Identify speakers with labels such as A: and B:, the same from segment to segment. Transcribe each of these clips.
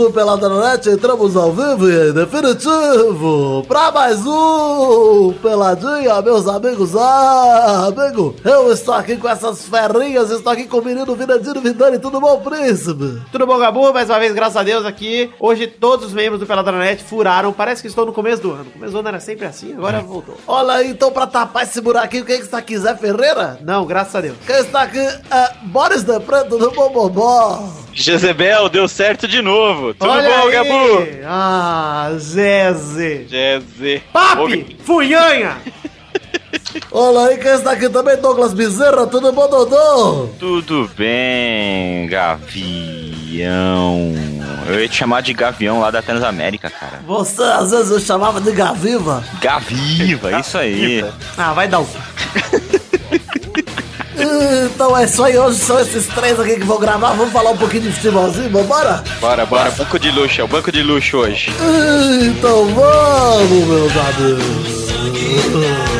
A: do Peladranet, entramos ao vivo e definitivo para mais um Peladinha, meus amigos. Ah, amigo, eu estou aqui com essas ferrinhas, estou aqui com o menino Vinandino Vidani, tudo bom, príncipe?
B: Tudo bom, Gabu? Mais uma vez, graças a Deus, aqui. Hoje todos os membros do Peladranet furaram. Parece que estou no começo do ano. No começo do ano era sempre assim, agora voltou.
A: Olha aí, então pra tapar esse buraquinho, quem que está aqui, Zé Ferreira?
B: Não, graças a Deus.
A: Quem está aqui é Boris de Preto do Bobobó.
C: Jezebel, deu certo de novo. Tudo
B: Olha
C: bom,
B: aí.
C: Gabu?
B: Ah, Zeze.
C: Jeze.
B: Papi, funhanha.
A: Olha aí, quem está aqui também, Douglas Bezerra, tudo bom, Dodô?
C: Tudo bem, Gavião. Eu ia te chamar de Gavião lá da Transamérica, cara.
A: Você às vezes eu chamava de Gaviva.
C: Gaviva, isso aí.
B: Ah, vai dar o.
A: Então é isso aí, hoje são esses três aqui que vão gravar. Vamos falar um pouquinho de futebolzinho, vambora?
C: Bora, bora. Banco de luxo, é o banco de luxo hoje.
A: Então vamos, meus amigos.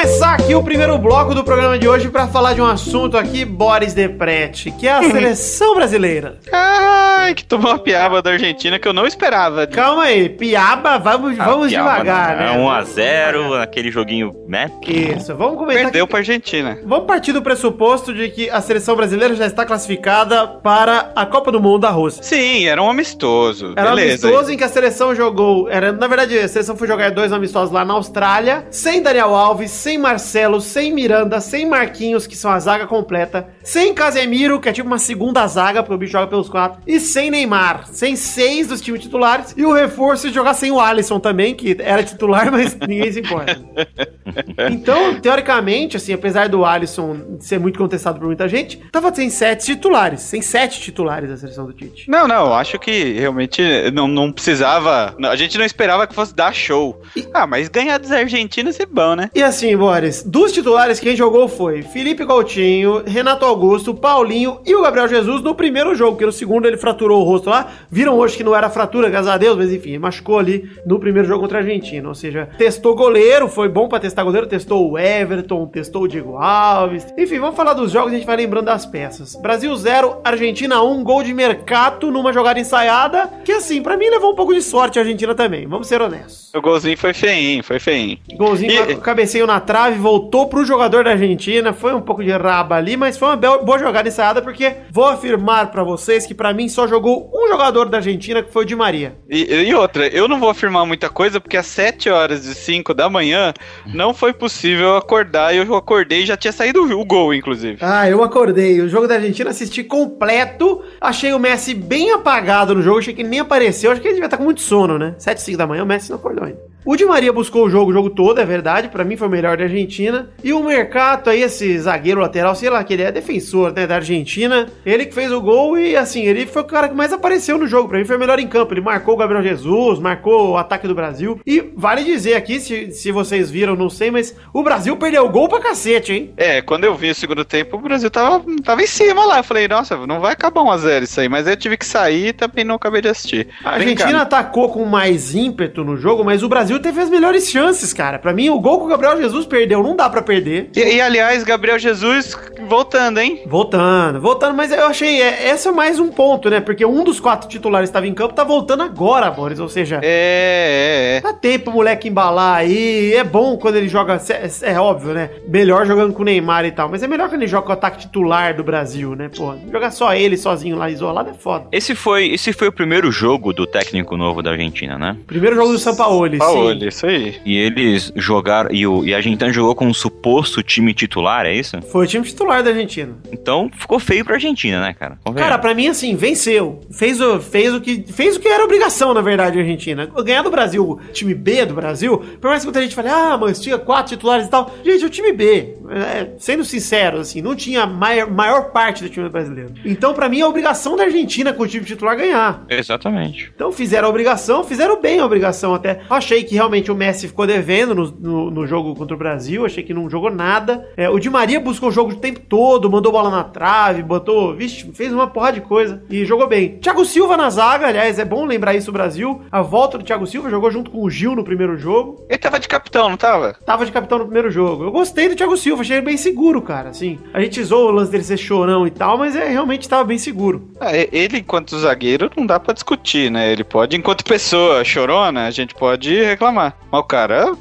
B: Começar aqui o primeiro bloco do programa de hoje pra falar de um assunto aqui, Boris Deprete, que é a seleção brasileira.
C: Ai, que tomou uma piaba da Argentina que eu não esperava.
B: Calma aí, piaba, vamos, vamos devagar, né?
C: 1x0, aquele joguinho, né?
B: Isso, vamos comentar
C: Perdeu
B: que-
C: pra Argentina.
B: Vamos partir do pressuposto de que a seleção brasileira já está classificada para a Copa do Mundo da Rússia.
C: Sim, era um amistoso.
B: Era um
C: Beleza.
B: amistoso em que a seleção jogou. Era, na verdade, a seleção foi jogar dois amistosos lá na Austrália, sem Daniel Alves, sem Marcelo, sem Miranda, sem Marquinhos, que são a zaga completa, sem Casemiro, que é tipo uma segunda zaga, porque o bicho joga pelos quatro, e sem Neymar, sem seis dos times titulares, e o reforço de jogar sem o Alisson também, que era titular, mas ninguém se importa. Então, teoricamente, assim, apesar do Alisson ser muito contestado por muita gente, tava sem sete titulares, sem sete titulares da seleção do Tite.
C: Não, não, acho que realmente não, não precisava. A gente não esperava que fosse dar show. Ah, mas ganhar dos argentinos é bom, né?
B: E assim, Boris, dos titulares quem jogou foi Felipe Coutinho, Renato Augusto, Paulinho e o Gabriel Jesus no primeiro jogo, porque no segundo ele fraturou o rosto lá. Viram hoje que não era fratura, graças a Deus, mas enfim, machucou ali no primeiro jogo contra a Argentina. Ou seja, testou goleiro, foi bom pra testar goleiro, testou o Everton, testou o Diego Alves. Enfim, vamos falar dos jogos e a gente vai lembrando das peças. Brasil 0, Argentina 1, gol de Mercato numa jogada ensaiada, que assim, pra mim levou um pouco de sorte a Argentina também, vamos ser honestos.
C: O golzinho foi feinho, foi feinho.
B: Golzinho,
C: E-
B: ca- cabeceio na trave, voltou pro jogador da Argentina. Foi um pouco de raba ali, mas foi uma boa jogada ensaiada, porque vou afirmar pra vocês que pra mim só jogou um jogador da Argentina, que foi o Di Maria.
C: E, e outra, eu não vou afirmar muita coisa, porque às 7 horas e 5 da manhã não foi possível acordar. E eu acordei e já tinha saído o gol, inclusive.
B: Ah, eu acordei. O jogo da Argentina assisti completo. Achei o Messi bem apagado no jogo. Achei que ele nem apareceu. Acho que ele devia estar com muito sono, né? 7 5 da manhã, o Messi não acordou ainda. O Di Maria buscou o jogo o jogo todo, é verdade. Pra mim foi o melhor da Argentina. E o Mercato aí, esse zagueiro lateral, sei lá, que ele é defensor, né, da Argentina. Ele que fez o gol e, assim, ele foi o cara que mais apareceu no jogo. Pra mim foi o melhor em campo. Ele marcou o Gabriel Jesus, marcou o ataque do Brasil. E vale dizer aqui, se, se vocês viram, não sei, mas o Brasil perdeu o gol pra cacete, hein?
C: É, quando eu vi o segundo tempo, o Brasil tava, tava em cima lá. Eu falei, nossa, não vai acabar 1x0 isso aí. Mas eu tive que sair e também não acabei de assistir.
B: A
C: Vem
B: Argentina atacou com mais ímpeto no jogo, mas o Brasil teve as melhores chances, cara. Pra mim, o gol que o Gabriel Jesus perdeu não dá pra perder.
C: E, e, aliás, Gabriel Jesus voltando, hein?
B: Voltando, voltando, mas eu achei, é, esse é mais um ponto, né? Porque um dos quatro titulares estava em campo, tá voltando agora, Boris. Ou seja,
C: É, é, é.
B: dá tempo pro moleque embalar aí. É bom quando ele joga, é, é óbvio, né? Melhor jogando com o Neymar e tal, mas é melhor quando ele joga com o ataque titular do Brasil, né? Pô, jogar só ele sozinho lá isolado é foda.
D: Esse foi, esse foi o primeiro jogo do técnico novo da Argentina, né?
B: Primeiro jogo do Sampaoli, sim.
C: Sampaoli, isso aí.
D: E eles jogaram. E, o, e a Argentina jogou com um suposto time titular, é isso?
B: Foi o time titular da Argentina.
D: Então ficou feio pra Argentina, né, cara?
B: Cara, pra mim, assim, venceu. Fez o, fez o que fez o que era obrigação, na verdade, a Argentina. Ganhar do Brasil, time B do Brasil, por mais que muita gente fale, ah, mas tinha quatro titulares e tal. Gente, o time B, é, sendo sincero, assim, não tinha maior, maior parte do time brasileiro. Então, pra mim, é obrigação da Argentina com o time titular ganhar.
D: Exatamente.
B: Então fizeram a obrigação, fizeram bem a obrigação até. Achei que realmente o Messi ficou devendo no, no, no jogo contra o Brasil, achei que não jogou nada. É, o Di Maria buscou o jogo o tempo todo, mandou bola na trave, botou, vixe, fez uma porra de coisa e jogou bem. Thiago Silva na zaga, aliás, é bom lembrar isso o Brasil. A volta do Thiago Silva jogou junto com o Gil no primeiro jogo.
C: Ele tava de capitão, não tava?
B: Tava de capitão no primeiro jogo. Eu gostei do Thiago Silva, achei ele bem seguro, cara. Assim, a gente zoou o lance dele ser chorão e tal, mas é realmente tava bem seguro.
C: E- ele, enquanto zagueiro, não dá pra discutir, né? Ele pode, enquanto pessoa chorona, a gente pode reclamar. Mas o cara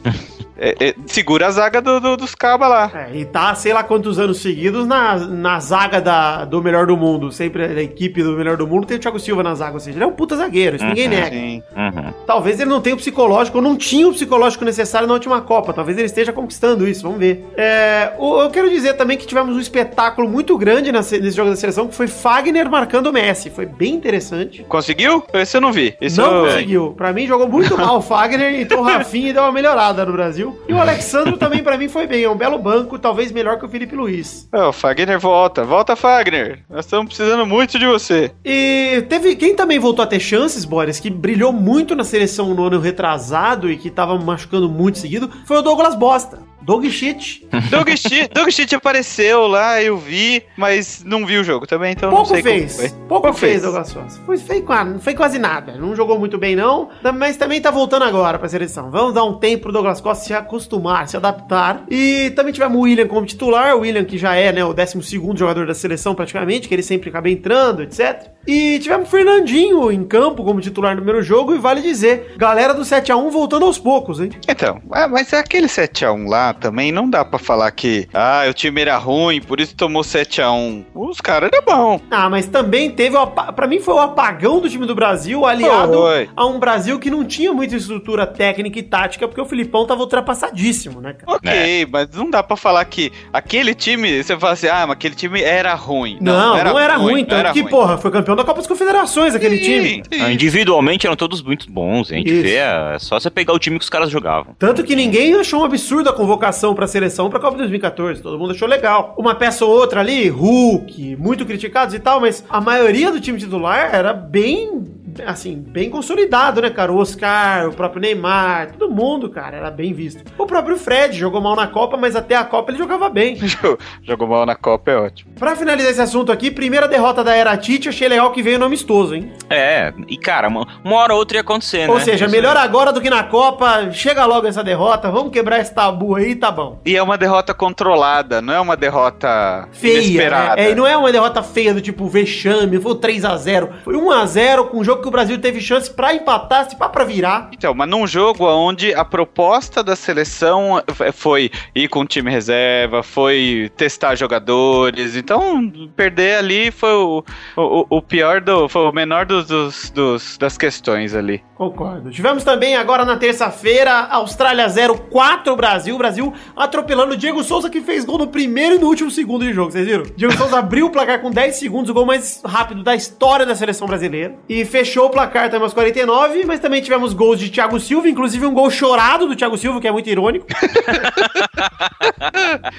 C: é- é- segura a zaga do- do- dos cabas lá.
B: É, e tá, sei lá quantos anos seguidos na, na zaga da, do melhor do mundo. Sempre a equipe do melhor do mundo tem o Thiago Silva na zaga. Ou seja, ele é um puta zagueiro, isso ninguém nega.
C: Sim.
D: Uhum.
B: Talvez ele não tenha o psicológico, ou não tinha o psicológico necessário na última Copa. Talvez ele esteja conquistando isso, vamos ver. É, o- eu quero dizer também que tivemos um espetáculo muito grande nesse, nesse jogo da seleção, que foi Fagner marcando o Messi. Foi bem interessante.
C: Conseguiu? Esse eu não vi. Esse
B: não
C: eu...
B: conseguiu. Pra mim, jogou muito mal o Fagner, então o Rafinha deu uma melhorada no Brasil. E o Alexandre também, pra mim, foi bem. É um belo banco, talvez melhor que o Felipe Luiz.
C: É, o Fagner volta. Volta, Fagner. Nós estamos precisando muito de você.
B: E teve quem também voltou a ter chances, Boris, que brilhou muito na seleção no ano retrasado e que tava machucando muito seguido, foi o Douglas Bosta. Doug Shit.
C: Doug Shit, apareceu lá, eu vi, mas não vi o jogo também, então
B: Pouco
C: não sei
B: fez.
C: como foi.
B: Pouco fez, Douglas Bosta. Foi, foi, não foi quase nada. Não jogou muito bem, não. Mas também tá voltando agora pra seleção. Vamos dar um tempo pro Douglas Costa se acostumar, se adaptar. E também tivemos o William como titular. O William, que já é né, o 12 jogador da seleção, praticamente, que ele sempre acaba entrando, etc. E tivemos o Fernandinho em campo como titular no primeiro jogo. E vale dizer, galera do 7x1 voltando aos poucos, hein?
C: Então, ah, mas aquele 7x1 lá também não dá pra falar que, ah, o time era ruim, por isso tomou 7x1. Os caras eram bons.
B: Ah, mas também teve, pra mim foi o apagão do time do Brasil, aliado
C: Foi.
B: a um Brasil que não tinha muita estrutura técnica e tática, porque o Filipão tava ultrapassadíssimo, né, cara?
C: Ok, mas não dá pra falar que aquele time, você fala assim, ah, mas aquele time era ruim.
B: Não, não era, ruim, tanto
C: era
B: que,
C: ruim.
B: porra, foi campeão da Copa das Confederações aquele
C: Sim,
B: time.
C: sim.
D: Ah, Individualmente eram todos muito bons, a gente
B: Isso.
D: vê, é só você pegar o time que os caras jogavam.
B: Tanto que ninguém achou um absurdo a convocação pra seleção pra Copa 2014. Todo mundo achou legal. Uma peça ou outra ali, Hulk, muito criticados e tal, mas a maioria do time titular era bem, assim, bem consolidado, né, cara? O Oscar, o próprio Neymar, todo mundo, cara, era bem visto. O próprio Fred jogou mal na Copa, mas até a Copa ele jogava bem.
C: Jogou mal na Copa, é ótimo.
B: Pra finalizar esse assunto aqui, primeira derrota da Era Tite, achei legal que veio no amistoso, hein?
D: É, e cara, uma, uma hora ou outra ia acontecer, né?
B: Ou seja,
D: Isso
B: melhor agora do que na Copa. Chega logo essa derrota, vamos quebrar esse tabu aí, tá bom.
C: E é uma derrota controlada, não é uma derrota
B: Feia,
C: inesperada.
B: né? É, e não é uma derrota feia do tipo vexame, foi 3x0. Foi 1x0 com um jogo que o Brasil teve chance pra empatar, se pá pra virar.
C: Então, mas num jogo onde a proposta da seleção foi ir com o time reserva, foi testar jogadores, então perder ali foi o, o, o pior do. foi o menor dos, dos, dos- das questões ali.
B: Concordo. Tivemos também agora na terça-feira, Austrália 0, 4 Brasil. Brasil atropelando o Diego Souza, que fez gol no primeiro e no último segundo de jogo. Vocês viram? Diego Souza abriu o placar com 10 segundos, o gol mais rápido da história da seleção brasileira. E fechou o placar também aos 49, mas também tivemos gols de Thiago Silva, inclusive um gol chorado do Thiago Silva, que é muito irônico.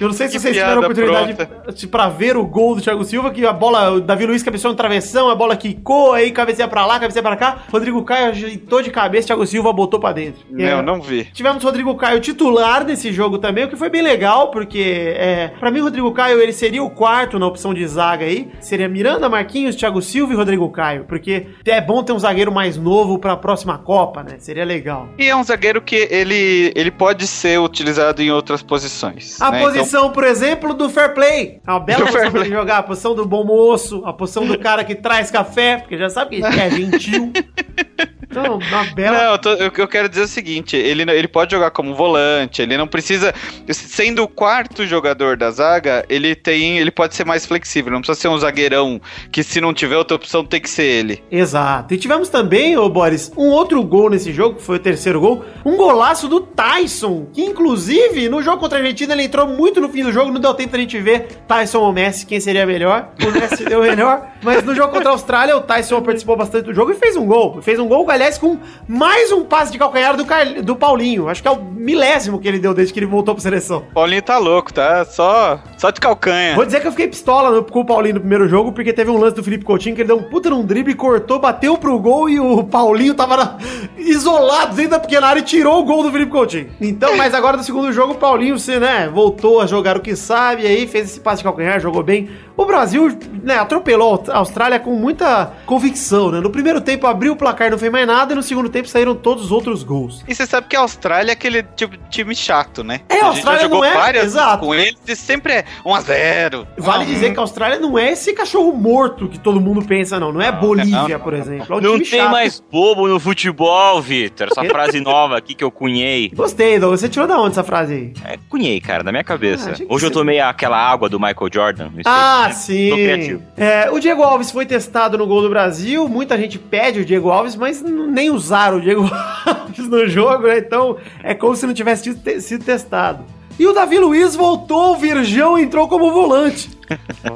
B: Eu não sei se
C: Que
B: vocês tiveram a oportunidade de, pra ver o gol do Thiago Silva, que a bola, o Davi Luiz cabeceou no travessão, a bola quicou, aí cabeceia pra lá, cabeceia pra cá. Rodrigo Caio ajeitou de cabeça, Thiago Silva botou pra dentro.
C: Não,
B: É.
C: não vi.
B: Tivemos Rodrigo Caio titular nesse jogo também, o que foi bem legal, porque é, para mim o Rodrigo Caio ele seria o quarto na opção de zaga aí. Seria Miranda, Marquinhos, Thiago Silva e Rodrigo Caio, porque é bom ter um zagueiro mais novo pra próxima Copa, né? Seria legal.
C: E é um zagueiro que ele, ele pode ser utilizado em outras posições.
B: A
C: né?
B: posição, por exemplo, do fair play. É uma bela
C: Do
B: posição pra ele jogar. A posição do bom moço, a posição do cara que traz café, porque já sabe que é gentil. Então, uma bela.
C: Não, eu, tô- eu- eu quero dizer o seguinte: ele, ele pode jogar como volante, ele não precisa. Sendo o quarto jogador da zaga, ele tem. Ele pode ser mais flexível, não precisa ser um zagueirão que, se não tiver outra opção, tem que ser ele.
B: Exato. E tivemos também, ô Boris, um outro gol nesse jogo, que foi o terceiro gol. Um golaço do Tyson, que inclusive no jogo contra a Argentina ele entrou muito no fim do jogo, não deu tempo pra gente ver Tyson ou Messi, quem seria melhor. O Messi deu melhor. Mas no jogo contra a Austrália, o Tyson participou bastante do jogo e fez um gol. Fez um gol, aliás, com mais um passe de calcanhar do, Carl- do Paulinho. Acho que é o milésimo que ele deu desde que ele voltou pra seleção.
C: Paulinho tá louco, tá? Só, só de calcanha.
B: Vou dizer que eu fiquei pistola no, com o Paulinho no primeiro jogo, porque teve um lance do Felipe Coutinho que ele deu um puta num drible, cortou, bateu pro gol e o Paulinho tava na- isolado dentro da pequena área e tirou o gol do Felipe Coutinho. Então, mas agora no segundo jogo, o Paulinho, você, né, voltou a jogar o que sabe, aí fez esse passe de calcanhar, jogou bem. O Brasil, né, atropelou a Austrália com muita convicção, né? No primeiro tempo abriu o placar, não fez mais nada, e no segundo tempo saíram todos os outros gols.
C: E você sabe que a Austrália é aquele tipo de time chato, né?
B: É, a Austrália não é, exato.
C: com eles e sempre é 1x0.
B: Vale dizer que a Austrália não é esse cachorro morto que todo mundo pensa, não. Não é Bolívia,
C: não,
B: por exemplo. É um
D: Não
B: time
D: tem
B: chato.
D: mais bobo no futebol, Vitor. Essa frase nova aqui que eu cunhei.
B: Gostei, Douglas. Você tirou da onde essa frase aí?
D: É, cunhei, cara, na minha cabeça.
B: Ah, achei que
D: Hoje eu
B: você-
D: tomei aquela água do Michael Jordan. no
B: Ah, sim. É, o Diego Alves foi testado no gol do Brasil. Muita gente pede o Diego Alves, mas nem usaram o Diego Alves no jogo, né? Então é como se não tivesse sido testado. E o Davi Luiz voltou, o Virgão entrou como volante.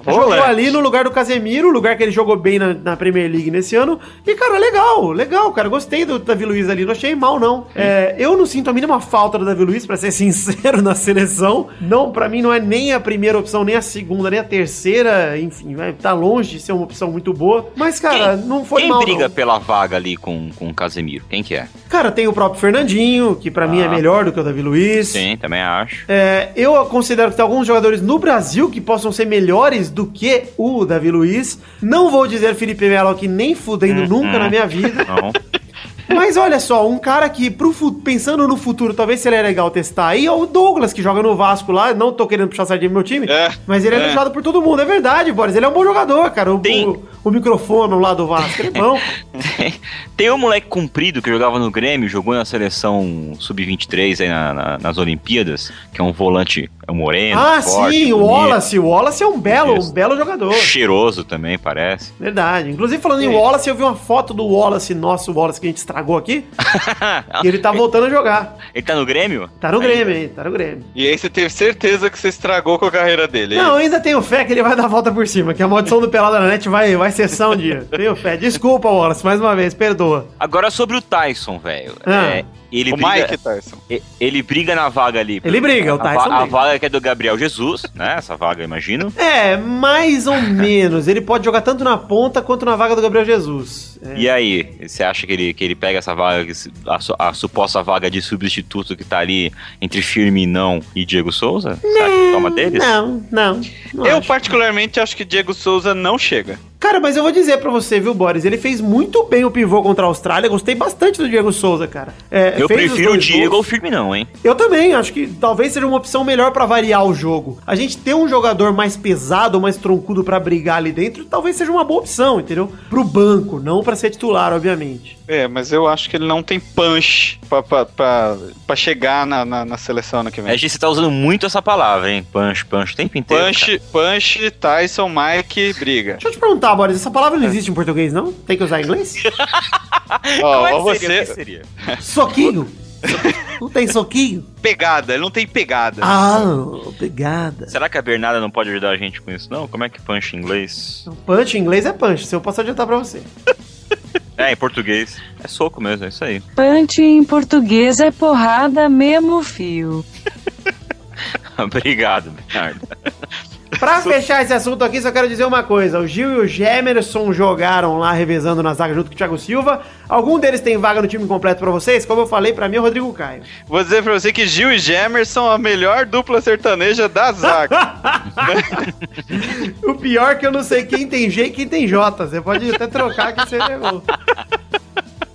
B: Jogou ali no lugar do Casemiro, lugar que ele jogou bem na, na Premier League nesse ano. E, cara, legal, legal, cara. Gostei do Davi Luiz ali, não achei mal, não. É, eu não sinto a mínima falta do Davi Luiz, pra ser sincero, na seleção. Não, pra mim não é nem a primeira opção, nem a segunda, nem a terceira. Enfim, vai tá longe de ser uma opção muito boa. Mas, cara, não foi
D: Quem
B: mal.
D: briga
B: não.
D: pela vaga ali com, com o Casemiro? Quem que é?
B: Cara, tem o próprio Fernandinho, que pra mim é
D: Ah.
B: melhor do que o Davi Luiz.
D: Sim, também acho.
B: É, eu considero que tem alguns jogadores no Brasil que possam ser melhores do que o Davi Luiz. Não vou dizer Felipe Melo que nem fudendo
D: Hum,
B: nunca
D: hum.
B: na minha vida.
D: Não.
B: Mas olha só, um cara que, pro, pensando no futuro, talvez seria legal testar aí, é o Douglas, que joga no Vasco lá. Não tô querendo puxar sardinha pro meu time,
C: É,
B: mas ele é,
C: é.
B: elogiado por todo mundo. É verdade, Boris. Ele é um bom jogador, cara. O,
D: Tem-
B: o, o microfone lá do Vasco, ele é bom.
D: Tem um moleque comprido que jogava no Grêmio, jogou na seleção sub-23 aí na- na- nas Olimpíadas, que é um volante, é um moreno.
B: ah,
D: forte,
B: sim, o
D: bonito,
B: Wallace. O Wallace é um belo,
D: Isso.
B: um belo jogador.
D: Cheiroso também, parece.
B: Verdade. Inclusive, falando em
D: Sim.
B: Wallace, eu vi uma foto do Wallace, nosso Wallace, que a gente estragou aqui. e ele tá voltando a jogar.
D: Ele tá no Grêmio?
B: Tá no
D: Aí,
B: Grêmio, hein? Tá no Grêmio.
C: E aí você teve certeza que você estragou com a carreira dele.
B: Não, eu ainda tenho fé que ele vai dar a volta por cima, que a maldição do Pelada na Net vai, vai cessar um dia. Tenho fé. Desculpa, Wallace, mais uma vez, perdoa.
D: Agora sobre o Tyson, velho.
B: Ah.
D: É, ele,
C: o
D: briga,
C: Mike Tyson.
D: ele briga na vaga ali.
B: Ele briga, o
D: a,
B: Tyson
D: a
B: briga.
D: vaga que é do Gabriel Jesus, né? Essa vaga, eu imagino.
B: É, mais ou menos. Ele pode jogar tanto na ponta quanto na vaga do Gabriel Jesus. É.
D: E aí, você acha que ele, que ele pega essa vaga, a, a suposta vaga de substituto que tá ali entre Firme e não e Diego Souza? Será que toma deles?
B: Não, não. não
C: Eu,
B: acho.
C: particularmente, acho que Diego Souza não chega.
B: Cara, mas eu vou dizer pra você, viu, Boris? Ele fez muito bem o pivô contra a Austrália. Gostei bastante do Diego Souza, cara. É,
D: Eu prefiro o Diego
B: gols.
D: ao Firme não, hein?
B: Eu também, acho que talvez seja uma opção melhor pra variar o jogo. A gente ter um jogador mais pesado, mais troncudo pra brigar ali dentro, talvez seja uma boa opção, entendeu? Pro banco, não pra ser titular, obviamente.
C: É, mas eu acho que ele não tem punch pra, pra, pra, pra chegar na, na, na seleção ano que
D: A
C: vem.
D: gente tá usando muito essa palavra, hein? Punch, punch, o tempo inteiro.
C: Punch, punch, Tyson, Mike, briga.
B: Deixa eu te perguntar, Boris, essa palavra não existe em português, não? Tem que usar em inglês?
C: Ó,
D: é
C: ó
D: que seria? O
C: você.
D: que seria?
B: Soquinho? Não tem soquinho?
C: Pegada, ele não tem pegada.
B: Ah, pegada.
D: Será que a Bernarda não pode ajudar a gente com isso, não? Como é que punch em inglês?
B: Punch em inglês é punch, se eu posso adiantar pra você.
D: É, em português. É soco mesmo, é isso aí.
E: Punch em português é porrada mesmo fio.
D: Obrigado, Bernardo.
B: Pra fechar esse assunto aqui, só quero dizer uma coisa. O Gil e o Gemerson jogaram lá, revezando na zaga junto com o Thiago Silva. Algum deles tem vaga no time completo pra vocês? Como eu falei, pra mim é o Rodrigo Caio.
C: Vou dizer pra você que Gil e Gemerson são a melhor dupla sertaneja da zaga.
B: O pior é que eu não sei quem tem G e quem tem J. Você pode até trocar que você levou.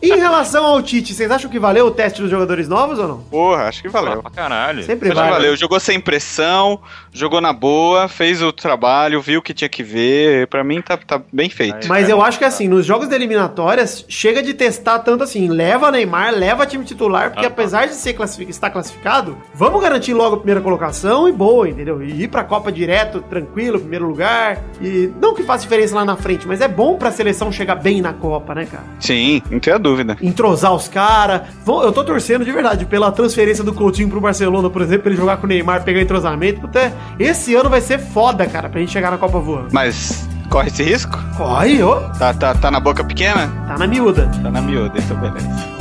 B: Em relação ao Tite, vocês acham que valeu o teste dos jogadores novos ou não?
C: Porra, acho que valeu.
D: Pra caralho.
B: Sempre
C: Acho que
B: vale.
C: valeu. Jogou sem pressão, jogou na boa, fez o trabalho, viu o que tinha que ver. Pra mim tá, tá bem feito.
B: Mas eu acho que assim, nos jogos de eliminatórias, chega de testar tanto assim, leva Neymar, leva time titular, porque
D: Ah,
B: apesar de ser classific- estar classificado, vamos garantir logo a primeira colocação e boa, entendeu? E ir pra Copa direto, tranquilo, primeiro lugar. E não que faça diferença lá na frente, mas é bom pra seleção chegar bem na Copa, né, cara?
C: Sim, não tenha dúvida.
B: Entrosar os caras. Eu tô torcendo de verdade pela transferência do Coutinho pro Barcelona, por exemplo, pra ele jogar com o Neymar, pegar entrosamento. Até esse ano vai ser foda, cara, pra gente chegar na Copa voando.
C: Mas corre esse risco?
B: Corre, ô.
C: Tá, tá, tá na boca pequena?
B: Tá na miúda.
C: Tá na miúda, então beleza.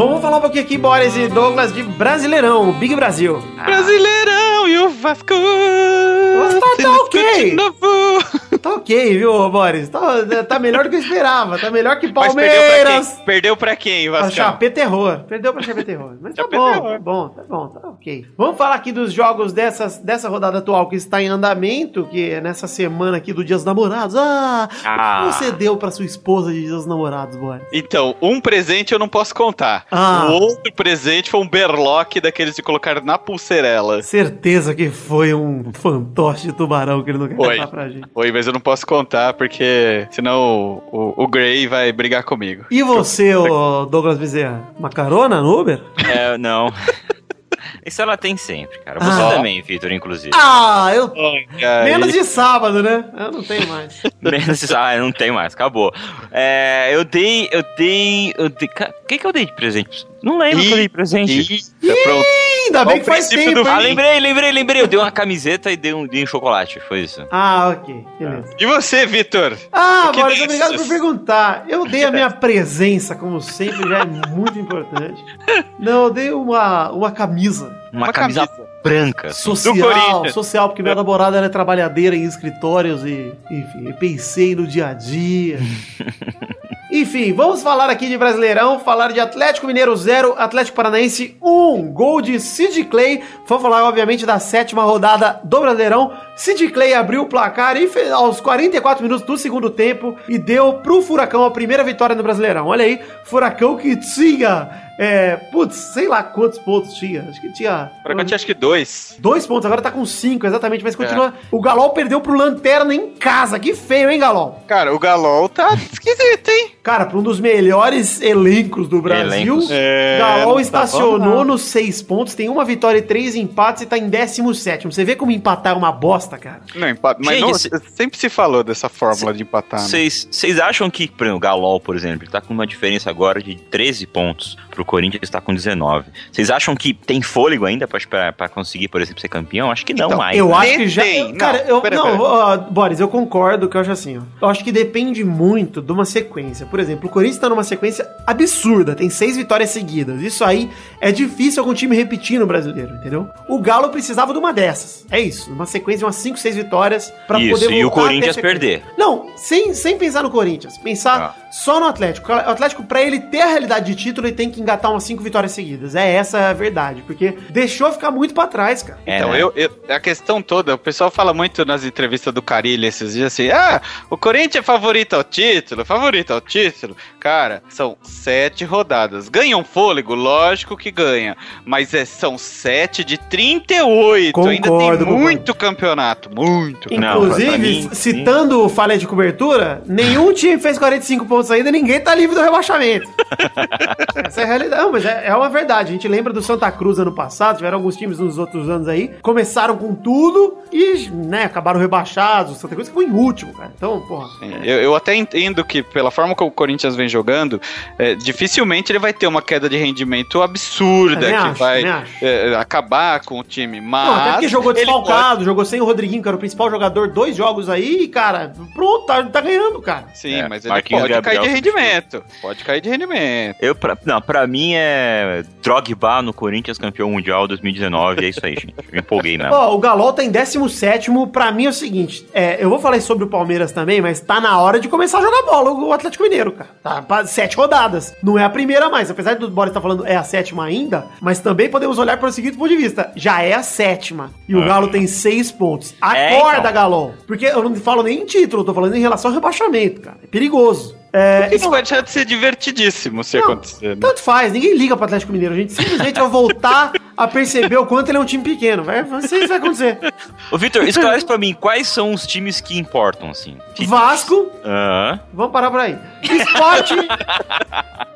B: Vamos falar um pouquinho aqui, Boris e Douglas, de Brasileirão, Big Brasil.
C: Brasileirão e o Vasco!
B: Tá
C: se
B: ok.
C: de novo.
B: Tá ok, viu, Boris? Tá, tá melhor do que eu esperava. Tá melhor que
C: Mas perdeu pra
B: Palmeiras.
C: quem? Perdeu pra quem,
B: Pra
C: Vasco?
B: Chapé Terror. Perdeu pra Chapé Terror. Mas tá bom,
C: Terror.
B: tá bom, tá bom, tá ok. Vamos falar aqui dos jogos dessas, dessa rodada atual que está em andamento, que é nessa semana aqui do Dia dos Namorados. Ah,
D: Ah.
B: o que você deu pra sua esposa de Dia dos Namorados, boy?
C: Então, um presente eu não posso contar.
B: Ah.
C: O outro presente foi um berlock daqueles de colocar na pulseirela.
B: Certeza que foi um fantoche de tubarão que ele não quer
C: Foi.
B: contar pra gente.
C: Oi, mas eu não posso contar porque senão o, o, o Gray vai brigar comigo.
B: E você, ô Douglas Bezerra? Uma carona no Uber?
D: É, não. Isso ela tem sempre, cara. Você
B: Ah.
D: também, Vitor, inclusive.
B: Ah, eu.
C: Ai,
B: Menos de sábado, né? Eu não tenho mais.
D: Menos ah, não tem mais, acabou. É, eu dei, eu dei, eu dei. O que que eu dei de presente? Não lembro o que eu dei de presente.
C: Eita, pronto.
B: Ainda bem que faz tempo,
C: do?
D: Ah, lembrei, lembrei, lembrei. Eu dei uma camiseta e dei um, dei um chocolate. Foi isso.
B: Ah, ok. Beleza.
C: E você, Vitor?
B: Ah, Boris,
C: delícias.
B: obrigado por perguntar. Eu dei a minha presença, como sempre, já é muito importante. Não, eu dei uma, uma camisa
D: Uma,
C: Uma
D: camisa,
C: camisa.
D: branca.
B: social, social, porque minha namorada ela é trabalhadeira em escritórios e, enfim, pensei no dia a dia. Enfim, vamos falar aqui de Brasileirão, falar de Atlético Mineiro 0, Atlético Paranaense 1, gol de Sid Clay. Vamos falar, obviamente, da sétima rodada do Brasileirão. Sid Clay abriu o placar e fez, aos 44 minutos do segundo tempo e deu pro Furacão a primeira vitória no Brasileirão. Olha aí, Furacão que tinha, é, putz, sei lá quantos pontos tinha. Acho que tinha...
C: Pra quanto acho que dois.
B: Dois pontos, agora tá com cinco, exatamente, mas continua. O Galol perdeu pro Lanterna em casa. Que feio, hein, Galol?
C: Cara, o Galol tá esquisito, hein?
B: Cara, pra um dos melhores elencos do Brasil,
D: Elencos.
C: É,
B: Galol
C: tá
B: estacionou
C: não.
B: nos seis pontos, tem uma vitória e três empates e tá em 17. Você vê como empatar é uma bosta, cara.
C: Não, empate. Mas não,
D: se-
C: sempre se falou dessa fórmula de empatar, né?
D: Vocês vocês acham que, por exemplo, o Galol, por exemplo, ele tá com uma diferença agora de 13 pontos pro Corinthians está com 19. Vocês acham que tem fôlego ainda pra conseguir, por exemplo, ser campeão? Acho que não
C: Então,
D: mais.
B: eu
D: né?
B: acho que já.
C: tem.
B: Cara,
C: Não,
B: eu.
C: pera,
B: não,
C: pera.
B: ó, Boris, eu concordo que eu acho assim, ó. Eu acho que depende muito de uma sequência. Por exemplo, o Corinthians tá numa sequência absurda, tem seis vitórias seguidas. Isso aí é difícil algum time repetir no brasileiro, entendeu? O Galo precisava de uma dessas. É isso, uma sequência de umas 5, 6 vitórias pra
D: Isso,
B: poder
D: e o
B: voltar a ter
D: Corinthians perder.
B: Não, sem, sem pensar no Corinthians, pensar só no Atlético. O Atlético, pra ele ter a realidade de título, ele tem que engatar umas 5 vitórias seguidas. É essa a verdade, porque deixou ficar muito pra trás, cara.
D: É,
C: Então,
D: né?
C: eu, eu- a questão toda, o pessoal fala muito nas entrevistas do Carilho esses dias assim: ah, o Corinthians é favorito ao título, favorito ao título. Cara, são sete rodadas. Ganha um fôlego? Lógico que ganha. Mas é, são sete de 38. Ainda tem
B: Concordo, concordo.
C: muito campeonato, muito.
D: Não,
B: Inclusive,
D: mim,
B: citando falha de cobertura, nenhum time fez 45 pontos ainda, ninguém tá livre do rebaixamento. Essa é a realidade. Não, mas é, é uma verdade. A gente lembra do Santa Cruz ano passado, tiveram alguns times nos outros anos aí, começaram com tudo e, né, acabaram rebaixados. O Santa Cruz ficou em último, cara. Então, porra.
C: Sim, Eu, eu até entendo que, pela forma como o Corinthians vem jogando, é, dificilmente ele vai ter uma queda de rendimento absurda que
B: acho,
C: vai é, acabar com o time. Mas
B: Não, até porque jogou desfalcado, jogou sem o Rodriguinho, que era o principal jogador, dois jogos aí, e, cara, pronto, tá, tá ganhando, cara.
C: Sim,
D: É,
C: mas ele
D: Marquinhos
C: pode
D: Gabriel
C: cair de rendimento. Pode cair de rendimento.
D: Eu, pra, não, pra mim é Drogba no Corinthians campeão mundial 2019, é isso aí, gente. Me empolguei mesmo.
B: Ó, o Galol tá em 17 pra mim é o seguinte, é, eu vou falar sobre o Palmeiras também, mas tá na hora de começar a jogar bola o Atlético Mineiro, cara. Tá pra sete rodadas. Não é a primeira mais, apesar do Boris estar falando é a sétima ainda, mas também podemos olhar pelo seguinte ponto de vista, já é a sétima. E o Galo tem seis pontos.
D: É,
B: Acorda,
D: então.
B: Galol. Porque eu não falo nem em título, eu tô falando em relação ao rebaixamento, cara. É perigoso. É,
C: Isso vai deixar de ser divertidíssimo se
B: Não,
C: acontecer. Né?
B: Tanto faz, ninguém liga pro Atlético Mineiro. A gente simplesmente vai voltar a perceber o quanto ele é um time pequeno. Vai, vai, isso vai acontecer.
D: Ô, Vitor, esclarece pra mim, quais são os times que importam, assim?
B: Vasco,
D: Aham.
B: vamos parar por aí. Esporte.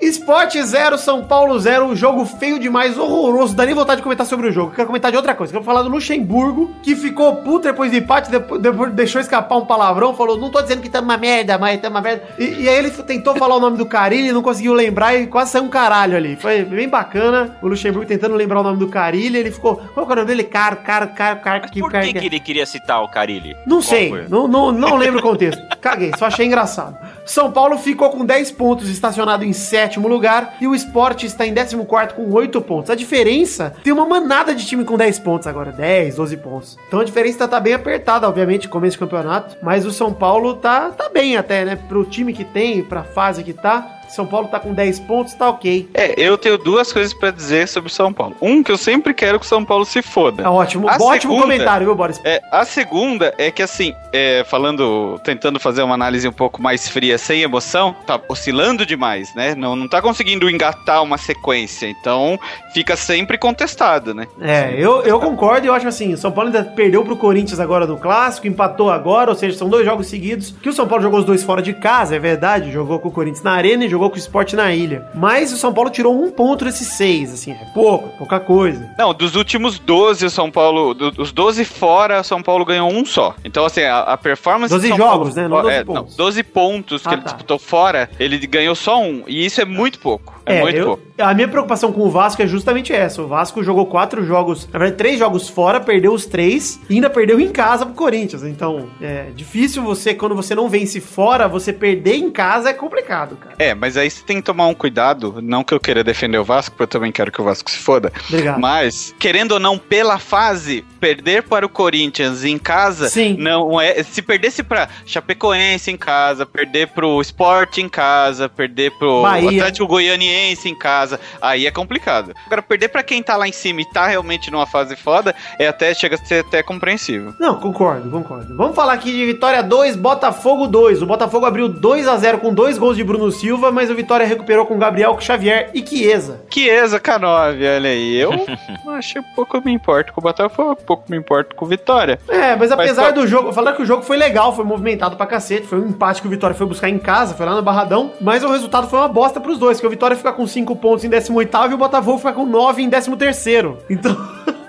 B: Esporte 0, São Paulo 0. Um jogo feio demais, horroroso. Dá nem vontade de comentar sobre o jogo. Quero comentar de outra coisa. Quero falar do Luxemburgo, que ficou puto depois do empate, depois, depois deixou escapar um palavrão. Falou: Não tô dizendo que tá uma merda, mas tá uma merda. E, e aí ele tentou falar o nome do Carilli, não conseguiu lembrar e quase saiu um caralho ali. Foi bem bacana. O Luxemburgo tentando lembrar o nome do Carilli. Ele ficou. Qual é o nome dele? Car, car, car, car.
D: Mas
B: que-
D: por que, que ele queria citar o Carilli?
B: não
D: Qual
B: sei, não, não, não lembro o contexto. Caguei, só achei engraçado. São Paulo ficou com 10 pontos, estacionado em sétimo lugar, e o Sport está em 14 com 8 pontos. A diferença tem uma manada de time com 10 pontos agora, 10, 12 pontos. Então a diferença tá, tá bem apertada, obviamente, começo de campeonato, mas o São Paulo tá, tá bem até, né? Pro time que tem, pra fase que tá. São Paulo tá com 10 pontos, tá ok.
C: É, eu tenho duas coisas pra dizer sobre o São Paulo. Um, que eu sempre quero que o São Paulo se foda.
B: Tá ótimo.
C: A
B: Ótimo
C: segunda-
B: comentário, viu, Boris?
C: É, a segunda é que assim, é, falando, tentando fazer uma análise um pouco mais fria, sem emoção, tá oscilando demais, né? Não, não tá conseguindo engatar uma sequência, então fica sempre contestado, né?
B: É, eu, eu concordo e eu acho assim, o São Paulo ainda perdeu pro Corinthians agora no Clássico, empatou agora, ou seja, são dois jogos seguidos, que o São Paulo jogou os dois fora de casa, é verdade, jogou com o Corinthians na arena e jogou com o Sport na ilha. Mas o São Paulo tirou um ponto desses seis, assim, é pouco, é pouca coisa.
C: Não, dos últimos 12, o São Paulo, do- dos 12 fora, o São Paulo ganhou um só. Então, assim, a, a performance
B: 12
C: do São
B: jogos,
C: Paulo,
B: né? Não 12
C: é,
B: pontos.
C: 12 pontos que
B: Ah,
C: ele
B: tá.
C: disputou fora, ele ganhou só um. E isso é muito pouco. É, muito
B: eu-
C: pouco.
B: a minha preocupação com o Vasco é justamente essa. O Vasco jogou quatro jogos, na verdade, três jogos fora, perdeu os três e ainda perdeu em casa pro Corinthians. Então, é difícil você, quando você não vence fora, você perder em casa é complicado, cara.
C: É, mas aí você tem que tomar um cuidado. Não que eu queira defender o Vasco, porque eu também quero que o Vasco se foda.
B: Obrigado.
C: Mas, querendo ou não, pela fase, perder para o Corinthians em casa,
B: Sim.
C: não é. Se perdesse pra Chapecoense em casa, perder pro Sport em casa, perder pro
B: Bahia.
C: Atlético Goianiense em casa, aí é complicado. Agora, perder pra quem tá lá em cima e tá realmente numa fase foda, é até chega a ser até compreensível.
B: Não, concordo, concordo. Vamos falar aqui de Vitória 2, Botafogo 2. O Botafogo abriu 2 a 0 com dois gols de Bruno Silva, mas o Vitória recuperou com Gabriel Xavier e Chiesa.
C: Chiesa, K9, olha aí. Eu acho que pouco me importo com o Botafogo, pouco me importo com o Vitória.
B: É, mas apesar
C: Mas,
B: do jogo, falar que o jogo foi legal, foi movimentado pra cacete, foi um empate que o Vitória foi buscar em casa, foi lá no Barradão, mas o resultado foi uma bosta pros dois, que o Vitória fica com 5 pontos em 18º e o Botafogo fica com 9 em 13º. Então,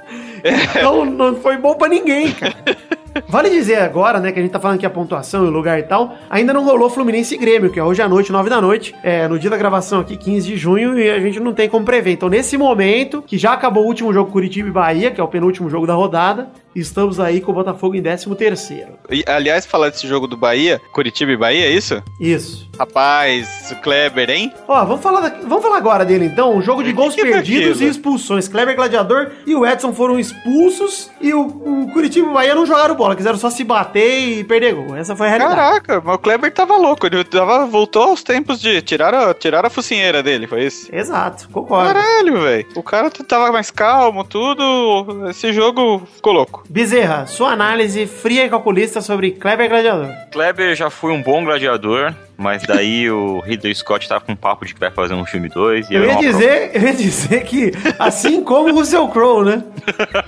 B: então não foi bom pra ninguém, cara. Vale dizer agora, né, que a gente tá falando aqui a pontuação e o lugar e tal, ainda não rolou Fluminense e Grêmio, que é hoje à noite, 9 da noite, é no dia da gravação aqui, 15 de junho, e a gente não tem como prever. Então, nesse momento, que já acabou o último jogo Curitiba e Bahia, que é o penúltimo jogo da rodada, estamos aí com o Botafogo em 13 terceiro.
C: E, aliás, falar desse jogo do Bahia, Curitiba e Bahia, é isso?
B: Isso.
C: Rapaz, o Kleber, hein?
B: Ó, vamos falar, da- vamos falar agora dele então. Um jogo de
C: Que
B: gols
C: que é
B: perdidos
C: aquilo?
B: e expulsões. Kleber Gladiador e o Edson foram expulsos e o, o Curitiba e o Bahia não jogaram bola, quiseram só se bater e perder gol. Essa foi a realidade.
C: Caraca, mas o Kleber tava louco, ele tava, voltou aos tempos de tirar a, tirar a focinheira dele, foi isso?
B: Exato, concordo.
C: Caralho, velho. O cara tava mais calmo, tudo. Esse jogo ficou louco.
B: Bezerra, sua análise fria e calculista sobre Kleber Gladiador.
D: Kleber já foi um bom gladiador, mas daí o Ridley Scott tá com um papo de que vai fazer um filme 2 e
B: Eu
D: é
B: ia dizer, eu ia dizer que, assim como o Russell Crowe, né?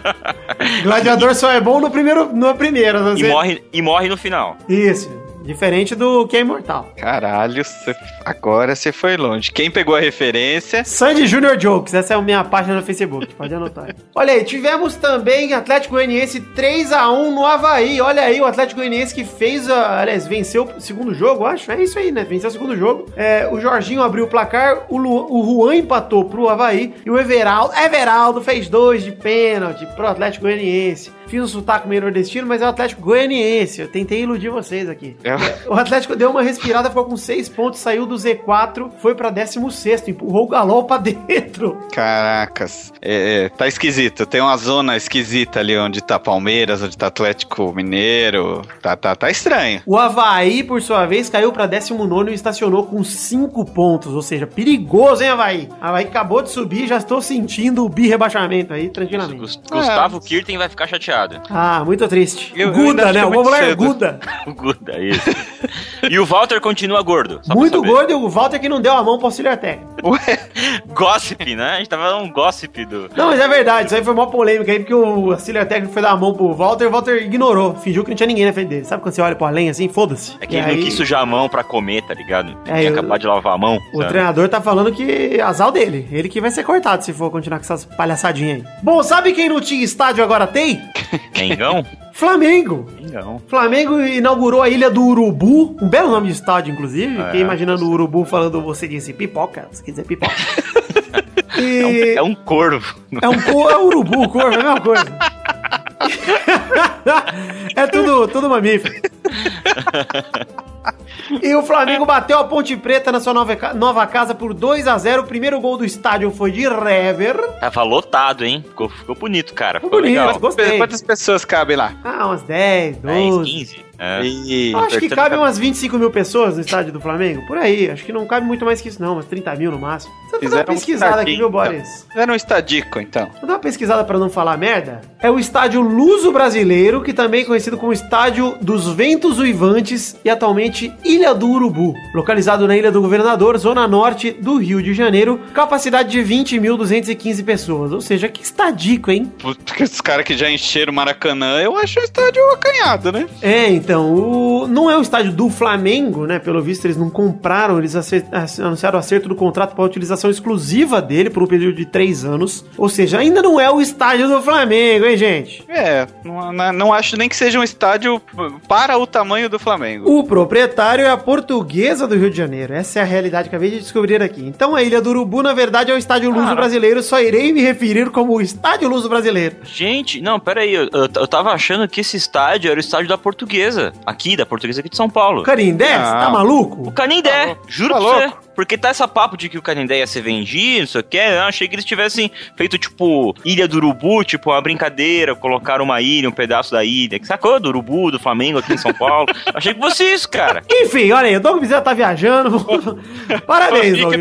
B: Gladiador só é bom no primeiro, no primeiro.
D: E morre, e morre no final.
B: Isso. Diferente do que é imortal.
C: Caralho, cê- agora você foi longe. Quem pegou a referência?
B: Sandy Junior Jokes, essa é a minha página no Facebook, pode anotar. Olha aí, tivemos também Atlético Goianiense 3x1 no Havaí. Olha aí, o Atlético Goianiense que fez, a, aliás, venceu o segundo jogo, acho. É isso aí, né? Venceu o segundo jogo. É, o Jorginho abriu o placar, o, Lu, o Juan empatou pro Havaí e o Everaldo, Everaldo fez dois de pênalti pro Atlético Goianiense. Fiz um sotaque meio nordestino, mas é o Atlético Goianiense. Eu tentei iludir vocês aqui.
C: É.
B: O Atlético deu uma respirada, ficou com 6 pontos, saiu do Z4, foi pra 16, empurrou o Galol pra dentro.
C: Caracas. É, é, tá esquisito. Tem uma zona esquisita ali onde tá Palmeiras, onde tá Atlético Mineiro. Tá, tá, tá estranho.
B: O Havaí, por sua vez, caiu pra 19 e estacionou com 5 pontos, ou seja, perigoso, hein, Havaí? Havaí acabou de subir, já estou sentindo o bi-rebaixamento aí, tranquilamente.
D: Gus- Gustavo Kirten vai ficar chateado.
B: Ah, muito triste.
C: Eu- eu
B: Guda,
C: ainda
B: né? O popular
C: cedo.
B: Guda.
D: O Guda, isso. e o Walter continua gordo.
B: Muito gordo e o Walter que não deu a mão pro auxiliar técnico.
D: Gossip, né? A gente tava falando um gossip do.
B: Não, mas é verdade, isso aí foi uma polêmica aí, porque o auxiliar técnico foi dar a mão pro Walter e o Walter ignorou, fingiu que não tinha ninguém na frente dele. Sabe quando você olha pro além assim, foda-se?
D: É que
B: E
D: ele não
B: aí,
D: quis sujar a mão pra comer, tá ligado? Ele
B: É,
D: tinha
B: eu-
D: acabado de lavar a mão.
B: O
D: sabe?
B: treinador tá falando que azar dele. Ele que vai ser cortado se for continuar com essas palhaçadinhas aí. Bom, sabe quem não tinha estádio agora tem?
D: Mengão?
B: Flamengo.
D: Mengão.
B: Flamengo inaugurou a Ilha do Urubu, um belo nome de estádio, inclusive.
D: É.
B: Fiquei imaginando o Urubu falando, você disse pipoca, se quiser pipoca.
D: É um,
B: E
D: é um corvo.
B: é um cor, é um urubu, o corvo, é a mesma coisa. é tudo, tudo mamífero. E o Flamengo bateu a Ponte Preta na sua nova, nova casa por 2 a 0 O primeiro gol do estádio foi de Rever.
D: Tava lotado, hein? Ficou, ficou bonito, cara.
B: Ficou
D: Ficou,
B: bonito.
D: legal.
B: Gostei.
C: Quantas pessoas cabem lá?
B: Ah, umas 10,
D: 10,
B: 12.
D: 15. É.
C: E...
B: Eu acho que cabe umas 25 mil pessoas no estádio do Flamengo. Por aí. Acho que não cabe muito mais que isso, não. Umas 30 mil no máximo. Você fazer uma
C: Fizeram um
B: pesquisada aqui, viu, Boris?
C: Era um estadico, então.
B: Vou dar uma pesquisada pra não falar merda. É o estádio Luso Brasileiro, que também é conhecido como Estádio dos Ventos Uivantes e atualmente Ilha do Urubu. Localizado na Ilha do Governador, zona norte do Rio de Janeiro. Capacidade de 20.215 pessoas. Ou seja, que estadico, hein?
C: Puta, que Esses caras que já encheram o Maracanã, eu acho o estádio acanhado, né?
B: É, então, o... não é o estádio do Flamengo, né? Pelo visto, eles não compraram, eles acer- anunciaram o acerto do contrato para utilização exclusiva dele por um período de três anos. Ou seja, ainda não é o estádio do Flamengo, hein, gente?
C: É, não, não- não acho nem que seja um estádio para o tamanho do Flamengo.
B: O proprietário é a portuguesa do Rio de Janeiro. Essa é a realidade que acabei de descobrir aqui. Então a Ilha do Urubu, na verdade, é o estádio Luso Brasileiro. Só irei me referir como o estádio Luso Brasileiro.
D: Gente, não, pera aí. Eu, eu, eu tava achando que esse estádio era o estádio da Portuguesa. Aqui, da Portuguesa aqui de São Paulo.
B: Carindé, você tá maluco?
D: O Canindé,
C: louco.
D: juro
C: Tá
D: pra você. Porque tá essa papo de que o Canindé ia ser vendido, não sei o que. Eu achei que eles tivessem feito, tipo, Ilha do Urubu, tipo, uma brincadeira, colocaram uma ilha, um pedaço da ilha. Que sacou? Do Urubu, do Flamengo aqui em São Paulo. achei que fosse isso, cara.
B: Enfim, olha aí, o Doug Bezerra tá viajando. Parabéns, Doug.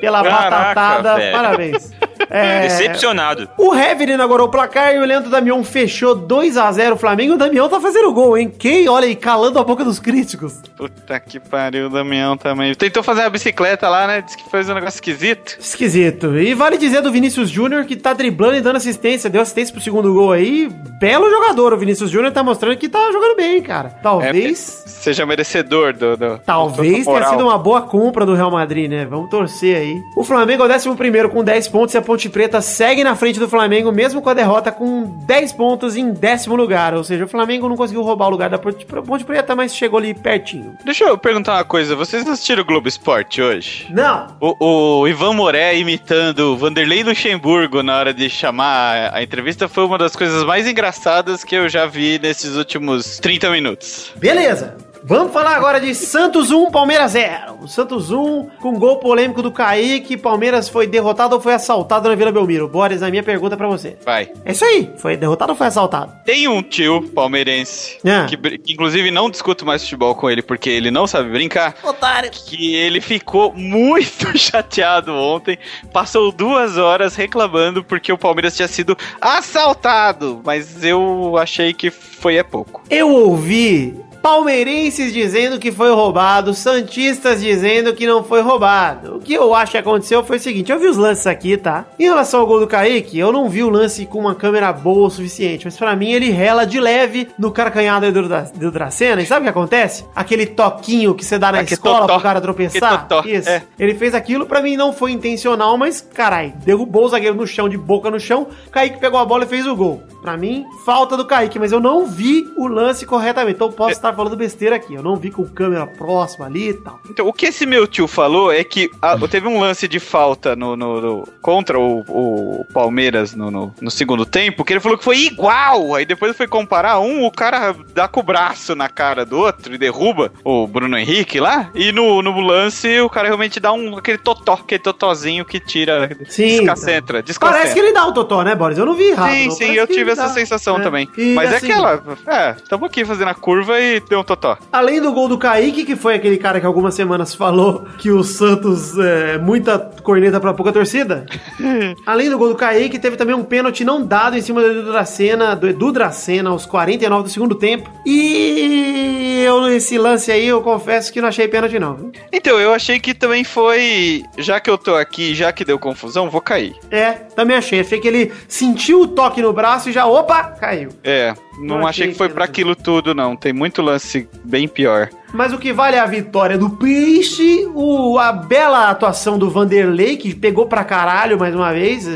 B: Pela
D: Caraca,
B: batatada,
D: velho.
B: parabéns. É,
D: Decepcionado.
B: O Hever inaugurou o placar e o Leandro Damião fechou 2x0 o Flamengo. O Damião tá fazendo gol, hein? Quem? Olha aí, calando a boca dos críticos.
C: Puta que pariu, o Damião também. Tentou fazer uma bicicleta lá, né? Disse que fez um negócio esquisito.
B: Esquisito. E vale dizer do Vinícius Júnior que tá driblando e dando assistência. Deu assistência pro segundo gol aí. Belo jogador. O Vinícius Júnior tá mostrando que tá jogando bem, cara.
C: É,
B: Talvez.
C: seja merecedor do. do
B: Talvez
C: do
B: tenha sido uma boa compra do Real Madrid, né? Vamos torcer aí. O Flamengo é o 11 com 10 pontos e a Ponte Preta segue na frente do Flamengo, mesmo com a derrota com 10 pontos em décimo lugar. Ou seja, o Flamengo não conseguiu roubar o lugar da Ponte Preta, mas chegou ali pertinho.
C: Deixa eu perguntar uma coisa. Vocês assistiram o Globo Esporte hoje?
B: Não!
C: O, o Ivan Moré imitando o Vanderlei Luxemburgo na hora de chamar a entrevista foi uma das coisas mais engraçadas que eu já vi nesses últimos 30 minutos.
B: Beleza. Vamos falar agora de Santos 1, Palmeiras 0. O Santos 1 com gol polêmico do Kaique. Palmeiras foi derrotado ou foi assaltado na Vila Belmiro? Boris, a minha pergunta pra você.
C: Vai.
B: É isso aí. Foi derrotado ou foi assaltado?
C: Tem um tio palmeirense
B: Ah.
C: que, que inclusive não discuto mais futebol com ele porque ele não sabe brincar.
B: Otário.
C: Que ele ficou muito chateado ontem. Passou duas horas reclamando porque o Palmeiras tinha sido assaltado. Mas eu achei que foi é pouco.
B: Eu ouvi Palmeirenses dizendo que foi roubado, Santistas dizendo que não foi roubado. O que eu acho que aconteceu foi o seguinte: eu vi os lances aqui, tá? Em relação ao gol do Kaique, eu não vi o lance com uma câmera boa o suficiente, mas pra mim ele rela de leve no carcanhado do, do Dracena. E sabe o que acontece? Aquele toquinho que você dá na
C: Aquele
B: escola pro cara tropeçar.
C: Aquele totó,
B: Isso.
C: é.
B: Ele fez aquilo, pra mim não foi intencional, mas carai, derrubou o zagueiro no chão, de boca no chão. Kaique pegou a bola e fez o gol. Pra mim, falta do Kaique, mas eu não vi o lance corretamente. Então eu posso estar falando besteira aqui. Eu não vi com câmera próxima ali e tal.
C: Então, o que esse meu tio falou é que ah, teve um lance de falta no, no- no- contra o, o Palmeiras no, no- no segundo tempo, que ele falou que foi igual. Aí depois foi comparar um, o cara dá com o braço na cara do outro e derruba o Bruno Henrique lá. E no, no lance o cara realmente dá um aquele totó, aquele totozinho que tira,
B: Sim,
C: desconcentra, desconcentra.
B: Parece que ele dá o Totó, né, Boris? Eu não vi errado.
C: Sim,
B: não.
C: sim,
B: Parece
C: eu tive essa
B: dá.
C: sensação
B: É.
C: também.
B: E,
C: Mas
B: assim,
C: é aquela. É, tamo aqui fazendo a curva e deu um totó.
B: Além do gol do Kaique, que foi aquele cara que algumas semanas falou que o Santos é muita corneta pra pouca torcida. Além do gol do Kaique, teve também um pênalti não dado em cima do Edu Dracena, do Edu Dracena, aos 49 do segundo tempo. E eu, esse lance aí, eu confesso que não achei pênalti, não. viu?
C: Então, eu achei que também foi. Já que eu tô aqui, já que deu confusão, vou cair.
B: É, também achei. Achei que ele sentiu o toque no braço e já, opa, caiu.
C: É, não
B: Não
C: achei
B: achei
C: que foi
B: era-
C: aquilo tudo, não. Tem muito lance bem pior.
B: Mas o que vale é a vitória do Peixe, o, a bela atuação do Vanderlei, que pegou pra caralho mais uma vez,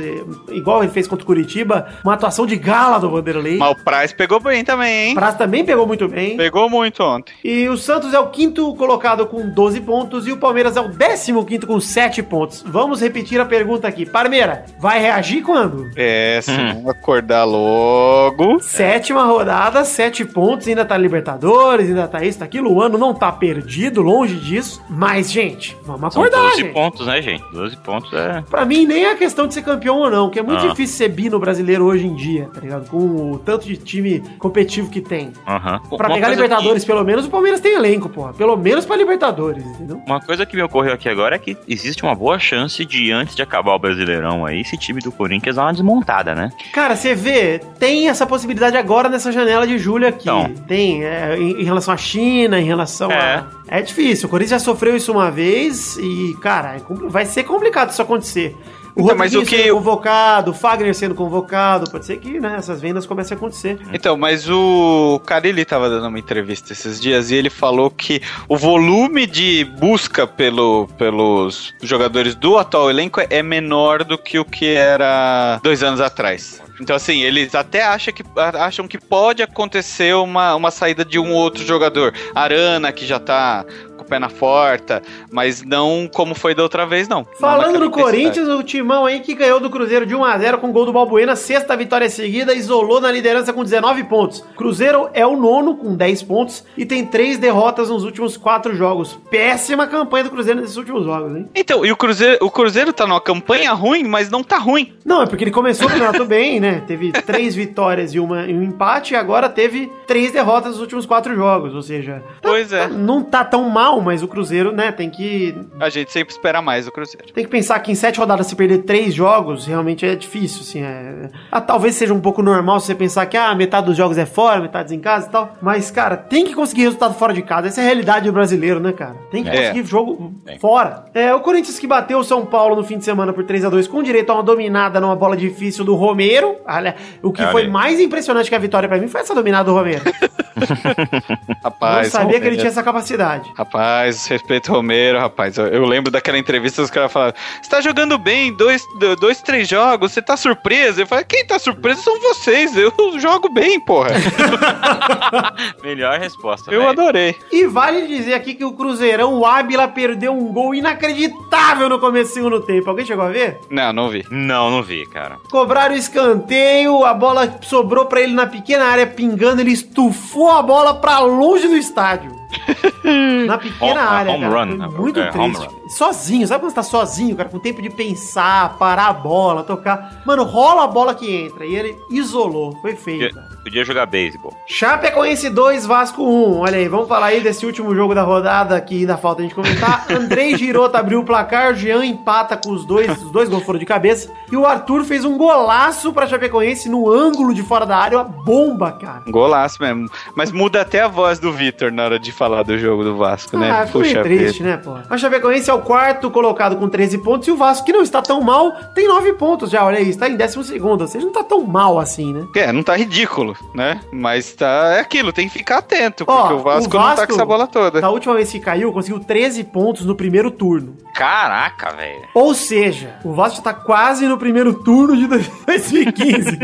B: igual ele fez contra o Curitiba, uma atuação de gala do Vanderlei.
C: Mas o Price pegou bem também, hein?
B: Praz também pegou muito bem.
C: Pegou muito ontem.
B: E o Santos é o quinto colocado com 12 pontos e o Palmeiras é o décimo quinto com 7 pontos. Vamos repetir a pergunta aqui. Parmeira, vai reagir quando?
C: É, se não acordar logo.
B: Sétima rodada, 7 pontos, ainda tá Libertadores, ainda tá isso, tá aquilo. O ano não tá perdido, longe disso. Mas, gente, vamos
D: São
B: acordar,
D: 12
B: gente.
D: pontos, né, gente? 12 pontos é.
B: Pra mim, nem é questão de ser campeão ou não, que é muito
D: Ah.
B: difícil ser bi no brasileiro hoje em dia, tá ligado? Com o tanto de time competitivo que tem.
D: Aham.
B: Pra
D: Uma
B: pegar Libertadores, pelo menos, o Palmeiras tem elenco, porra. Pelo menos pra Libertadores, entendeu?
D: que- uma coisa que me ocorreu aqui agora é que existe uma boa chance de, antes de acabar o Brasileirão aí, esse time do Corinthians dar uma desmontada, né?
B: Cara, você vê, tem essa possibilidade agora nessa janela de julho aqui.
D: Então.
B: Tem, é, em, em relação à China, em relação
D: É.
B: a. É difícil. O Corinthians já sofreu isso uma vez e, cara, é vai ser complicado isso acontecer. O
C: Então, mas o que
B: sendo convocado, o Fagner sendo convocado, pode ser que né, essas vendas comecem a acontecer.
C: Então, mas o Carilli tava dando uma entrevista esses dias e ele falou que o volume de busca pelo, pelos jogadores do atual elenco é menor do que o que era dois anos atrás. Então, assim, eles até acham que, acham que pode acontecer uma, uma saída de um outro jogador. Arana, que já tá pé na porta, mas não como foi da outra vez, não.
B: Falando do. Corinthians, o timão aí que ganhou do Cruzeiro de 1x0 com gol do Balbuena, sexta vitória seguida, isolou na liderança com 19 pontos. Cruzeiro é o nono com 10 pontos e tem três derrotas nos últimos quatro jogos. Péssima campanha do Cruzeiro nesses últimos jogos, hein?
C: Então, e o Cruzeiro, o Cruzeiro tá numa campanha ruim, mas não tá ruim.
B: Não, é porque ele começou o campeonato bem, né? Teve três vitórias e, uma, e um empate, e agora teve três derrotas nos últimos quatro jogos. Ou seja,
C: Pois é.
B: não tá tão mal, mas o Cruzeiro, né, tem que
C: A gente sempre espera mais do Cruzeiro.
B: Tem que pensar que em sete rodadas se perder três jogos, realmente é difícil, assim. É... Ah, talvez seja um pouco normal você pensar que ah, metade dos jogos é fora, metade em casa e tal. Mas, cara, tem que conseguir resultado fora de casa. Essa é a realidade do brasileiro, né, cara? Tem que
C: É.
B: conseguir jogo fora. É, o Corinthians que bateu o São Paulo no fim de semana por 3 a 2 com direito a uma dominada numa bola difícil do Romero. Olha, o que
D: Olha
B: foi mais impressionante que a vitória pra mim foi essa dominada do Romero.
C: Rapaz,
B: Não sabia que ele tinha essa capacidade.
C: Rapaz, respeito ao Romero, rapaz. Eu, eu lembro daquela entrevista os caras falaram: Você tá jogando bem, dois, do- dois, três jogos, você tá surpreso? Eu falei: Quem tá surpreso são vocês, eu jogo bem, porra.
D: Melhor resposta.
C: eu
D: velho.
C: adorei.
B: E vale dizer aqui que o Cruzeirão, o Ábila, perdeu um gol inacreditável no começo do segundo tempo. Alguém chegou a ver?
C: Não, não vi.
D: Não, não vi, cara.
B: Cobraram o escanteio, a bola sobrou pra ele na pequena área pingando, ele estufou a bola pra longe do estádio. Na pequena
D: Home-
B: área,
D: home
B: cara.
D: run,
B: Foi
D: né?
B: muito
D: É, home
B: triste. Sozinho, sabe quando você tá sozinho, cara? Com tempo de pensar, parar a bola, tocar. Mano, rola a bola que entra. E ele isolou. Foi feio,
D: Podia,
B: cara.
D: podia jogar beisebol.
B: Chapecoense 2, Vasco 1. Olha aí, vamos falar aí desse último jogo da rodada que ainda falta a gente comentar. Andrei Girota abriu o placar, o Jean empata com os dois, os dois gols foram de cabeça. E o Arthur fez um golaço pra Chapecoense no ângulo de fora da área, uma bomba, cara.
C: Golaço mesmo. Mas muda até a voz do Vitor na hora de falar do jogo do Vasco, né?
B: Ah, ficou meio triste, né, pô? A Chapecoense é o quarto colocado com 13 pontos e o Vasco, que não está tão mal, tem 9 pontos já, olha aí, está em 12 segundo, ou seja, não tá tão mal assim, né?
C: É, não tá ridículo, né? Mas tá. É aquilo, tem que ficar atento,
B: Ó,
C: porque o Vasco, não tá com essa bola toda.
B: Da última vez que caiu, conseguiu 13 pontos no primeiro turno.
D: Caraca, velho.
B: Ou seja, o Vasco já tá quase no primeiro turno de 2015.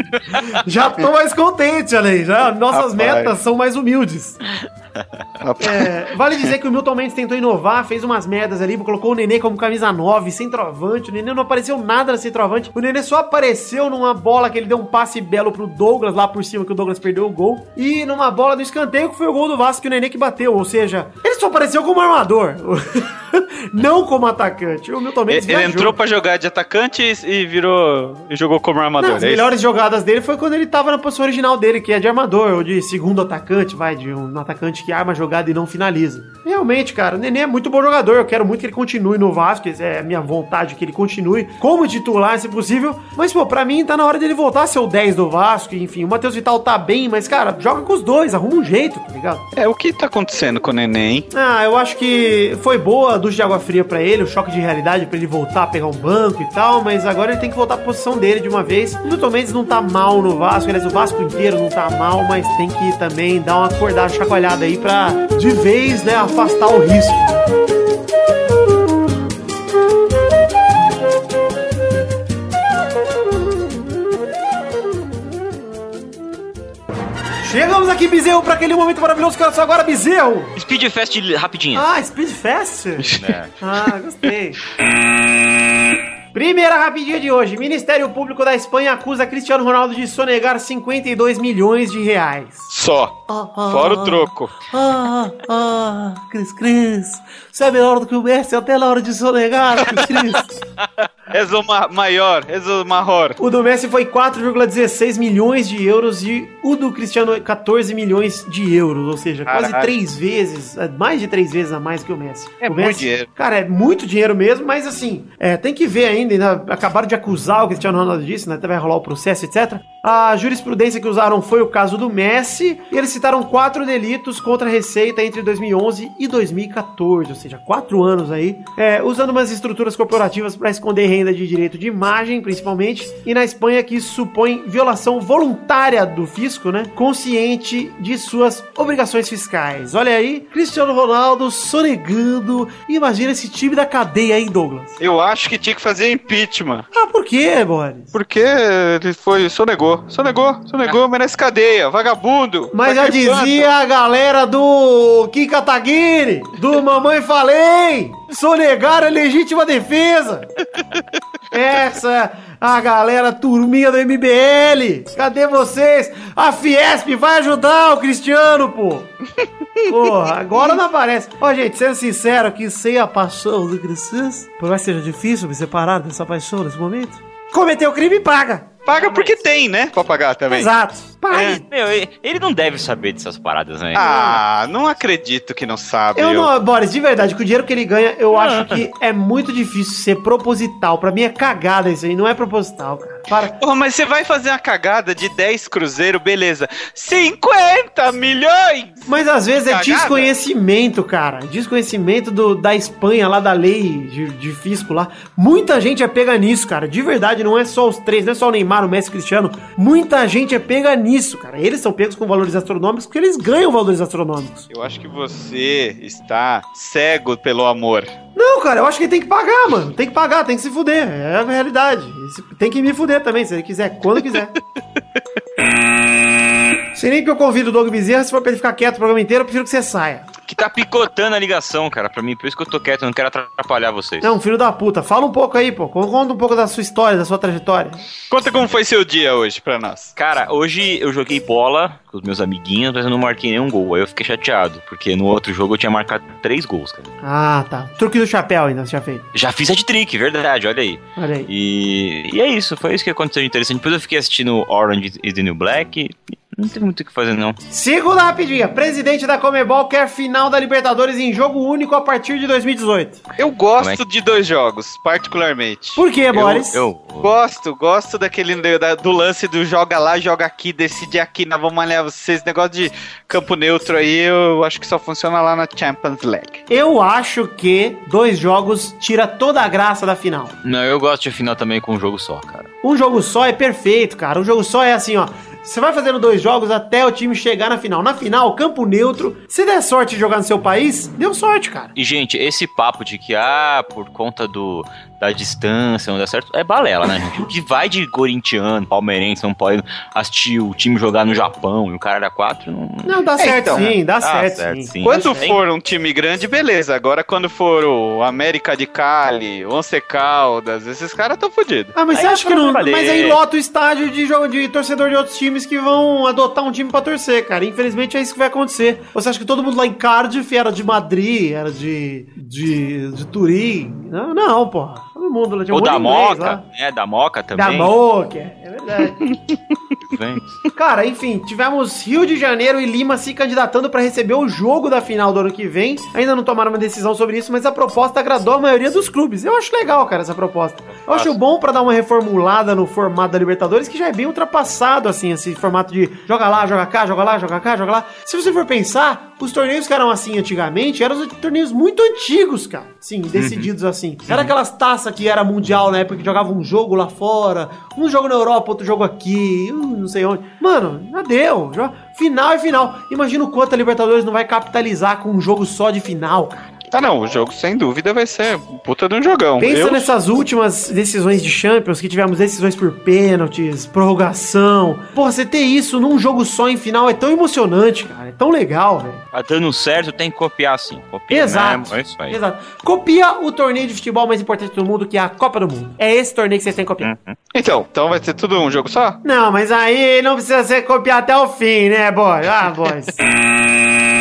B: já tô mais contente, olha aí. Já, nossas
C: Rapaz.
B: metas são mais humildes.
C: Rapaz.
B: É, vale dizer que o Milton Mendes tentou inovar, fez umas merdas ali, colocou o Nenê como camisa 9, centroavante. O Nenê não apareceu nada na centroavante. O Nenê só apareceu numa bola que ele deu um passe belo pro Douglas lá por cima, que o Douglas perdeu o gol. E numa bola do escanteio que foi o gol do Vasco que o Nenê que bateu. Ou seja, ele só apareceu como armador. não como atacante. O Milton Mendes
C: Ele, ele entrou pra jogar de atacante e, virou. e jogou como armador.
B: Não, as
C: é isso?
B: melhores jogadas dele foi quando ele tava na posição original dele, que é de armador, ou de segundo atacante, vai, de um atacante que arma a e não finaliza. Realmente, cara, o Nenê é muito bom jogador, eu quero muito que ele continue no Vasco, é a minha vontade que ele continue como titular, se possível. Mas, pô, pra mim tá na hora dele voltar a ser o 10 do Vasco, enfim, o Matheus Vital tá bem, mas, cara, joga com os dois, arruma um jeito, tá ligado?
C: É, o que tá acontecendo com o Neném, hein?
B: Ah, eu acho que foi boa a ducha de água fria pra ele, o choque de realidade pra ele voltar a pegar um banco e tal, mas agora ele tem que voltar à posição dele de uma vez. O Milton Mendes não tá mal no Vasco, aliás, o Vasco inteiro não tá mal, mas tem que também dar uma acordada, chacoalhada aí pra de vez, né, afastar o risco. Chegamos aqui, Bezerro, pra aquele momento maravilhoso que era só agora, Bezerro!
D: Speed Fest rapidinho.
B: Ah, Speed Fest?
D: É.
B: Ah, gostei. Primeira rapidinha de hoje. Ministério Público da Espanha acusa Cristiano Ronaldo de sonegar 52 milhões de reais.
C: Só. Fora o troco.
B: Ah, ah, Cris Cris. Você é melhor do que o Messi até na hora de sonegar, Cris Cris.
C: És o ma maior, és o maior.
B: O do Messi foi 4,16 milhões de euros e o do Cristiano 14 milhões de euros, ou seja, quase
C: Caralho.
B: três vezes, é, mais de três vezes a mais que o Messi.
C: É
B: o
C: muito
B: Messi,
C: dinheiro.
B: Cara, é muito dinheiro mesmo, mas assim, é, tem que ver ainda, ainda acabaram de acusar o Cristiano Ronaldo disso, né? Até vai rolar o processo, etc. A jurisprudência que usaram foi o caso do Messi, e eles citaram quatro delitos contra a Receita entre 2011 e 2014, ou seja, quatro anos aí, é, usando umas estruturas corporativas para esconder renda de direito de imagem, principalmente, e na Espanha que isso supõe violação voluntária do fisco, né? Consciente de suas obrigações fiscais. Olha aí, Cristiano Ronaldo sonegando. Imagina esse time da cadeia, hein, Douglas?
C: Eu acho que tinha que fazer impeachment.
B: Ah, por quê, Boris?
C: Porque ele foi. Sonegou. Sonegou, sonegou, merece cadeia. Vagabundo.
B: Mas já dizia a galera do Kika Taguiri, do Mamãe Falei, sonegar é legítima defesa. Essa, a galera turminha do MBL. Cadê vocês? A Fiesp vai ajudar o Cristiano, pô. Porra, agora não aparece. Ó, gente, sendo sincero aqui, sem a paixão do Cristiano, por mais que seja difícil me separar dessa paixão nesse momento, cometeu crime e paga.
C: Paga porque tem, né? Pra pagar também.
B: Exato. Pague.
D: Meu, ele- não deve saber dessas paradas, né?
C: Ah, não acredito que não sabe.
B: Eu não, Boris, de verdade, com o dinheiro que ele ganha, eu acho que é muito difícil ser proposital. Pra mim é cagada isso aí, não é proposital, cara. Para.
C: Porra, mas você vai fazer uma cagada de 10 cruzeiro, beleza. 50 milhões!
B: Mas às vezes é
C: Cagada?
B: desconhecimento, cara. Desconhecimento do, da Espanha, lá da lei de, de fisco lá. Muita gente é pega nisso, cara. De verdade, não é só os três, não é só o Neymar, o Messi o Cristiano. Muita gente é pega nisso, cara. Eles são pegos com valores astronômicos porque eles ganham valores astronômicos.
C: Eu acho que você está cego pelo amor.
B: Não, cara, eu acho que ele tem que pagar, mano. Tem que pagar, tem que se fuder. É a realidade. Tem que me fuder também, se ele quiser, quando quiser. Sei nem que eu convido o Doug Bezerra, se for pra ele ficar quieto o programa inteiro, eu prefiro que você saia.
C: Que
D: Ficar picotando a ligação, cara, pra mim. Por isso que eu tô quieto, eu não quero atrapalhar vocês.
B: Não, filho da puta. Fala um pouco aí, pô. Conta um pouco da sua história, da sua trajetória.
C: Conta como foi seu dia hoje pra nós.
D: Cara, hoje eu joguei bola com os meus amiguinhos, mas eu não marquei nenhum gol. Aí eu fiquei chateado, porque no outro jogo eu tinha marcado três gols, cara.
B: Ah, tá. Truque do chapéu ainda, você já fez.
D: Já fiz a de trick, verdade, olha aí.
B: Olha aí.
D: E, e é isso, foi isso que aconteceu de interessante. Depois eu fiquei assistindo Orange is the New Black. Não tem muito o que fazer, não.
B: Segunda rapidinha. Presidente da Comebol quer final da Libertadores em jogo único a partir de 2018.
C: Eu
D: Como é
C: gosto de dois jogos, particularmente.
B: Por quê, Boris?
D: Eu, eu,
C: Gosto, gosto daquele da- do lance do joga lá, joga aqui, decide aqui, nós vamos malhar vocês. Negócio de campo neutro aí, eu acho que só funciona lá na Champions League.
B: Eu acho que dois jogos tira toda a graça da final.
D: não, eu gosto de final também com um jogo só, cara.
B: Um jogo só é perfeito, cara. Um jogo só é assim, ó. Você vai fazendo dois jogos até o time chegar na final. Na final, campo neutro. Se der sorte de jogar no seu país, deu sorte, cara.
D: E, gente, esse papo de que, ah, por conta do, da distância, não dá certo, é balela, né, gente? O que vai de corintiano, palmeirense, não pode assistir o time jogar no Japão e o cara era quatro, não...
B: Não, dá
C: É,
B: certo
C: então.
B: sim, dá
D: Ah,
B: certo, sim.
C: Quando
D: Mas, hein?
C: for um time grande, beleza. Agora, quando for o América de Cali, Once Caldas, esses caras estão fodidos.
B: Ah, mas
D: Aí
B: você
D: eu
B: acha que não.
D: falei.
B: Mas aí lota o estádio de jogo de torcedor de outros times que vão adotar um time pra torcer, cara. Infelizmente é isso que vai acontecer. Você acha que todo mundo lá em Cardiff era de Madrid, era de. de. de Turim? Não, não, porra. Todo mundo lá tinha um
D: Ou da Moca,
B: lá.
D: né, da Moca também.
B: Da Moca, é verdade.
D: Vem.
B: Cara, enfim, tivemos Rio de Janeiro e Lima se candidatando pra receber o jogo da final do ano que vem. Ainda não tomaram uma decisão sobre isso, mas a proposta agradou a maioria dos clubes. Eu acho legal, cara, essa proposta. Eu acho bom pra dar uma reformulada no formato da Libertadores, que já é bem ultrapassado, assim, esse formato de joga lá, joga cá, joga lá, joga cá, joga lá. Se você for pensar, os torneios que eram assim antigamente eram os torneios muito antigos, cara. Sim, decididos assim. Era aquelas taças que era mundial na época que jogava um jogo lá fora, um jogo na Europa, outro jogo aqui, uh, não sei onde. Mano, já deu. Já... Final é final. Imagina o quanto a Libertadores não vai capitalizar com um jogo só de final, cara.
C: Ah, não, o jogo sem dúvida vai ser puta de um jogão.
B: Pensa
C: Eu-
B: nessas últimas decisões de Champions, que tivemos decisões por pênaltis, prorrogação. Porra, você ter isso num jogo só em final é tão emocionante, cara. É tão legal, velho.
D: Tá dando certo, tem que copiar sim. Copia
B: Exato.
D: mesmo, é isso aí.
B: Exato. Copia o torneio de futebol mais importante do mundo, que é a Copa do Mundo. É esse torneio que vocês têm que copiar.
D: Uhum.
C: Então, então vai ser tudo um jogo só?
B: Não, mas aí não precisa ser copiar até o fim, né, boy? Ah, boys.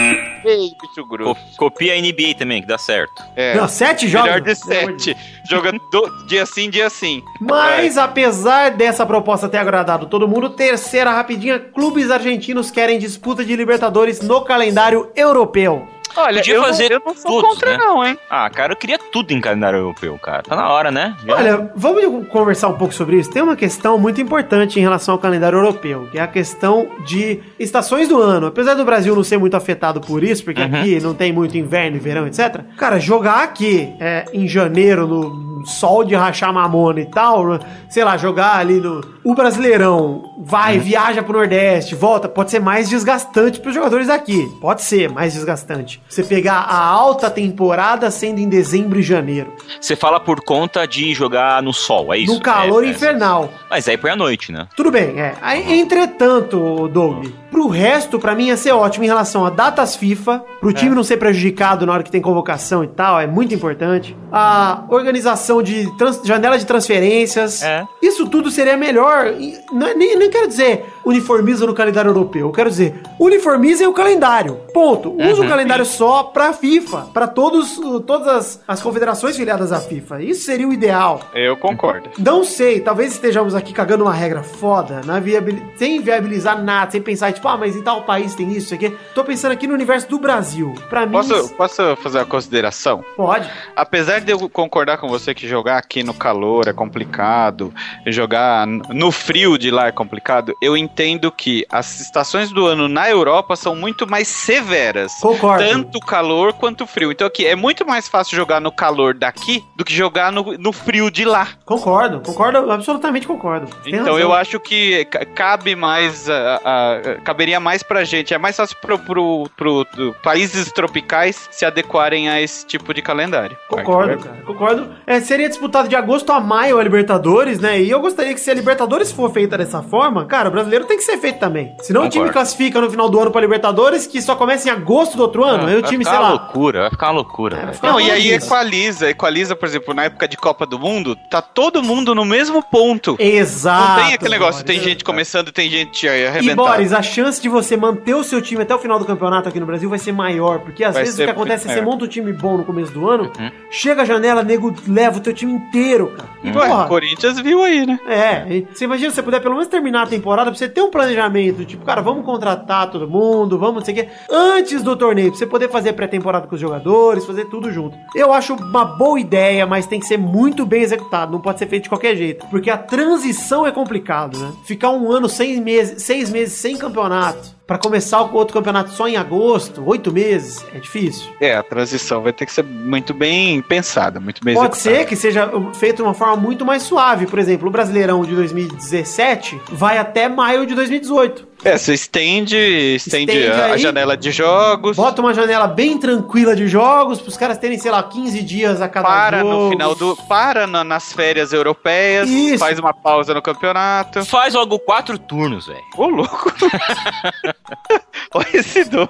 C: Ei, bicho grosso.
D: Co- copia a NBA também, que dá certo.
C: É.
B: Não, sete jogos.
C: Melhor de sete. Joga do- dia sim, dia sim.
B: Mas apesar dessa proposta ter agradado todo mundo, terceira rapidinha, clubes argentinos querem disputa de Libertadores no calendário europeu.
C: Olha,
D: Podia
C: eu,
D: fazer
C: não, eu não sou
D: todos,
C: contra
D: né?
C: não, hein?
D: Ah, cara, eu queria tudo em calendário europeu, cara. Tá na hora, né? Já-
B: Olha, vamos conversar um pouco sobre isso. Tem uma questão muito importante em relação ao calendário europeu, que é a questão de estações do ano. Apesar do Brasil não ser muito afetado por isso, porque aqui não tem muito inverno e verão, etc. Cara, jogar aqui é, em janeiro, no sol de rachar mamona e tal, sei lá, jogar ali no. O Brasileirão vai, viaja pro Nordeste, volta, pode ser mais desgastante pros jogadores daqui. Pode ser mais desgastante. Você pegar a alta temporada sendo em dezembro e janeiro.
D: Você fala por conta de jogar no sol, é isso?
B: no calor
D: É, é.
B: infernal.
D: Mas aí põe à noite, né?
B: Tudo bem, é. Aí, entretanto, Doug, pro resto, pra mim ia ser ótimo em relação a datas FIFA, pro time não ser prejudicado na hora que tem convocação e tal, é muito importante. A organização de trans- janela de transferências.
D: É.
B: Isso tudo seria melhor. E não- nem, nem quero dizer uniformiza no calendário europeu. Eu quero dizer uniformizem o calendário. Ponto. Usa o calendário só pra FIFA, pra todos, todas as, as confederações filiadas à FIFA. Isso seria o ideal.
C: Eu concordo.
B: Não sei, talvez estejamos aqui cagando uma regra foda, na viabili- sem viabilizar nada, sem pensar, tipo, ah, mas em tal país tem isso, isso aqui. Tô pensando aqui no universo do Brasil. Pra mim,
C: Posso, posso fazer uma consideração?
B: pode.
C: Apesar de eu concordar com você que jogar aqui no calor é complicado, jogar no frio de lá é complicado, eu entendo que as estações do ano na Europa são muito mais severas.
B: Concordo.
C: Tanto o calor quanto o frio. Então aqui é muito mais fácil jogar no calor daqui do que jogar no, no frio de lá.
B: Concordo, concordo, absolutamente concordo. Tem
C: Então
B: razão.
C: eu acho que ca- cabe mais, a- a- caberia mais pra gente. É mais fácil pro, pro, pro- do- países tropicais se adequarem a esse tipo de calendário.
B: Concordo, cara. Concordo. É, seria disputado de agosto a maio a Libertadores, né? E eu gostaria que se a Libertadores for feita dessa forma, cara, o brasileiro tem que ser feito também. Senão o time
D: Concordo.
B: classifica no final do ano pra Libertadores, que só começa em agosto do outro ano. aí o
D: vai
B: time,
D: ficar
B: sei
D: uma
B: lá.
D: loucura, vai ficar uma loucura.
B: É, vai ficar
C: Não,
B: uma
C: e aí equaliza, equaliza, por exemplo, na época de Copa do Mundo, tá todo mundo no mesmo ponto.
B: Exato.
C: Não tem aquele negócio, tem
B: Boris.
C: gente começando, tem gente aí
B: E
C: arrebentando.
B: Boris, a chance de você manter o seu time até o final do campeonato aqui no Brasil vai ser maior, porque às
C: Vai
B: vezes o que acontece é você monta um time bom no começo do ano,
D: Uhum.
B: chega a janela, nego leva o teu time inteiro, cara. E,
C: Ué, o Corinthians viu aí, né?
B: É, você imagina se você puder pelo menos terminar a temporada pra você ter um planejamento, tipo, cara, vamos contratar todo mundo, vamos não sei o quê, antes do torneio, pra você poder fazer pré-temporada com os jogadores, fazer tudo junto. Eu acho uma boa ideia, mas tem que ser muito bem executado, não pode ser feito de qualquer jeito, porque a transição é complicado, né? Ficar um ano, seis meses, seis meses sem campeonato, pra começar o outro campeonato só em agosto, oito meses, é difícil.
C: É, a transição vai ter que ser muito bem pensada, muito bem
B: Pode
C: executada.
B: ser que seja feito de uma forma muito mais suave. Por exemplo, o Brasileirão de 2017 vai até maio de 2018.
C: É, você estende, estende,
B: Estende
C: a,
B: aí.
C: janela de jogos.
B: Bota uma janela bem tranquila de jogos, pros caras terem, sei lá, 15 dias a cada
C: para
B: jogo.
C: no final do. Para na- nas férias europeias.
B: Isso.
C: Faz uma pausa no campeonato.
D: Faz logo quatro turnos, velho.
C: Ô, louco! Olha esse Doug.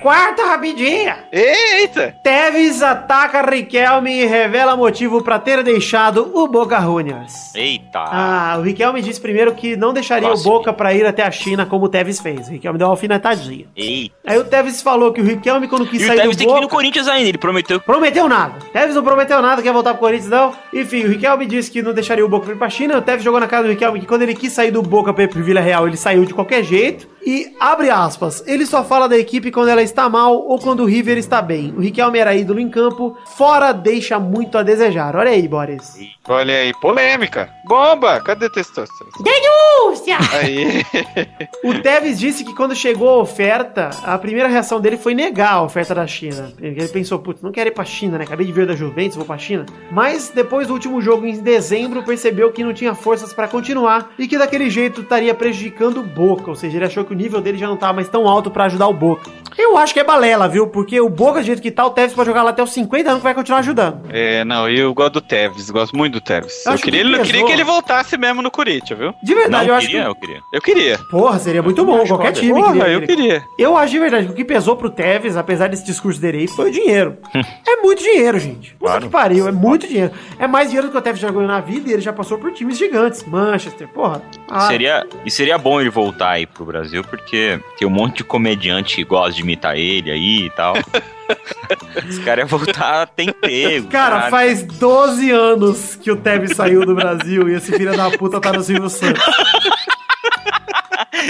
B: Quarta rapidinha.
C: Eita!
B: Tevez ataca Riquelme e revela motivo pra ter deixado o Boca Juniors.
D: Eita.
B: Ah, o Riquelme disse primeiro que não deixaria o Boca pra ir até a China como o Tevez fez. O Riquelme deu uma alfinetadinha.
D: Eita.
B: Aí o Tevez falou que o Riquelme, quando quis
D: E o
B: sair
D: Tevez
B: do
D: tem que vir
B: Boca...
D: no Corinthians ainda, ele prometeu.
B: Prometeu nada. Tevez não prometeu nada, quer voltar pro Corinthians, não. Enfim, o Riquelme disse que não deixaria o Boca pra ir pra China. O Tevez jogou na cara do Riquelme que quando ele quis sair do Boca pra ir pro Vila Real, ele saiu de qualquer jeito. E, abre aspas, ele só fala da equipe quando ela está mal ou quando o River está bem. O Riquelme era ídolo em campo, fora deixa muito a desejar. Olha aí, Boris.
C: Olha aí, polêmica. Bomba! Cadê testosterona?
B: Denúncia!
C: Aí.
B: O Tevez disse que quando chegou a oferta, a primeira reação dele foi negar a oferta da China. Ele pensou, putz, não quero ir pra China, né? Acabei de vir da Juventus, vou pra China. Mas depois do último jogo em dezembro, percebeu que não tinha forças pra continuar e que daquele jeito estaria prejudicando o Boca. Ou seja, ele achou que o nível dele já não tava mais tão alto pra ajudar o Boca. Eu acho que é balela, viu? Porque o Boca, do jeito que tá, o Tevez pode jogar lá até os 50 anos que vai continuar ajudando.
C: É, não, eu gosto do Tevez, gosto muito do Tevez.
B: Eu
C: Eu,
B: acho
C: queria,
B: que
C: ele- eu queria que ele voltasse mesmo no Corinthians, viu?
B: De verdade,
D: Não
B: eu acho
D: queria,
B: que.
D: eu queria.
C: Eu queria.
B: Porra, seria muito bom. Qualquer time
C: Porra,
B: queria
C: eu queria.
B: Eu acho de verdade que o que pesou pro Tevez, apesar desse discurso dele aí, foi o dinheiro. é muito dinheiro, gente. Puta
D: Claro.
B: que pariu, é muito dinheiro. É mais dinheiro do que o Tevez já ganhou na vida e ele já passou por times gigantes. Manchester, porra. Ah,
D: Seria, e seria bom ele voltar aí pro Brasil, porque tem um monte de comediante que gosta de imitar ele aí e tal. Esse cara ia voltar, tem emprego.
B: Cara,
D: caralho.
B: faz 12 anos que o Tevez saiu do Brasil e esse filho da puta tá no Silvio Santos.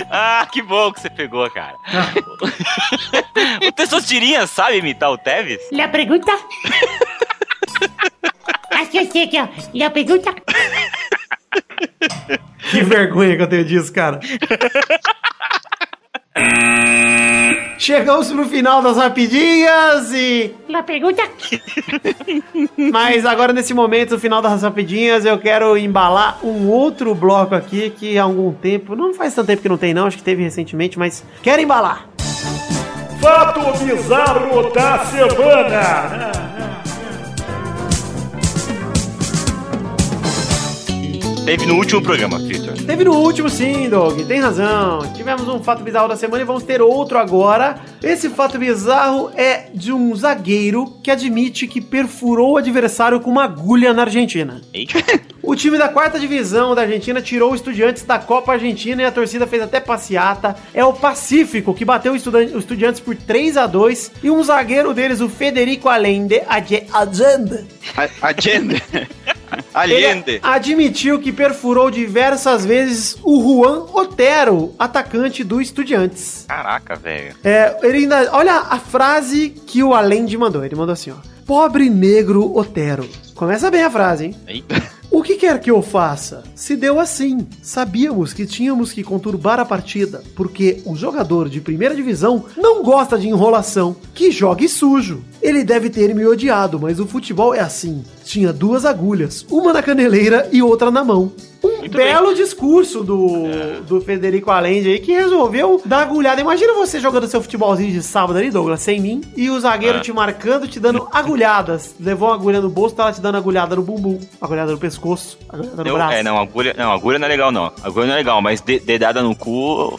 D: Ah, que bom que você pegou, cara. o Testosterinha sabe imitar o Tevez?
F: La pregunta. Acho que eu sei aqui, ó. La pregunta.
B: Que vergonha que eu tenho disso, cara. Chegamos pro final das rapidinhas e
F: La pregunta.
B: Mas agora, nesse momento, no final das rapidinhas, eu quero embalar um outro bloco aqui que há algum tempo, não faz tanto tempo que não tem, não, acho que teve recentemente, mas quero embalar.
G: Fato bizarro da semana.
D: Teve no último programa, Victor.
B: Teve no último, sim, Doug, tem razão. Tivemos um fato bizarro da semana e vamos ter outro agora. Esse fato bizarro é de um zagueiro que admite que perfurou o adversário com uma agulha na Argentina.
D: Eita.
B: O time da quarta divisão da Argentina tirou o Estudiantes da Copa Argentina e a torcida fez até passeata. É o Pacífico que bateu o Estudiantes por 3 a 2 e um zagueiro deles, o Federico Allende, Allende,
C: Allende. Allende.
B: admitiu que perfurou diversas vezes o Juan Otero, atacante do Estudiantes.
D: Caraca, velho.
B: É, ele ainda. Olha a frase que o Allende mandou. Ele mandou assim, ó. Pobre negro Otero. Começa bem a frase, hein?
D: Eita.
B: O que quer que eu faça? Se deu assim. Sabíamos que tínhamos que conturbar a partida, porque o jogador de primeira divisão não gosta de enrolação. Que jogue sujo. Ele deve ter me odiado, mas o futebol é assim. Tinha duas agulhas, uma na caneleira e outra na mão. Um belo discurso do, do Federico Allende aí, que resolveu dar agulhada. Imagina você jogando seu futebolzinho de sábado ali, Douglas, sem mim, e o zagueiro
D: É.
B: te marcando, te dando agulhadas. Levou uma agulha no bolso, tava te dando agulhada no bumbum, agulhada no pescoço, agulhada no
D: Eu-
B: braço.
D: é, não, agulha, não, agulha não é legal, não. Agulha não é legal, mas de- dedada no cu.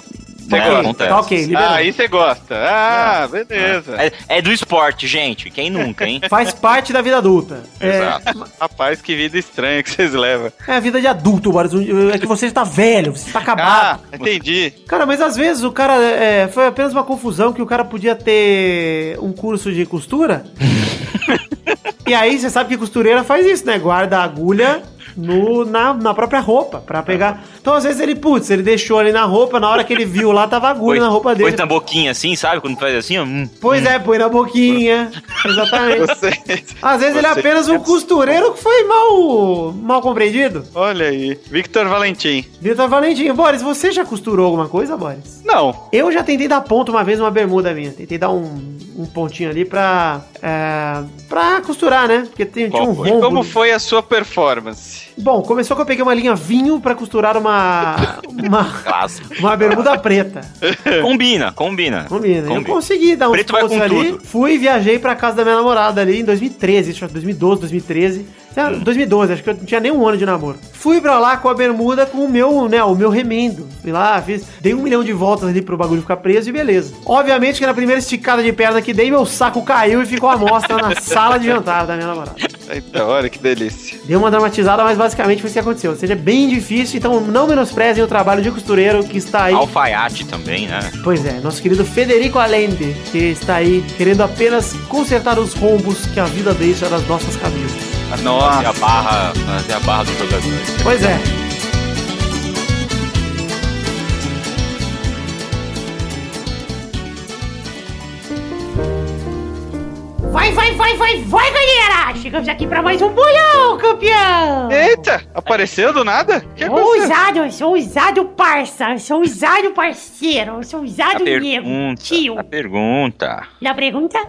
C: Você
D: né,
C: gosta?
D: acontece.
B: Tá ok, liberou.
C: Ah, aí você gosta. Ah, beleza.
D: É, é do esporte, gente. Quem nunca, hein?
B: Faz parte da vida adulta. É,
D: Exato.
C: Rapaz, que vida estranha que vocês levam.
B: é a vida de adulto, Boris. É que você está velho, você está
C: Ah,
B: acabado.
C: entendi.
B: Cara, mas às vezes o cara. é, foi apenas uma confusão que o cara podia ter um curso de costura. e aí você sabe que costureira faz isso, né? Guarda a agulha no, na, na própria roupa pra pegar. Então às vezes ele, putz, ele deixou ali na roupa, na hora que ele viu lá, tava agulha na roupa dele.
D: Põe na boquinha assim, sabe? Quando faz assim, ó. hum.
B: Pois é, põe na boquinha. Exatamente.
C: Vocês.
B: Às vezes ele é
C: Você-
B: apenas um costureiro que foi mal, mal compreendido.
C: Olha aí. Victor Valentim.
B: Vitor Valentim. Boris, você já costurou alguma coisa, Boris?
C: Não.
B: Eu já tentei dar ponto uma vez numa bermuda minha. Tentei dar um, um pontinho ali pra. É, pra costurar, né? Porque tem, tinha um rombo.
C: Como foi a sua performance?
B: Bom, começou que eu peguei uma linha vinho pra costurar uma. Uma, uma bermuda preta.
D: Combina, combina.
B: Combina. Eu
D: Combina.
B: consegui dar uns
D: Preto vai com
B: ali.
D: tudo.
B: Fui e viajei pra casa da minha namorada ali em 2013, acho que 2012, 2013. Ah, 2012, acho que eu não tinha nem um ano de namoro. Fui pra lá com a bermuda com o meu, né, o meu remendo. Fui lá, fiz, dei um milhão de voltas ali pro bagulho ficar preso e beleza. Obviamente que na primeira esticada de perna que dei, meu saco caiu e ficou à mostra na sala de jantar da minha namorada.
C: Eita, olha que delícia.
B: Deu uma dramatizada, mas basicamente foi isso que aconteceu. Ou seja, é bem difícil, então não menosprezem o trabalho de costureiro que está aí.
D: Alfaiate também, né?
B: Pois é, nosso querido Federico Allende, que está aí querendo apenas consertar os rombos que a vida deixa nas nossas cabeças.
D: Fazer a barra, fazer a barra do jogador.
B: Pois é.
F: Vai, vai, vai, vai, vai, galera! Chegamos aqui pra mais um bolão, campeão!
C: Eita, apareceu do nada? Que
F: ousado, eu sou ousado, parça! Eu sou ousado, parceiro! Eu sou
D: A
F: ousado mesmo,
D: pergunta.
F: tio!
D: A pergunta.
F: Na pergunta?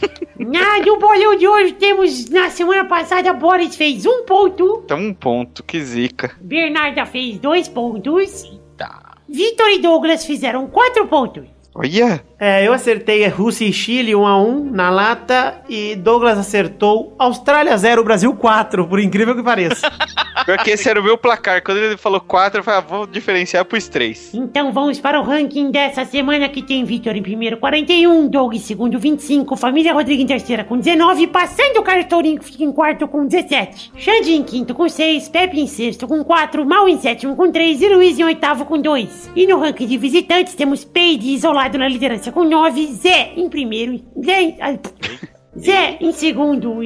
F: Ah, no bolão de hoje temos, na semana passada, Boris fez um ponto,
C: Então um ponto, que zica.
F: Bernarda fez dois pontos,
D: Tá.
F: Vitor e Douglas fizeram quatro pontos.
C: Olha,
B: É, eu acertei Rússia e Chile 1 a 1 na lata e Douglas acertou Austrália 0, Brasil 4, por incrível que pareça.
C: pior que esse era o meu placar. Quando ele falou 4, eu falei, ah, vou diferenciar pros 3.
F: Então vamos para o ranking dessa semana que tem Vitor em primeiro 41, Doug em segundo 25, Família Rodrigues em terceira com 19, passando o Cartorinho que fica em quarto com 17, Xande em quinto com 6, Pepe em sexto com 4, Mal em sétimo com 3 e Luiz em oitavo com 2. E no ranking de visitantes temos Peide isolado na liderança com 9, Zé em primeiro, Zé, ai, Zé em segundo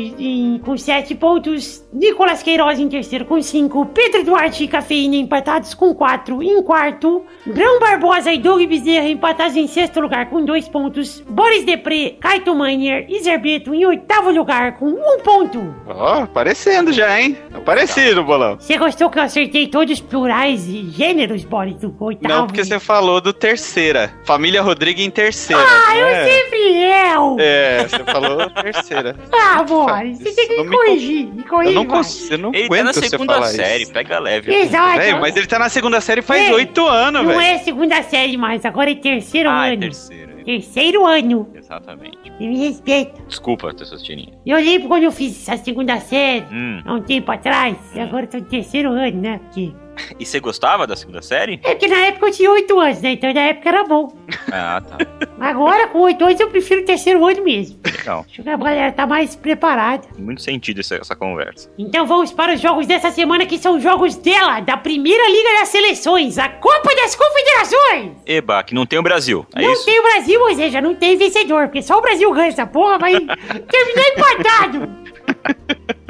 F: com 7 pontos, Nicolas Queiroz em terceiro com 5, Pedro Duarte e Cafeína empatados com 4, em quarto, Grão Barbosa e Doug Bezerra empatados em sexto lugar com 2 pontos, Boris Depré, Kaito Miner e Zerbeto em oitavo lugar com 1 ponto.
C: Ó, aparecendo já, hein? Aparecido, bolão.
F: Você gostou que eu acertei todos os plurais e gêneros, Boris, do oitavo?
C: Não, porque você falou do terceira. Família Rodrigues em terceira.
F: Ah, eu
C: né?
F: sempre eu!
C: É, você falou terceira.
F: Ah, Boris, você tem que
C: Não
F: me
C: me
F: corrigir, me
C: Eu
F: corrigir.
C: não
F: Boris.
C: consigo, eu não
D: Ele tá
C: aguento
D: na
C: você
D: segunda
C: falar
D: série,
C: isso.
D: pega leve.
F: Exato.
C: Velho, mas ele tá na segunda série faz oito anos,
F: Não
C: velho.
F: é segunda série mais, agora é terceiro
D: Ah, é
F: ano.
D: terceiro.
F: Terceiro ano.
D: Exatamente.
F: Você me respeita.
D: Desculpa, essas tirinhas.
F: Eu lembro quando eu fiz essa segunda série,
D: Hum.
F: há um tempo atrás, e agora eu tô no terceiro ano, né? Porque...
D: E você gostava da segunda série?
F: É porque na época eu tinha oito anos, né? Então na época era bom.
D: Ah, tá.
F: Agora, com oito anos, eu prefiro o terceiro ano mesmo.
D: Legal.
F: Acho que a galera tá mais preparada.
D: Tem muito sentido essa, essa conversa.
F: Então vamos para os jogos dessa semana, que são jogos dela, da Primeira Liga das Seleções, a Copa das Confederações!
D: Eba, que não tem o Brasil. É
F: não
D: isso?
F: tem o Brasil, ou seja, não tem vencedor, porque só o Brasil ganha essa porra, vai terminar empatado.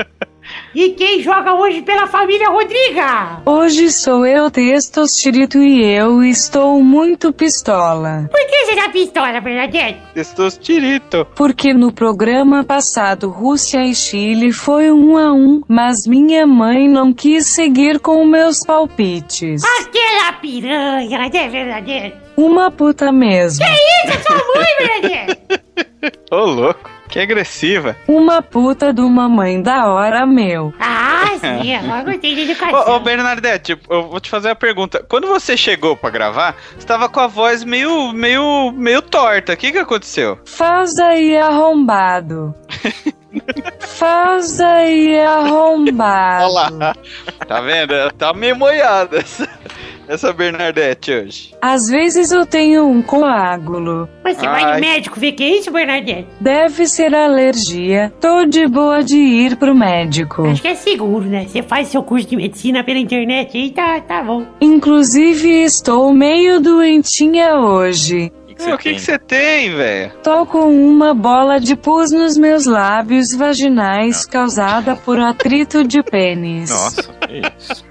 F: E quem joga hoje pela família Rodriga?
E: Hoje sou eu, Testostirito, e eu estou muito pistola.
F: Por que você tá pistola, Bernadette?
C: Testostirito.
E: Porque no programa passado Rússia e Chile foi um a um, mas minha mãe não quis seguir com meus palpites.
F: Aquela piranha, é Bernadette?
E: Uma puta mesmo.
F: Isso é sua mãe, Bernadette!
C: Ô, louco. Que agressiva.
E: Uma puta de uma mãe da hora, meu.
F: Ah, sim, agora gostei de
C: Ô, ô
F: educação.
C: Bernadette, eu vou te fazer uma pergunta. Quando você chegou pra gravar, você tava com a voz meio, meio, meio torta. O que que aconteceu?
E: Faz aí arrombado. Faz aí arrombado.
C: Olha lá. Tá vendo? Ela tá meio moiada essa, Bernadette hoje.
E: Às vezes eu tenho um coágulo.
F: Mas você vai
C: Ai.
F: no médico ver que é isso, Bernadette?
E: Deve ser alergia. Tô de boa de ir pro médico.
F: Acho que é seguro, né? Você faz seu curso de medicina pela internet aí, tá, tá bom.
E: Inclusive, estou meio doentinha hoje.
D: O que, que
C: Meu,
D: você
C: o que
D: tem?
C: que você tem, velho?
E: Tô com uma bola de pus nos meus lábios vaginais causada por atrito de pênis.
D: Nossa, que isso.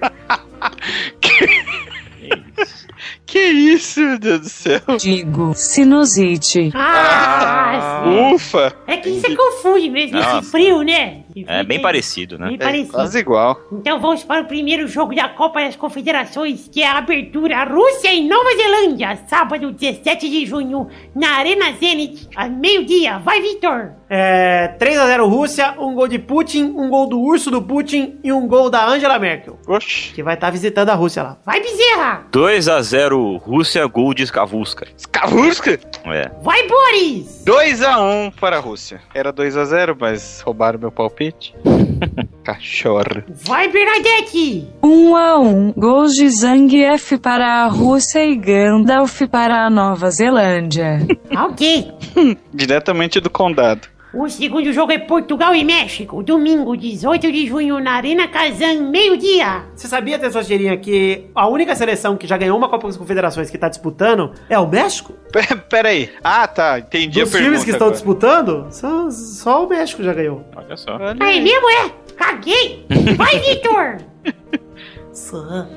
C: Que isso, meu Deus do céu?
E: Digo, sinusite.
F: Ah, sim.
C: Ufa!
F: É que você confunde mesmo, esse frio, né?
D: É bem parecido, né?
F: Bem
C: É
F: parecido.
C: quase igual.
F: Então vamos para o primeiro jogo da Copa das Confederações, que é a abertura Rússia e Nova Zelândia, sábado 17 de junho, na Arena Zenit, às meio-dia. Vai, Vitor!
B: É, 3x0 Rússia, um gol de Putin, um gol do urso do Putin e um gol da Angela Merkel,
C: Oxi.
B: que vai estar visitando a Rússia lá.
F: Vai, Bezerra!
D: 2x0 Rússia, gol de Skavuska.
C: Skavuska!
D: É.
F: Vai, Boris!
C: 2x1 para a Rússia. Era 2x0, mas roubaram meu palpite. Cachorro.
F: Vai, Bernadette!
E: Um a um, gols de Zangief para a Rússia e Gandalf para a Nova Zelândia.
F: ok.
C: Diretamente do condado.
F: O segundo jogo é Portugal e México, domingo 18 de junho, na Arena Kazan, meio-dia.
B: Você sabia, Tessosteirinha, que a única seleção que já ganhou uma Copa das Confederações que tá disputando é o México?
C: P- Pera aí. Ah, tá. Entendi
B: Dos
C: a pergunta.
B: times que estão
C: agora.
B: disputando, só, só o México já ganhou.
D: Olha só.
C: Olha
F: Aí
C: aí.
F: mesmo é? Caguei! Vai, Vitor!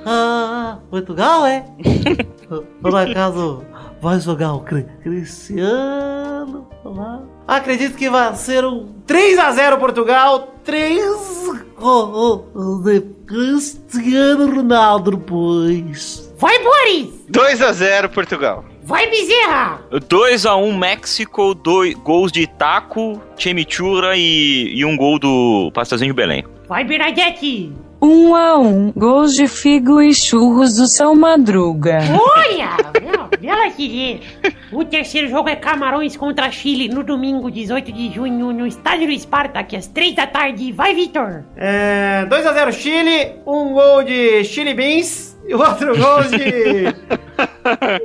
A: Ah, Portugal, é? Por acaso vai jogar o Cri- Cristiano? lá?
B: Acredito que vai ser um 3x0 Portugal, 3...
A: Oh, oh, de Cristiano Ronaldo, pois.
F: Vai, Boris!
C: 2x0 Portugal.
F: Vai, Bezerra!
D: 2x1 México, dois gols de Taco, Chemichurra e, e um gol do Pastelzinho de Belém.
F: Vai, Bernadette!
E: Um a um, gols de Figo e Churros do São Madruga.
F: Olha! Bela- Bela querer! O terceiro jogo é Camarões contra Chile, no domingo 18 de junho, no Estádio do Spartak, às 3 da tarde. Vai, Vitor!
B: É, 2x0 Chile, um gol de Chili Beans e outro gol de...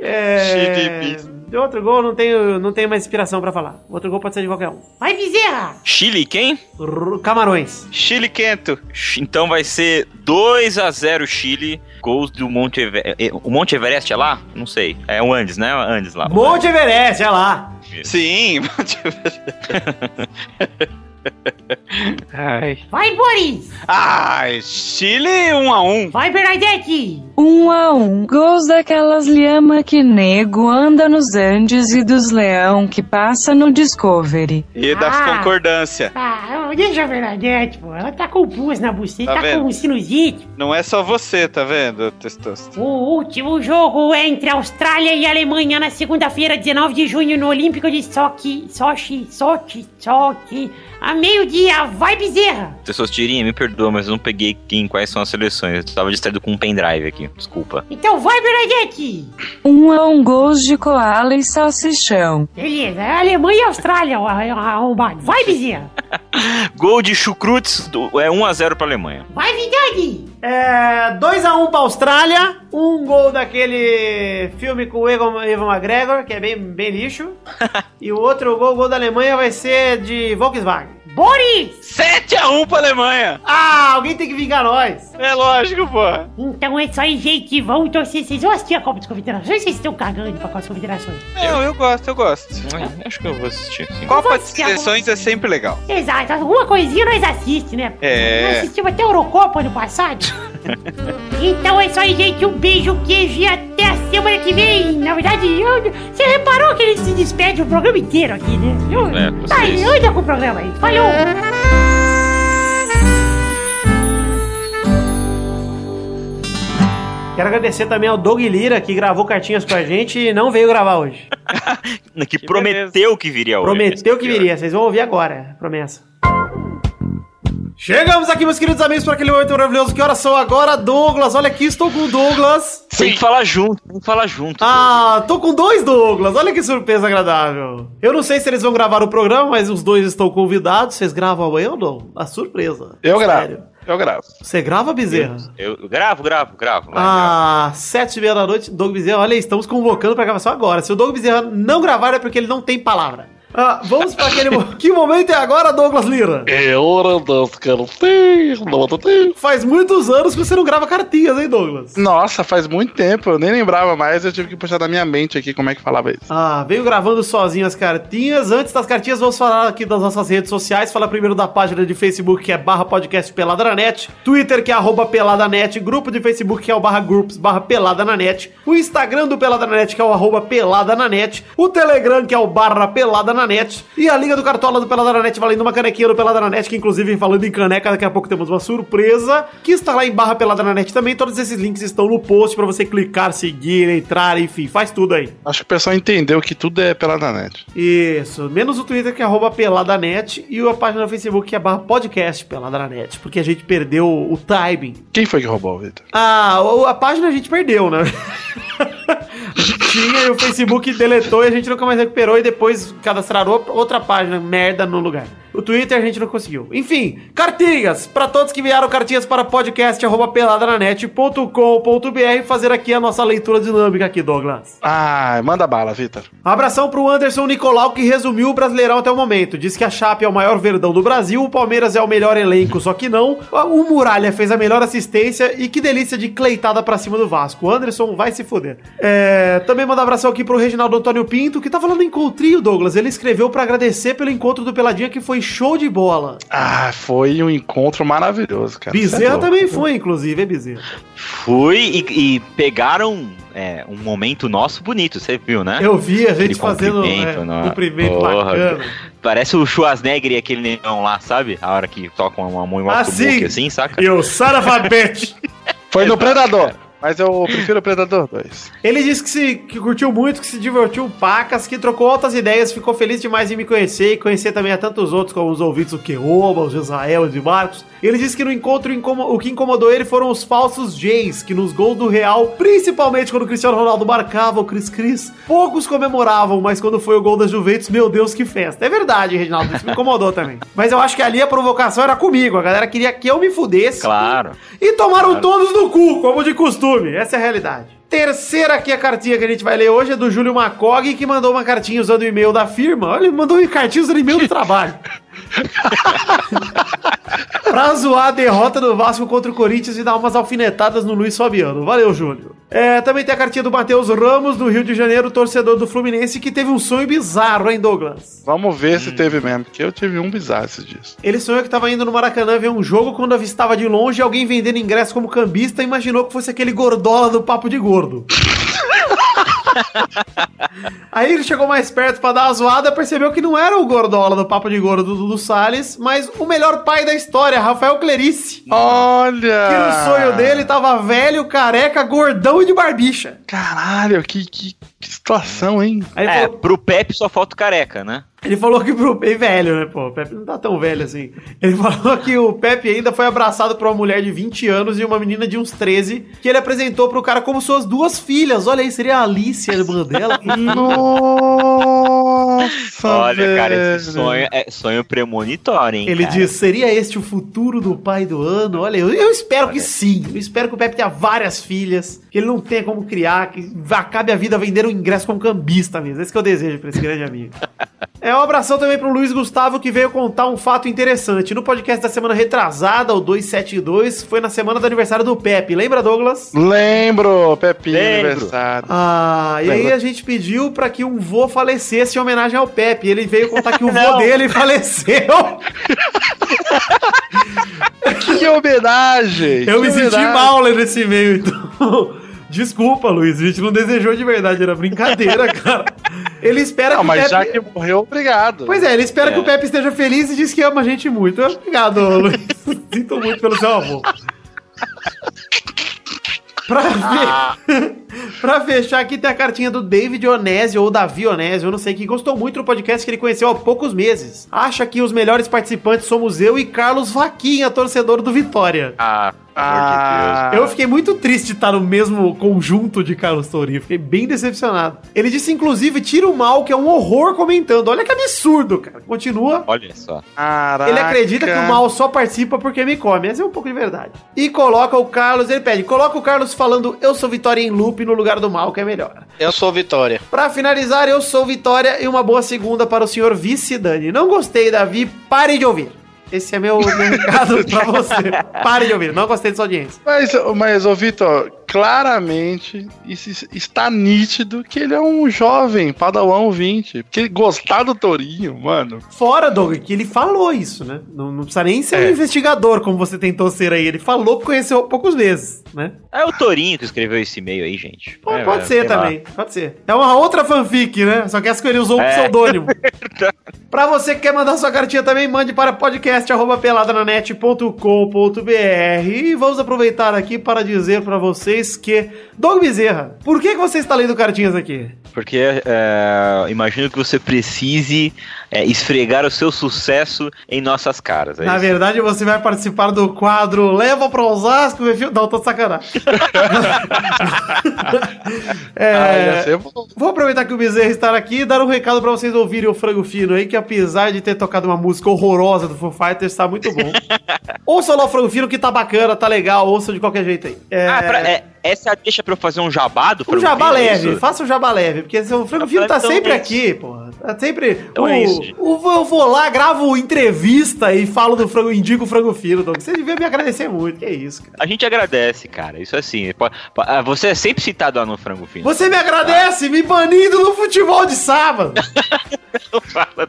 B: é,
C: Chili Beans.
B: De outro gol não tenho, não tenho mais inspiração pra falar. Outro gol pode ser de qualquer um.
F: Vai, Bezerra!
D: Chile quem?
B: R- Camarões.
C: Chile Quento.
D: Então vai ser 2x0 Chile, gols do Monte Everest. O Monte Everest é lá? Não sei. É o Andes, né? Andes lá.
B: Monte Everest, olha lá.
C: Sim. Ai.
F: Vai, Boris!
C: Ai, Chile 1x1.
F: Vai, Bernadette!
E: Um a um, gols daquelas lhama que nego anda nos Andes e dos leão que passa no Discovery.
C: E da
F: Ah.
C: concordância.
F: Ah, deixa a Bernadette, pô. Ela tá com pus na buceta,
C: Tá
F: tá, com sinusite.
C: Não é só você, tá vendo, Testosterone?
F: O último jogo é entre Austrália e Alemanha na segunda-feira, 19 de junho, no Olímpico de Sochi, Sochi, Sochi, Sochi. A meio-dia, vai Bezerra!
D: Testosterinha, me perdoa, mas eu não peguei quem, quais são as seleções. Eu tava distraído com um pendrive aqui. Desculpa.
F: Então vai, Bernadette!
E: Um a um, gols de koala e salsichão.
F: Beleza, é Alemanha e Austrália, o arrombado. Vai, Bezerra!
D: Gol de Chucrutes é 1x0 pra Alemanha.
F: Vai, Vidade!
B: É, 2x1 pra Austrália, um gol daquele filme com o Evan, Evan McGregor, que é bem, bem lixo. e o outro gol, gol da Alemanha, vai ser de Volkswagen.
F: Boris!
C: 7x1 pra Alemanha.
B: Ah, alguém tem que vingar nós.
C: É lógico, pô.
F: Então é isso aí, gente. Vamos torcer. Vocês vão assistir a Copa das Confederações? Vocês estão cagando pra Copa das Confederações?
C: Não, eu gosto, eu gosto.
D: É, Acho que eu vou assistir, sim.
C: Copa de
F: Você-
C: Seleções é sempre legal.
F: Exato, alguma coisinha nós assistimos, né?
C: É.
F: Nós assistimos até a Eurocopa no passado. então é isso aí, gente. Um beijo, queijo e até a semana que vem. Na verdade, eu- você reparou que ele se despede o programa inteiro aqui, né? Eu,
D: É,
F: tá,
D: vocês.
F: anda com o programa aí. Falou!
B: Quero agradecer também ao Doug Lira, que gravou cartinhas com a gente e não veio gravar hoje.
D: que,
C: Que
D: prometeu que viria hoje.
B: Prometeu que viria, vocês vão ouvir agora, promessa. Chegamos aqui, meus queridos amigos, para aquele momento maravilhoso. Que horas são agora, Douglas? Olha aqui, estou com o Douglas.
D: Tem que falar junto, tem que falar junto.
B: Ah, tô com dois Douglas. Olha que surpresa agradável. Eu não sei se eles vão gravar o programa, mas os dois estão convidados. Vocês gravam amanhã ou não? A surpresa.
H: Eu gravo.
B: Sério.
H: Eu gravo.
B: Você grava, Bezerra?
D: Eu, eu gravo, gravo, gravo.
B: Ah, sete e meia da noite, Doug Bezerra. Olha aí, estamos convocando pra gravação agora. Se o Doug Bezerra não gravar é porque ele não tem palavra. Ah, vamos para aquele. mo- que momento é agora, Douglas Lira?
H: É hora das cartinhas.
B: Faz muitos anos que você não grava cartinhas, hein, Douglas?
H: Nossa, faz muito tempo. Eu nem lembrava mais. Eu tive que puxar da minha mente aqui como é que falava isso.
B: Ah, veio gravando sozinho as cartinhas. Antes das cartinhas, vamos falar aqui das nossas redes sociais. Falar primeiro da página de Facebook, que é barra podcast Pelada na Net. Twitter, que é arroba Pelada na Net. Grupo de Facebook, que é o barra groups, barra Pelada na Net. O Instagram do Pelada na Net, que é o arroba Pelada na Net. O Telegram, que é o barra Pelada na Net. E a Liga do Cartola do Pelada na Net, valendo uma canequinha do Pelada na Net, que inclusive, falando em caneca, daqui a pouco temos uma surpresa, que está lá em barra Pelada na Net também. Todos esses links estão no post pra você clicar, seguir, entrar, enfim, faz tudo aí.
H: Acho que o pessoal entendeu que tudo é pela net.
B: Isso, menos o Twitter que é arroba peladanet e a página no Facebook que é barra podcast peladanet, porque a gente perdeu o timing.
H: Quem foi que roubou, Vitor?
B: Ah, a página a gente perdeu, né? tinha e o Facebook deletou e a gente nunca mais recuperou e depois cadastraram outra página merda no lugar. O Twitter a gente não conseguiu. Enfim, cartinhas! Para todos que enviaram cartinhas para podcast.peladananet.com.br fazer aqui a nossa leitura dinâmica aqui, Douglas.
H: Ah, manda bala, Vitor.
B: Abração pro Anderson Nicolau, que resumiu o Brasileirão até o momento. Diz que a Chape é o maior verdão do Brasil, o Palmeiras é o melhor elenco, só que não. O Muralha fez a melhor assistência e que delícia de cleitada pra cima do Vasco. O Anderson vai se fuder. É, também manda abração aqui pro Reginaldo Antônio Pinto, que tá falando encontrinho, Douglas. Ele escreveu pra agradecer pelo encontro do Peladinha, que foi show de bola.
H: Ah, foi um encontro maravilhoso, cara. É
B: Bezerra
H: louco.
B: também foi, inclusive, é Bezerra.
D: Fui e, e pegaram é, um momento nosso bonito, você viu, né?
B: Eu vi a gente
D: Aquele
B: fazendo
D: cumprimento,
B: é,
D: não-
B: cumprimento
D: Porra,
B: bacana.
D: Parece o Schwarzenegger e aquele negão lá, sabe? A hora que tocam uma mão em
B: Ah,
D: uma
B: sim.
D: assim, saca?
B: E o Sarafabete.
H: Foi no Predador. Mas eu prefiro o Predador 2.
B: Ele disse que, se, que curtiu muito, que se divertiu pacas, que trocou altas ideias, ficou feliz demais em me conhecer e conhecer também a tantos outros, como os ouvintes do Keoba, os Israel e de Marcos. Ele disse que no encontro o que incomodou ele foram os falsos Jays, que nos gols do Real, principalmente quando o Cristiano Ronaldo marcava o Cris Cris, poucos comemoravam, mas quando foi o gol da Juventus, meu Deus, que festa. É verdade, Reginaldo, isso me incomodou também. Mas eu acho que ali a provocação era comigo, a galera queria que eu me fudesse.
D: Claro.
B: E tomaram todos no cu, como de costume. Essa é a realidade. Terceira aqui a cartinha que a gente vai ler hoje é do Júlio Macog, que mandou uma cartinha usando o e-mail da firma. Olha, ele mandou uma cartinha usando o e-mail do trabalho. pra zoar a derrota do Vasco contra o Corinthians e dar umas alfinetadas no Luiz Fabiano. Valeu, Júlio. É, também tem a cartinha do Matheus Ramos, do Rio de Janeiro, torcedor do Fluminense, que teve um sonho bizarro, hein, Douglas?
H: Vamos ver se teve mesmo, porque eu tive um bizarro esses dias.
B: Ele sonhou que tava indo no Maracanã ver um jogo quando avistava de longe alguém vendendo ingresso como cambista e imaginou que fosse aquele gordola do papo de gordo. Aí ele chegou mais perto pra dar uma zoada, percebeu que não era o gordola do papo de gordo do Dudu Salles, mas o melhor pai da história, Rafael Clerice.
H: Olha!
B: Que no sonho dele tava velho, careca, gordão e de barbicha.
H: Caralho, que, que, que situação, hein?
B: Aí
D: É,
B: falou,
D: pro Pepe só falta o careca, né?
B: Ele falou que pro Pepe velho, né, pô? O Pepe não tá tão velho assim. Ele falou que o Pepe ainda foi abraçado por uma mulher de 20 anos e uma menina de uns 13, que ele apresentou pro cara como suas duas filhas. Olha aí, seria a Alice, a irmã dela.
H: Nossa,
D: Olha, cara, esse
H: velho.
D: sonho é sonho premonitório, hein?
B: Ele
D: cara?
B: diz: seria este o futuro do pai do ano? Olha, eu, eu espero que sim. Eu espero que o Pepe tenha várias filhas, que ele não tenha como criar, que acabe a vida vendendo o ingresso como cambista mesmo. Esse que eu desejo pra esse grande amigo. É um abração também pro Luiz Gustavo que veio contar um fato interessante. No podcast da semana retrasada, o 272, foi na semana do aniversário do Pepe. Lembra, Douglas?
H: Lembro, Pepinho,
D: Lembro.
H: aniversário.
B: Ah, e aí a gente pediu pra que um vô falecesse em homenagem ao Pepe. Ele veio contar que o vô dele faleceu.
H: Que homenagem!
B: Eu
H: que
B: me senti
H: homenagem.
B: mal lendo esse e-mail, então. Desculpa, Luiz. A gente não desejou de verdade, era brincadeira, cara. Ele espera
H: Não,
B: que o
H: mas
B: Pepe.
H: já que morreu, obrado.
B: Pois é, ele espera
D: É.
B: que o Pepe esteja feliz e diz que ama a gente muito. Obrigado, Luiz. Sinto muito pelo seu avô. Pra ver, Pra fechar aqui tem a cartinha do David Onésio ou Davi Onésio, eu não sei, que gostou muito do podcast que ele conheceu há poucos meses. Acha que os melhores participantes somos eu e Carlos Vaquinha, torcedor do Vitória.
D: Ah,
H: Ah,
B: Eu fiquei muito triste de estar no mesmo conjunto de Carlos Tourinho. Fiquei bem decepcionado. Ele disse, inclusive, tira o mal, que é um horror comentando. Olha que absurdo, cara. Continua.
D: Olha só.
H: caraca.
B: Ele acredita que o mal só participa porque me come. Essa é um pouco de verdade. E coloca o Carlos, ele pede, coloca o Carlos falando eu sou Vitória em loop no lugar do mal, que é melhor.
I: Eu sou Vitória.
B: Pra finalizar, eu sou Vitória e uma boa segunda para o senhor Vice Dani. Não gostei, Davi, pare de ouvir. Esse é meu, meu recado pra você. Pare de ouvir, não gostei da sua audiência.
H: Mas, mas ô Vitor, claramente isso está nítido que ele é um jovem Padawan 20. Porque gostar do Torinho, mano.
B: Fora, Doug, que ele falou isso, né? Não, não precisa nem ser um
H: É.
B: investigador, como você tentou ser aí. Ele falou que conheceu há poucos meses, né?
D: É o Torinho que escreveu esse e-mail aí, gente.
B: Pô,
D: É,
B: pode
D: é,
B: ser
D: sei lá.
B: também, pode ser. É uma outra fanfic, né? Só que essa que ele usou um
D: É.
B: pseudônimo. pra você que quer mandar sua cartinha também, mande para podcast.peladananet.com.br E vamos aproveitar aqui para dizer pra vocês que... Doug Bezerra, por que, que você está lendo cartinhas aqui?
D: Porque é, imagino que você precise é, esfregar o seu sucesso em nossas caras. É
B: Na
D: isso?
B: verdade, você vai participar do quadro Leva pra Osasco, meu filho. Não, tô de sacanagem. É,
H: Ah.
B: Vou aproveitar que o Bezerra está aqui e dar um recado pra vocês ouvirem o Frango Fino aí, que apesar de ter tocado uma música horrorosa do Foo Fighters, tá muito bom. ouça lá o Frango Fino que tá bacana, tá legal, ouça de qualquer jeito aí. É,
D: Ah, pra- é, essa deixa pra eu fazer um jabá do
B: um
D: Frango
B: jabá
D: Fino, é
B: leve,
D: isso?
B: faça um jabá leve, porque o Frango Fino tá
D: Então
B: sempre
D: é isso.
B: aqui, porra. Tá sempre.
D: Então
B: o,
D: é isso,
B: o- eu vou lá, gravo entrevista e falo do frango, indico o Frango Fino, Doug. Você devia me agradecer muito, que é isso, cara.
D: A gente agradece, cara. Isso assim. po- po- ah, Você é sempre citado lá no Frango Fino.
B: Você me agradece me banindo no futebol de sábado.
D: Não fala,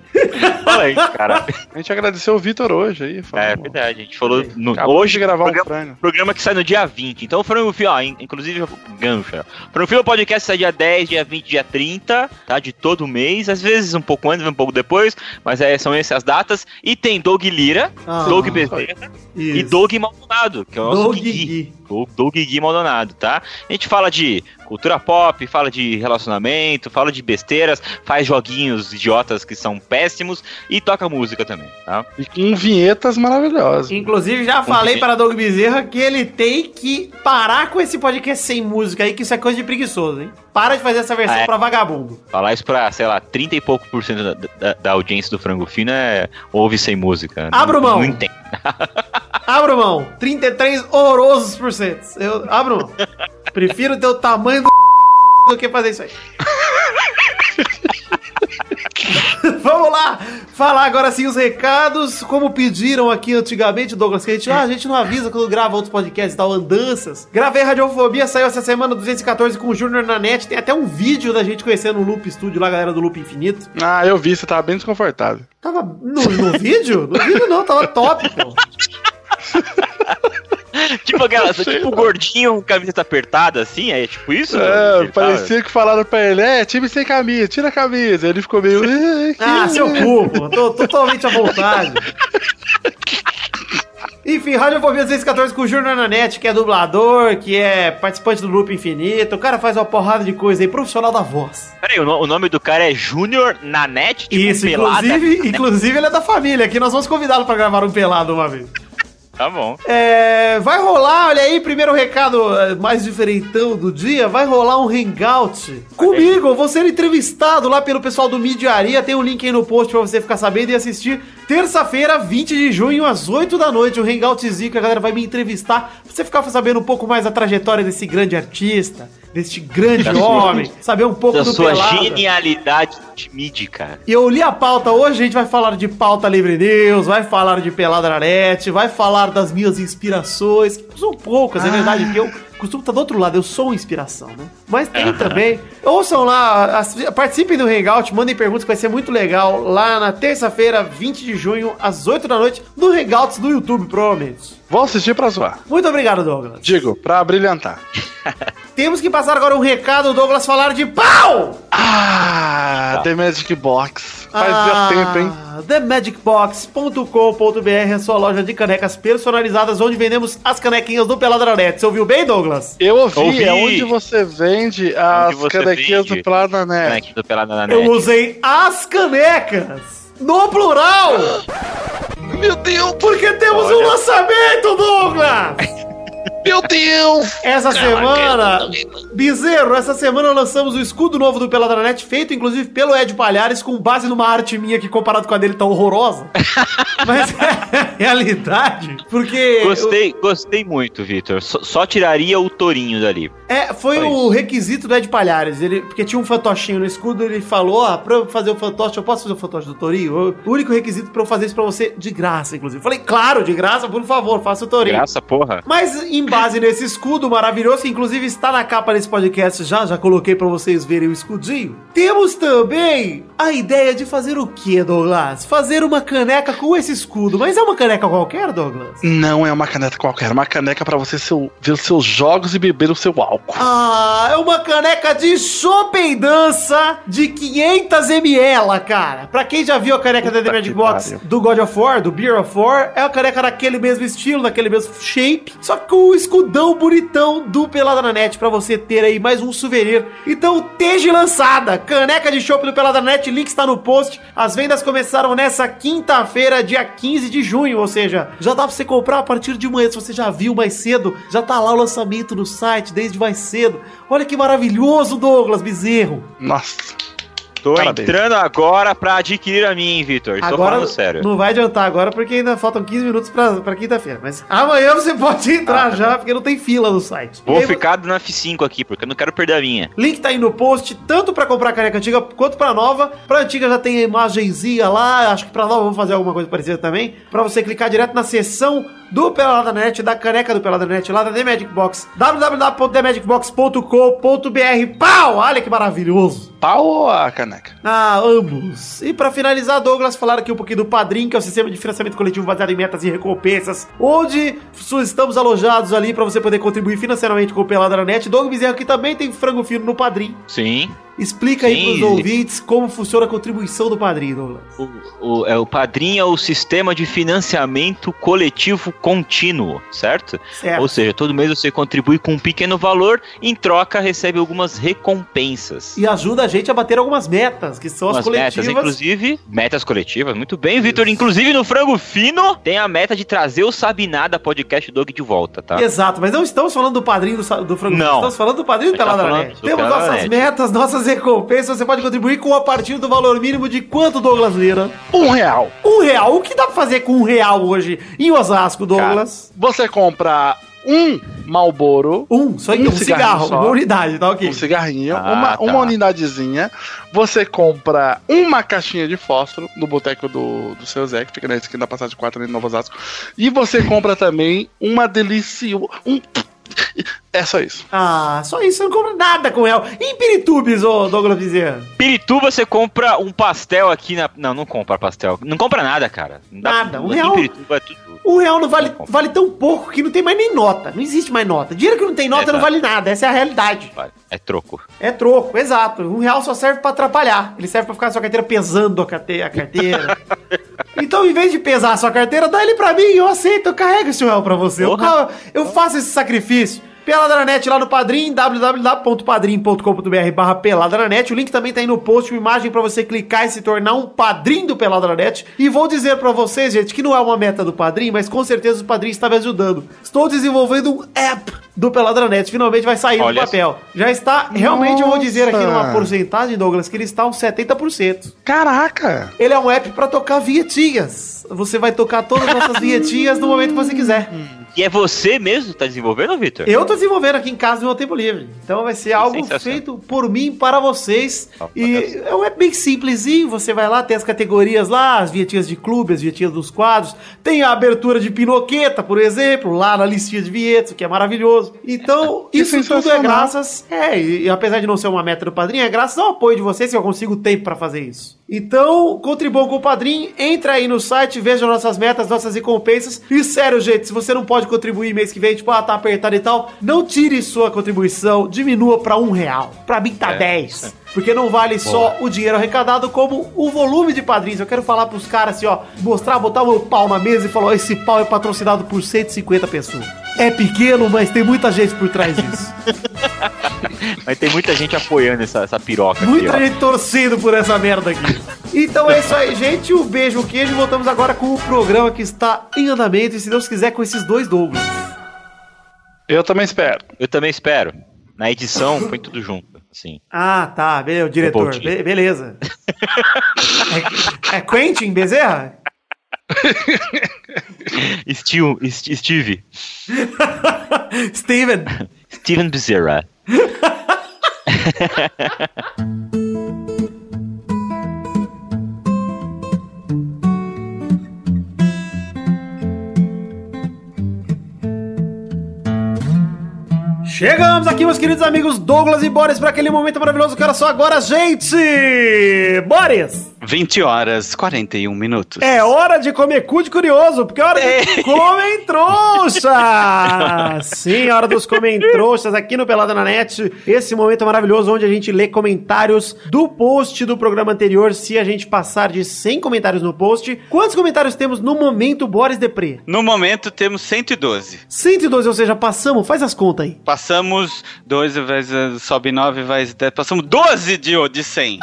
D: fala aí, cara.
H: A gente agradeceu o Vitor hoje aí.
D: É
H: falando.
D: verdade, a gente falou no, hoje
H: de gravar um
D: programa,
H: crânio.
D: programa que sai no dia 20. Então o Frango Filo, ó, inclusive gancho. ó. Frango Filo Podcast sai dia 10, dia 20, dia 30, tá? De todo mês, às vezes um pouco antes, um pouco depois, mas é, são essas datas. E tem Doug Lira,
B: Ah,
D: Doug Bezerra e. Doug Maldonado, que é o nosso
B: Doug. Gui.
D: Doug, Doug Gui Maldonado, tá? A gente fala de cultura pop, fala de relacionamento, fala de besteiras, faz joguinhos idiotas que são péssimos e toca música também, tá?
H: E com vinhetas maravilhosas.
B: Inclusive, já falei para Doug Bezerra que ele tem que parar com esse podcast sem música aí, que isso é coisa de preguiçoso, hein? Para de fazer essa versão
D: Ah, é?
B: pra vagabundo.
D: Falar isso pra, sei lá, 30 e pouco por cento da, da- da audiência do Frango Fino é ouve sem música.
B: Abra
D: não,
B: mão.
D: Não entendo.
B: Abro mão, 33 horrorosos por cento. Eu abro mão. Prefiro ter o tamanho do do que fazer isso aí. Vamos lá, falar agora sim os recados, como pediram aqui antigamente, Douglas, que a gente, ah, a gente não avisa quando grava outros podcasts e tal, andanças. Gravei Radiofobia, saiu essa semana 214 com o Júnior na net, tem até um vídeo da gente conhecendo o Loop Studio lá, galera do Loop Infinito.
H: Ah, eu vi, você tava bem desconfortável.
B: Tava no, no vídeo? No vídeo não, tava top, pô.
D: tipo aquela, tipo o gordinho com camiseta apertada, assim, é tipo isso?
H: É, parecia que falaram pra ele, é, time sem camisa, tira a camisa. Ele ficou meio. "Eh, que-
B: Ah, seu cu. Tô totalmente à vontade. Enfim, Radiofobia 614 com o Júnior Nanete, que é dublador, que é participante do Loop Infinito. O cara faz uma porrada de coisa aí, profissional da voz.
D: Peraí, o, no- o nome do cara é Júnior Nanete? Tipo
B: Isso,
D: pelada?
B: inclusive, inclusive ele é da família, que nós vamos convidá-lo pra gravar um pelado uma vez.
D: Tá bom.
B: É, vai rolar, olha aí, primeiro recado é, mais diferentão do dia, vai rolar um hangout comigo, eu vou ser entrevistado lá pelo pessoal do Midiaria, tem um link aí no post pra você ficar sabendo e assistir, terça-feira, 20 de junho, às 8 da noite, um hangoutzinho que a galera vai me entrevistar, pra você ficar sabendo um pouco mais da trajetória desse grande artista, deste grande homem, saber um pouco
D: Da
B: do
D: sua
B: Pelada.
D: genialidade de mídia, cara.
B: E eu li a pauta hoje, a gente vai falar de pauta livre news, vai falar de pelada na net, vai falar das minhas inspirações, que são poucas, é verdade, porque eu costumo estar do outro lado, eu sou uma inspiração, né? Mas tem também. Ouçam lá, participem do Hangout, mandem perguntas que vai ser muito legal, lá na terça-feira, 20 de junho, às 8 da noite, no Hangouts do YouTube, provavelmente.
H: Vou assistir pra zoar.
B: Muito obrigado, Douglas.
H: Digo, pra brilhantar.
B: Temos que passar agora um recado, Douglas, falar de pau!
H: Ah, The Magic Box. Fazia
B: Ah,
H: tempo, hein?
B: TheMagicBox.com.br é a sua loja de canecas personalizadas, onde vendemos as canequinhas do Peladranet. Você ouviu bem, Douglas?
H: Eu ouvi,
D: Ouvi.
H: é onde você vende as
D: você
H: canequinhas
D: vende.
H: do
D: na
B: Eu usei as canecas no plural!
H: Meu Deus,
B: Porque temos um lançamento, Douglas!
H: meu Deus!
B: Essa semana, Bezerro, essa semana lançamos o escudo novo do Peladranet, feito inclusive pelo Ed Palhares, com base numa arte minha que comparado com a dele tá horrorosa. Mas é a realidade, porque...
D: Gostei, gostei muito, Vitor. Só, só tiraria o tourinho dali.
B: É, foi
D: Foi
B: o requisito do Ed Palhares. Ele, porque tinha um fantochinho no escudo, ele falou: ó, pra eu fazer o fantoche, eu posso fazer o fantoche do Torinho? O único requisito pra eu fazer isso pra você de graça, inclusive. Eu falei, claro, de graça, por favor, faça o Torinho.
D: Graça, porra.
B: Mas em base nesse escudo maravilhoso, que inclusive está na capa desse podcast já, já coloquei pra vocês verem o escudinho. Temos também a ideia de fazer o que, Douglas? Fazer uma caneca com esse escudo. Mas é uma caneca qualquer, Douglas?
H: Não é uma caneta qualquer, é uma caneca pra você seu- ver os seus jogos e beber o seu álcool.
B: Ah, é uma caneca de chopp e dança de 500 ml, cara. Pra quem já viu a caneca da The
H: Puta
B: Magic Box
H: pariu.
B: do God of War, do Beer of War, é uma caneca daquele mesmo estilo, daquele mesmo shape, só que com o escudão bonitão do Pelada na Net pra você ter aí mais um souvenir. Então, esteja lançada, caneca de chopp do Pelada na Net, link está no post. As vendas começaram nessa quinta-feira, dia 15 de junho, ou seja, já dá pra você comprar a partir de manhã, se você já viu mais cedo, já tá lá o lançamento no site desde mais cedo. Olha que maravilhoso, Douglas Bezerro.
H: Nossa.
D: Tô
H: Parabéns.
D: entrando agora pra adquirir a mim, Vitor. Estou
B: Agora
D: falando sério.
B: não vai adiantar agora porque ainda faltam 15 minutos pra, pra quinta-feira. Mas amanhã você pode entrar já, porque não tem fila no site.
D: Ah, Vou
B: aí,
D: ficar na F5 aqui, porque eu não quero perder a minha.
B: Link tá aí no post, tanto pra comprar a caneca antiga quanto pra nova. Pra antiga já tem a imagenzinha lá, acho que pra nova vamos fazer alguma coisa parecida também. Pra você clicar direto na seção do Pelada Net, da caneca do Pelada Net, lá da The Magic Box. www.themagicbox.com.br Pau! Olha que maravilhoso!
H: Pau ou a caneca?
B: Ah, ambos. E pra finalizar, Douglas, falar aqui um pouquinho do Padrim, que é o sistema de financiamento coletivo baseado em metas e recompensas, onde estamos alojados ali pra você poder contribuir financeiramente com o Pelada Net. Doug Bezerro que também tem frango fino no Padrim.
D: Sim.
B: Explica aí
D: Sim.
B: pros ouvintes como funciona a contribuição do Padrim, Douglas.
D: O, o, é, o Padrim é o sistema de financiamento coletivo contínuo, certo?
B: Certo.
D: Ou seja, todo mês você contribui com um pequeno valor, em troca recebe algumas recompensas.
B: E ajuda a gente a bater algumas metas, que são as
D: Umas metas,
B: coletivas.
D: inclusive, metas coletivas, muito bem, Vitor. Inclusive no Frango Fino tem a meta de trazer o Sabinada Podcast Dog de volta, tá?
B: Exato, mas não estamos falando do padrinho do, do frango.
D: Não.
B: Estamos falando do padrinho do
D: gente tá
B: Temos nossas metas, nossas recompensas. Você pode contribuir com a partir do valor mínimo de quanto, Douglas Lira?
H: Um real.
B: Um real. O que dá pra fazer com um real hoje em Osasco, Douglas?
H: Você compra um Malboro,
B: um, só
H: um
B: um cigarro,
H: só.
B: uma unidade, tá ok?
H: um cigarrinho,
D: Ah,
H: uma,
D: tá.
H: uma unidadezinha. Você compra uma caixinha de fósforo no boteco do, do seu Zé, que fica na esquina da passagem 4 ali no Novo Osasco. E você compra também uma deliciosa. Um... É só isso.
B: Ah, só isso, você não compra nada com real. E em Piritubes, ô Douglas Bezerra?
D: Pirituba você compra um pastel aqui na. Não, não compra pastel. Não compra nada, cara. Não dá-
B: Nada, um
D: aqui em
B: real.
D: Pirituba é tudo.
B: Um real não vale, vale tão pouco que não tem mais nem nota. Não existe mais nota. Dinheiro que não tem nota
D: Exato.
B: não vale nada. Essa é a realidade.
D: É troco.
B: É troco, exato. Um real só serve pra atrapalhar. Ele serve pra ficar na sua carteira pesando a carteira. então, em vez de pesar a sua carteira, dá ele pra mim. Eu aceito, eu carrego esse real pra você. Eu, eu faço esse sacrifício. Peladranet lá no Padrim, www.padrim.com.br barra Peladranet. O link também tá aí no post, uma imagem pra você clicar e se tornar um padrinho do Peladranet. E vou dizer pra vocês, gente, que não é uma meta do Padrim, mas com certeza o Padrim está me ajudando. Estou desenvolvendo um app do Peladranet. Finalmente vai sair
D: Olha
B: no papel. Já está, realmente eu vou dizer aqui
H: Nossa.
B: numa porcentagem, Douglas, que ele está uns 70%.
H: Caraca!
B: Ele é um app pra tocar vinhetinhas. Você vai tocar todas as nossas vinhetinhas no momento que você quiser.
D: E é você mesmo que tá desenvolvendo, Vitor?
B: Eu tô desenvolvendo aqui em casa no meu tempo livre. Então vai ser algo
D: Sensacional.
B: feito por mim para vocês.
D: Ó,
B: E
D: parece.
B: é um app bem simplesinho. Você vai lá, tem as categorias lá, as vinhetinhas de clube, as vinhetinhas dos quadros. Tem a abertura de Pinoqueta, por exemplo, lá na listinha de vinhetas, que é maravilhoso. Então,
H: Que
B: isso tudo é graças. É, e, e apesar de não ser uma meta do padrinho, é graças ao apoio de vocês que eu consigo tempo para fazer isso. Então, contribuam com o padrinho, entra aí no site, veja nossas metas, nossas recompensas. E sério, gente, se você não pode contribuir mês que vem, tipo, ah, tá apertado e tal, não tire sua contribuição, diminua pra um real. Pra mim tá
D: É,
B: 10. Porque não vale só o dinheiro arrecadado, como o volume de padrinhos. Eu quero falar pros caras assim, ó, mostrar, botar o meu pau na mesa e falar, ó, esse pau é patrocinado por 150 pessoas. É pequeno, mas tem muita gente por trás disso.
D: Mas tem muita gente apoiando essa, essa piroca
B: Muita
D: aqui, ó.
B: gente torcendo por essa merda aqui. Então é isso aí, gente. Um beijo, um queijo. Voltamos agora com o programa que está em andamento. E se Deus quiser, com esses dois Douglas.
H: Eu também espero.
D: Eu também espero. Na edição, põe tudo junto, assim.
B: Ah, tá. Beleza, o diretor. Be- beleza. é, é Quentin Bezerra?
D: Steve, St- Steve.
B: Steven.
D: Steven Bezerra.
B: Chegamos aqui, meus queridos amigos Douglas e Boris, para aquele momento maravilhoso que era só agora, gente! Boris!
C: 20 horas 41 minutos.
B: É hora de comer cu de curioso, porque é hora de comer trouxa! Sim, é hora dos comer trouxas aqui no Pelada na Net. Esse momento maravilhoso onde a gente lê comentários do post do programa anterior. Se a gente passar de 100 comentários no post, quantos comentários temos no momento, Boris Depré?
C: No momento temos 112.
B: 112, ou seja, passamos, faz as contas aí.
C: Passamos 12 vezes sobe 9 vezes 10. Passamos 12 de, de 100.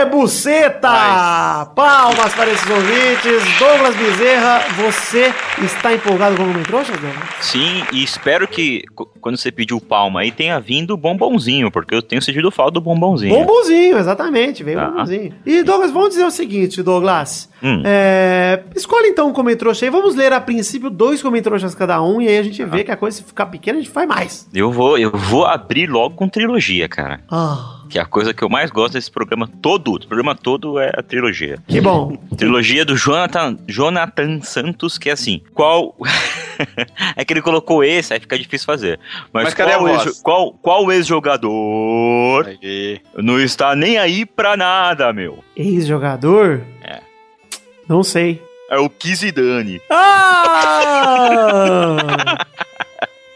B: É, buceta! Palmas para esses ouvintes. Douglas Bezerra, você está empolgado com o Trouxa, Douglas?
D: Sim, e espero que quando você pediu palma aí tenha vindo bombonzinho, porque eu tenho sentido falta do bombonzinho.
B: Bombonzinho, exatamente, veio
D: Tá.
B: bombonzinho. E Douglas, vamos dizer o seguinte, Douglas.
D: Hum.
B: É, escolhe então um comentrouxa aí. Vamos ler a princípio dois comentrouxas cada um e aí a gente vê que a coisa se ficar pequena a gente faz mais.
D: Eu vou, eu vou abrir logo com trilogia, cara.
B: Ah,
D: Que é a coisa que eu mais gosto desse programa todo. O programa todo é a trilogia.
B: que bom.
D: Trilogia do Jonathan, Jonathan Santos, que é assim, qual... é que ele colocou esse, aí fica difícil fazer. Mas,
C: Mas cadê
D: qual,
C: a
D: ex-
C: voz?
D: qual, qual ex-jogador
C: Aí.
D: não está nem aí pra nada, meu?
B: Ex-jogador?
D: É.
B: Não sei.
D: É o Kizidane.
B: Ah!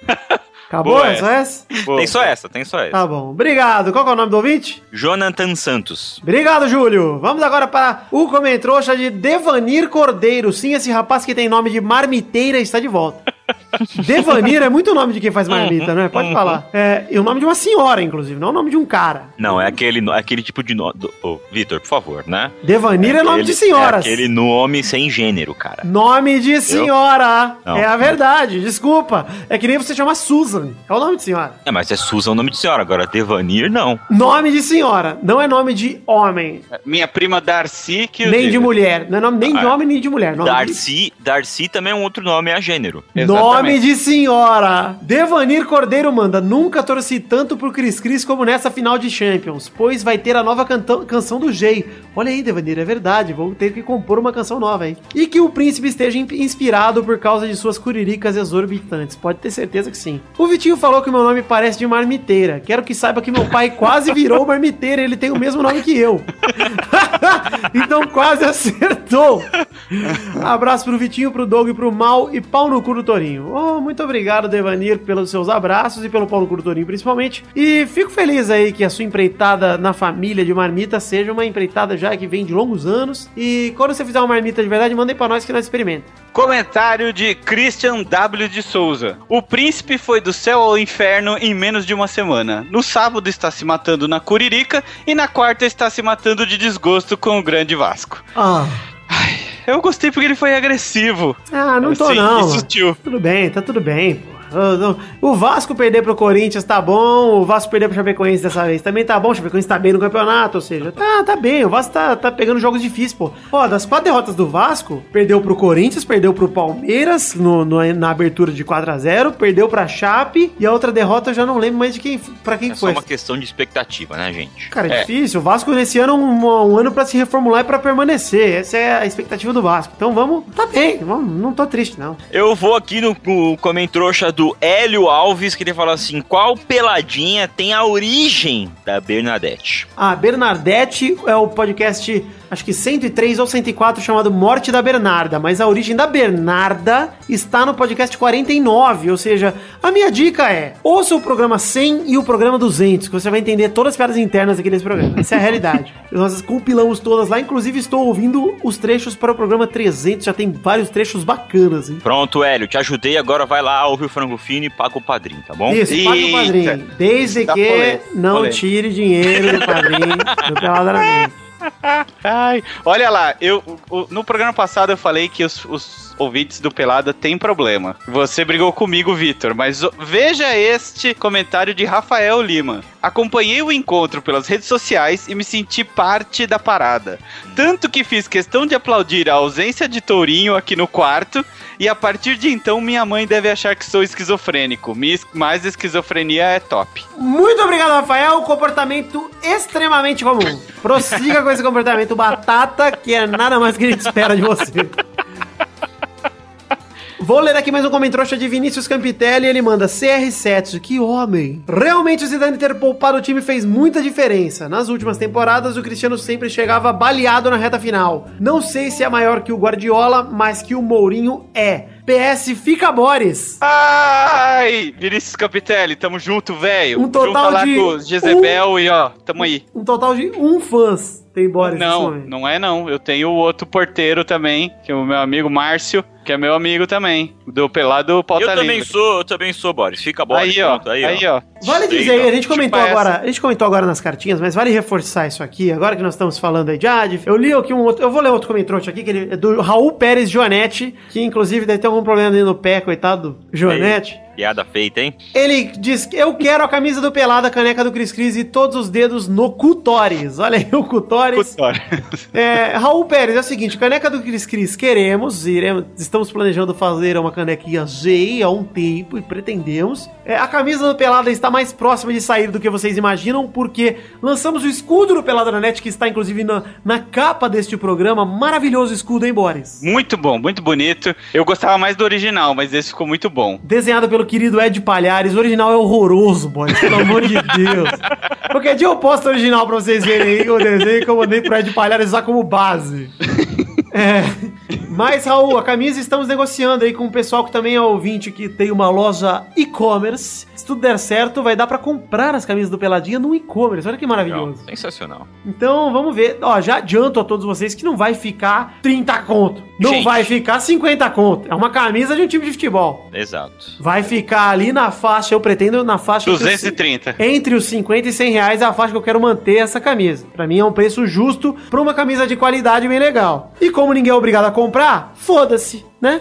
B: Acabou
C: Boa
B: essa? essa?
C: Pô,
D: Tem só essa, tem só essa.
B: Tá bom. Obrigado. Qual que é o nome do ouvinte?
D: Jonathan Santos.
B: Obrigado, Júlio. Vamos agora para o comentrouxa de Devanir Cordeiro. Sim, esse rapaz que tem nome de marmiteira está de volta. Devanir é muito nome de quem faz marmita, né? Pode falar. É, e o nome de uma senhora, inclusive, não o nome de um cara.
D: Não, é aquele, no- aquele tipo de nome. Ô, Vitor, por favor, né?
B: Devanir é, nome
D: Aquele-
B: de senhoras.
D: É aquele nome sem gênero, cara.
B: Nome de senhora.
D: Não.
B: é a verdade, desculpa. É que nem você chama Susan. É o nome de senhora.
D: É, mas é Susan o nome de senhora. Agora, Devanir, não.
B: Nome de senhora, não é nome de homem.
C: Minha prima Darcy que
B: Nem de
C: diga.
B: mulher. Não é nome nem de
D: Ah,
B: homem nem de mulher. Nome de
D: Darcy, Darcy também é um outro nome a gênero.
B: Nome de senhora. Devanir Cordeiro manda. Nunca torci tanto pro Cris Cris como nessa final de Champions, pois vai ter a nova canção do Jay. Olha aí, Devanir, é verdade. Vou ter que compor uma canção nova aí. E que o príncipe esteja in- inspirado por causa de suas curiricas exorbitantes. Pode ter certeza que sim. O Vitinho falou que meu nome parece de marmiteira. Quero que saiba que meu pai quase virou marmiteira. Ele tem o mesmo nome que eu. então quase acertou. Abraço pro Vitinho, pro Doug pro Mal e pau no cu do Torinho. Oh, muito obrigado, Devanir, pelos seus abraços e pelo pau no cu do Torinho, principalmente. E fico feliz aí que a sua empreitada na família de marmita seja uma empreitada já que vem de longos anos. E quando você fizer uma marmita de verdade, mandem pra nós que nós experimentamos.
C: Comentário de Christian W. de Souza. O príncipe foi do céu ao inferno em menos de uma semana. No sábado está se matando na Curirica e na quarta está se matando de desgosto com o grande Vasco.
B: Ah,
C: Eu gostei porque ele foi agressivo.
B: ah não tô
C: Assim,
B: não.
C: Sutil.
B: Tudo bem, tá tudo bem. O Vasco perder pro Corinthians tá bom, o Vasco perder pro Chapecoense dessa vez também tá bom, o Chapecoense tá bem no campeonato, ou seja, tá, tá bem, o Vasco tá, tá pegando jogos difíceis, pô. Ó, das quatro derrotas do Vasco, perdeu pro Corinthians, perdeu pro Palmeiras no, no- na abertura de 4 a 0 perdeu pra Chape, e a outra derrota eu já não lembro mais de quem, pra quem
D: É só
B: foi.
D: uma questão de expectativa, né, gente?
B: Cara, é,
C: É.
B: difícil. O Vasco nesse ano é um, um ano pra se reformular e pra permanecer. Essa é a expectativa do Vasco. Então vamos, tá bem, vamos, não tô triste, não.
D: Eu vou aqui no, no comentrouxa do Hélio Alves, que ele fala assim: qual peladinha tem a origem da Bernadette?
B: A Bernadette é o podcast acho que 103 ou 104, chamado Morte da Bernarda. Mas a origem da Bernarda está no podcast 49. Ou seja, a minha dica é: ouça o programa 100 e o programa 200, que você vai entender todas as piadas internas aqui nesse programa. Essa é a realidade. Nós compilamos todas lá. Inclusive, estou ouvindo os trechos para o programa 300. Já tem vários trechos bacanas, hein?
D: Pronto, Hélio, te ajudei, agora vai lá, ouve o frango fino e paga o padrinho, tá bom?
B: Isso, paga o padrinho. Desde
C: Tá
B: que
C: polê-
B: não
C: polê.
B: tire dinheiro do padrinho do Peladramente.
C: Ai, olha lá, eu no programa passado eu falei que os, os ouvintes do Pelada têm problema. Você brigou comigo, Vitor, mas veja este comentário de Rafael Lima. Acompanhei o encontro pelas redes sociais e me senti parte da parada. Tanto que fiz questão de aplaudir a ausência de Tourinho aqui no quarto e a partir de então minha mãe deve achar que sou esquizofrênico. Mas esquizofrenia é top.
B: Muito obrigado, Rafael. Comportamento extremamente comum. Prossiga com esse comportamento batata, que é nada mais que a gente espera de você. Vou ler aqui mais um comentário de Vinícius Campitelli. Ele manda CR7. Que homem! Realmente o Zidane ter poupado o time fez muita diferença. Nas últimas temporadas, o Cristiano sempre chegava baleado na reta final. Não sei se é maior que o Guardiola, mas que o Mourinho é. PS, fica Boris.
C: Ai, Vinícius Capitelli, tamo junto, velho.
B: Um total de
C: com o Jezebel e ó, tamo aí.
B: Um total de um fãs tem Boris
C: Não, não é não. Eu tenho o outro porteiro também, que é o meu amigo Márcio, que é meu amigo também, do Pelado Pauta
D: Eu também
C: Livre.
D: sou, eu também sou, Boris. Fica Boris,
C: Aí, ó,
D: pronto,
C: aí, ó.
B: Vale
D: Sei,
B: dizer, aí,
D: não.
B: a gente comentou
C: Tipo
B: agora,
C: essa.
B: a gente comentou agora nas cartinhas, mas vale reforçar isso aqui, agora que nós estamos falando aí de Adif. Eu li aqui um outro, eu vou ler outro comentário aqui, que ele é do Raul Pérez Joanetti, que inclusive deve ter algum problema dentro do pé, coitado do Joanetti.
D: Piada feita, hein?
B: Ele diz que eu quero a camisa do Pelada, a caneca do Cris Cris e todos os dedos no Cutóris. Olha aí o Cutóris. É, Raul Pérez, é o seguinte, caneca do Cris Cris queremos, iremos, estamos planejando fazer uma canequinha G há um tempo e pretendemos. É, a camisa do Pelada está mais próxima de sair do que vocês imaginam, porque lançamos o escudo do Pelada na Net, que está inclusive na, na capa deste programa. Maravilhoso escudo, hein, Boris?
C: Muito bom, muito bonito. Eu gostava mais do original, mas esse ficou muito bom.
B: Desenhado pelo querido Ed Palhares. O original é horroroso, Boris, pelo amor de Deus. Qualquer dia eu posto o original pra vocês verem aí o desenho que eu mandei pro Ed Palhares usar como base. É. Mas, Raul, a camisa estamos negociando aí com o pessoal que também é ouvinte que tem uma loja e-commerce. Se tudo der certo, vai dar pra comprar as camisas do Peladinha no e-commerce. Olha que maravilhoso.
D: Legal, Sensacional.
B: Então, vamos ver. Ó, já adianto a todos vocês que não vai ficar 30 conto. Não
D: Gente.
B: vai ficar 50 conto. É uma camisa de um time de futebol.
D: Exato.
B: Vai ficar ali na faixa, eu pretendo na faixa... entre os-
C: 230.
B: Entre os 50 e 100 reais é a faixa que eu quero manter essa camisa. Pra mim é um preço justo pra uma camisa de qualidade bem legal. E como ninguém é obrigado a comprar, foda-se, né?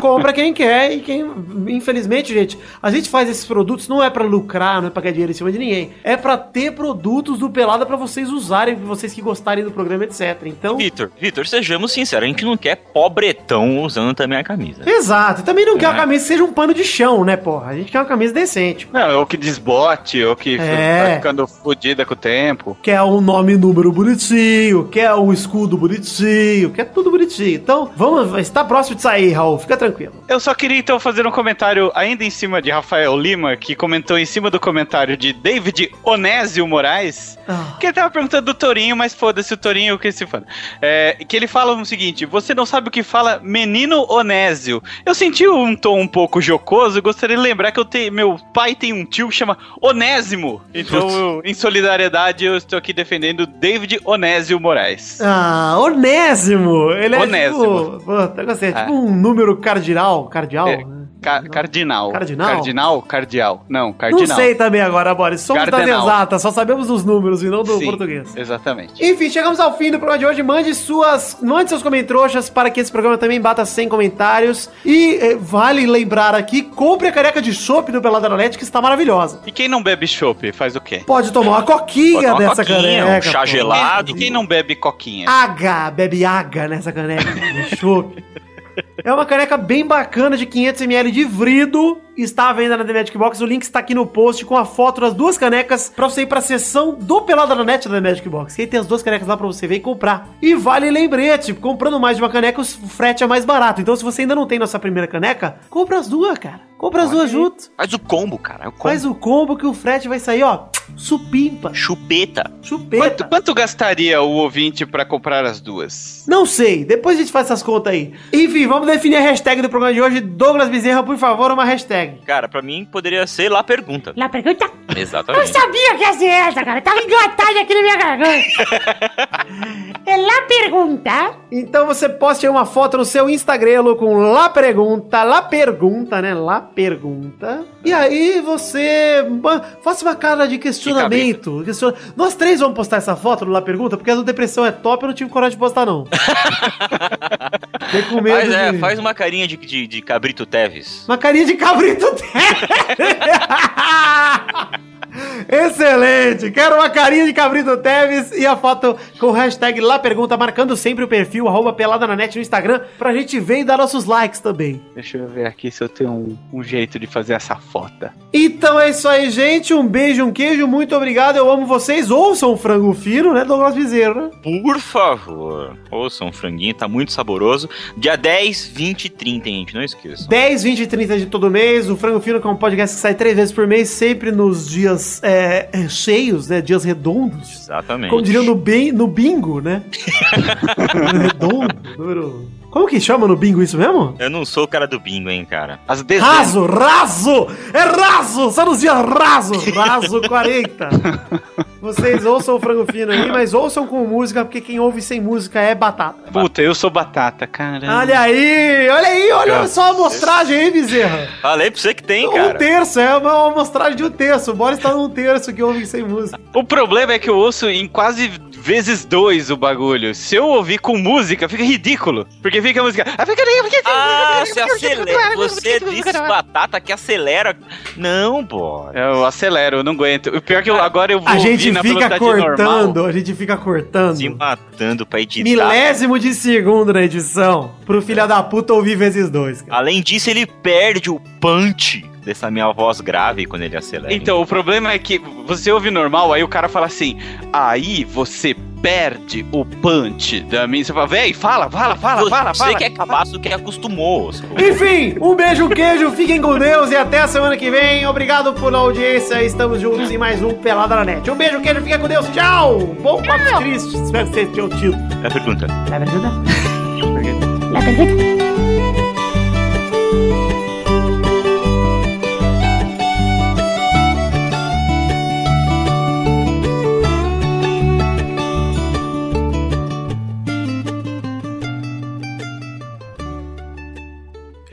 B: Compra quem quer e quem... Infelizmente, gente, a gente faz esses produtos não é pra lucrar, não é pra ganhar dinheiro em cima de ninguém. É pra ter produtos do Pelada pra vocês usarem, vocês que gostarem do programa, etc. Então...
D: Vitor, Vitor, sejamos sinceros, a gente não quer pobretão usando também a camisa.
B: Exato. E também não quer
D: É.
B: uma camisa que seja um pano de chão, né, porra? A gente quer uma camisa decente.
C: Não, ou que desbote, ou que
B: É.
C: vai ficando fodida com o tempo.
B: quer um nome e número bonitinho, quer um escudo bonitinho, quer tudo bonitinho. Então, vamos, está próximo de sair, Raul, fica tranquilo.
C: Eu só queria então fazer um comentário ainda em cima de Rafael Lima, que comentou em cima do comentário de David Onésio Moraes,
B: Ah.
C: que ele tava perguntando do Torinho, mas foda-se o Torinho, que se foda. É, que ele fala o seguinte: você não sabe o que fala menino Onésio. Eu senti um tom um pouco jocoso gostaria de lembrar que eu tenho, meu pai tem um tio que chama Onésimo. Então, eu, em solidariedade, eu estou aqui defendendo David Onésio Moraes.
B: Ah, Onésimo! Ele é
C: Onésimo.
B: tipo. Puta, eu gostei. É tipo
C: É.
B: um número cardinal. Cardial?
C: É,
B: né?
C: Ca- cardinal.
B: Cardinal?
C: Cardinal? Cardial. Não,
B: Não
C: cardinal.
B: sei também agora, Boris. Somos das
C: Cardenal.
B: exatas, só sabemos dos números e não do
C: Sim,
B: português.
C: Exatamente.
B: Enfim, chegamos ao fim do programa de hoje. Mande suas. Mande seus comentroxas para que esse programa também bata 100 comentários. E eh, vale lembrar aqui: compre a careca de chopp do Pelada Net, que está maravilhosa.
C: E quem não bebe chopp faz o quê?
B: Pode tomar uma coquinha
D: tomar
B: dessa
D: coquinha,
B: caneca.
D: um chá gelado.
C: E quem não bebe coquinha?
B: Aga, bebe aga nessa caneca de chopp. É uma caneca bem bacana de 500ml de vrido. Está à venda na The Magic Box. O link está aqui no post com a foto das duas canecas pra você ir pra seção do Pelada na Net da The Magic Box. Que aí tem as duas canecas lá pra você ver e comprar. E vale lembrete, comprando mais de uma caneca, o frete é mais barato. Então se você ainda não tem nossa primeira caneca, compra as duas, cara. Compra as
D: Olha
B: duas
D: aí.
B: juntas.
D: Faz o combo, cara. É o combo.
B: Faz o combo que o frete vai sair, ó. Supimpa.
D: Chupeta.
B: Chupeta.
C: Quanto, quanto gastaria o ouvinte pra comprar as duas?
B: Não sei, depois a gente faz essas contas aí. Enfim, vamos definir a hashtag do programa de hoje. Douglas Bezerra, por favor, uma hashtag.
D: Cara, pra mim poderia ser lá pergunta.
F: Lá pergunta. Eu
D: Exatamente.
F: sabia que ia ser essa, cara. Tava engatada aqui na minha garganta. é lá pergunta.
B: Então você poste aí uma foto no seu Instagram com lá pergunta, lá pergunta, né? Lá pergunta. E aí você faça uma cara de questionamento. Questiona- Nós três vamos postar essa foto no lá pergunta, porque a do depressão é top, eu não tive coragem de postar não. Fiquei com medo
D: Faz, é,
B: de-
D: faz uma carinha de, de, de cabrito Teves.
B: Uma carinha de cabrito muito tempo. Excelente! Quero uma carinha de Cabrito Teves e a foto com o hashtag lá pergunta, marcando sempre o perfil arroba pelada na net no Instagram pra gente ver e dar nossos likes também.
C: Deixa eu ver aqui se eu tenho um, um jeito de fazer essa foto.
B: Então é isso aí, gente. Um beijo, um queijo, muito obrigado. Eu amo vocês. Ouçam o frango fino, né, Douglas Bezerra? né?
D: Por favor. Ouçam, um franguinho, tá muito saboroso. Dia 10, 20 e 30, hein, gente. Não esqueçam.
B: 10, 20 e 30 de todo mês. O Frango Fino, que é um podcast que sai três vezes por mês, sempre nos dias é, é, cheios, né? Dias redondos.
D: Exatamente.
B: Como diriam no, bin, no bingo, né? Redondo. número- Como que chama no bingo isso mesmo?
D: Eu não sou o cara do bingo, hein, cara.
C: As dezenas.
B: Raso, raso! É raso! Só nos dias raso! Raso 40. Vocês ouçam o frango fino aí, mas ouçam com música, porque quem ouve sem música é batata.
C: Puta, eu sou batata, cara.
B: Olha aí, olha aí, olha só a amostragem aí, Bezerra.
D: Falei pra você que tem,
B: Um
D: cara.
B: terço, é uma amostragem de um terço. O Boris tá num terço que ouve sem música.
C: O problema é que eu ouço em quase vezes dois o bagulho. Se eu ouvir com música, fica ridículo. Porque fica a música.
D: Ah, você acelera. Você disse batata que acelera. Não, bora.
C: Eu acelero, eu não aguento. O pior é que eu, agora eu vou
B: A gente
C: na
B: fica cortando,
C: normal.
B: a gente fica cortando.
D: Se matando pra editar.
B: Milésimo de segundo na edição. Pro filho da puta ouvir vezes dois, cara.
D: Além disso, ele perde o punch dessa minha voz grave quando ele acelera.
C: Então, o problema é que você ouve normal, aí o cara fala assim, aí você perde o punch da minha. Você fala, véi, fala, fala, fala,
D: você,
C: fala,
D: você
C: fala.
D: que é cabaço que acostumou.
B: Enfim, um beijo, queijo, fiquem com Deus e até a semana que vem. Obrigado pela audiência, estamos juntos em mais um Pelada na Net. Um beijo, queijo, fica com Deus, tchau! Bom Papo Triste, espero que vocês tenham tido.
D: É a pergunta.
F: La pergunta. La pergunta.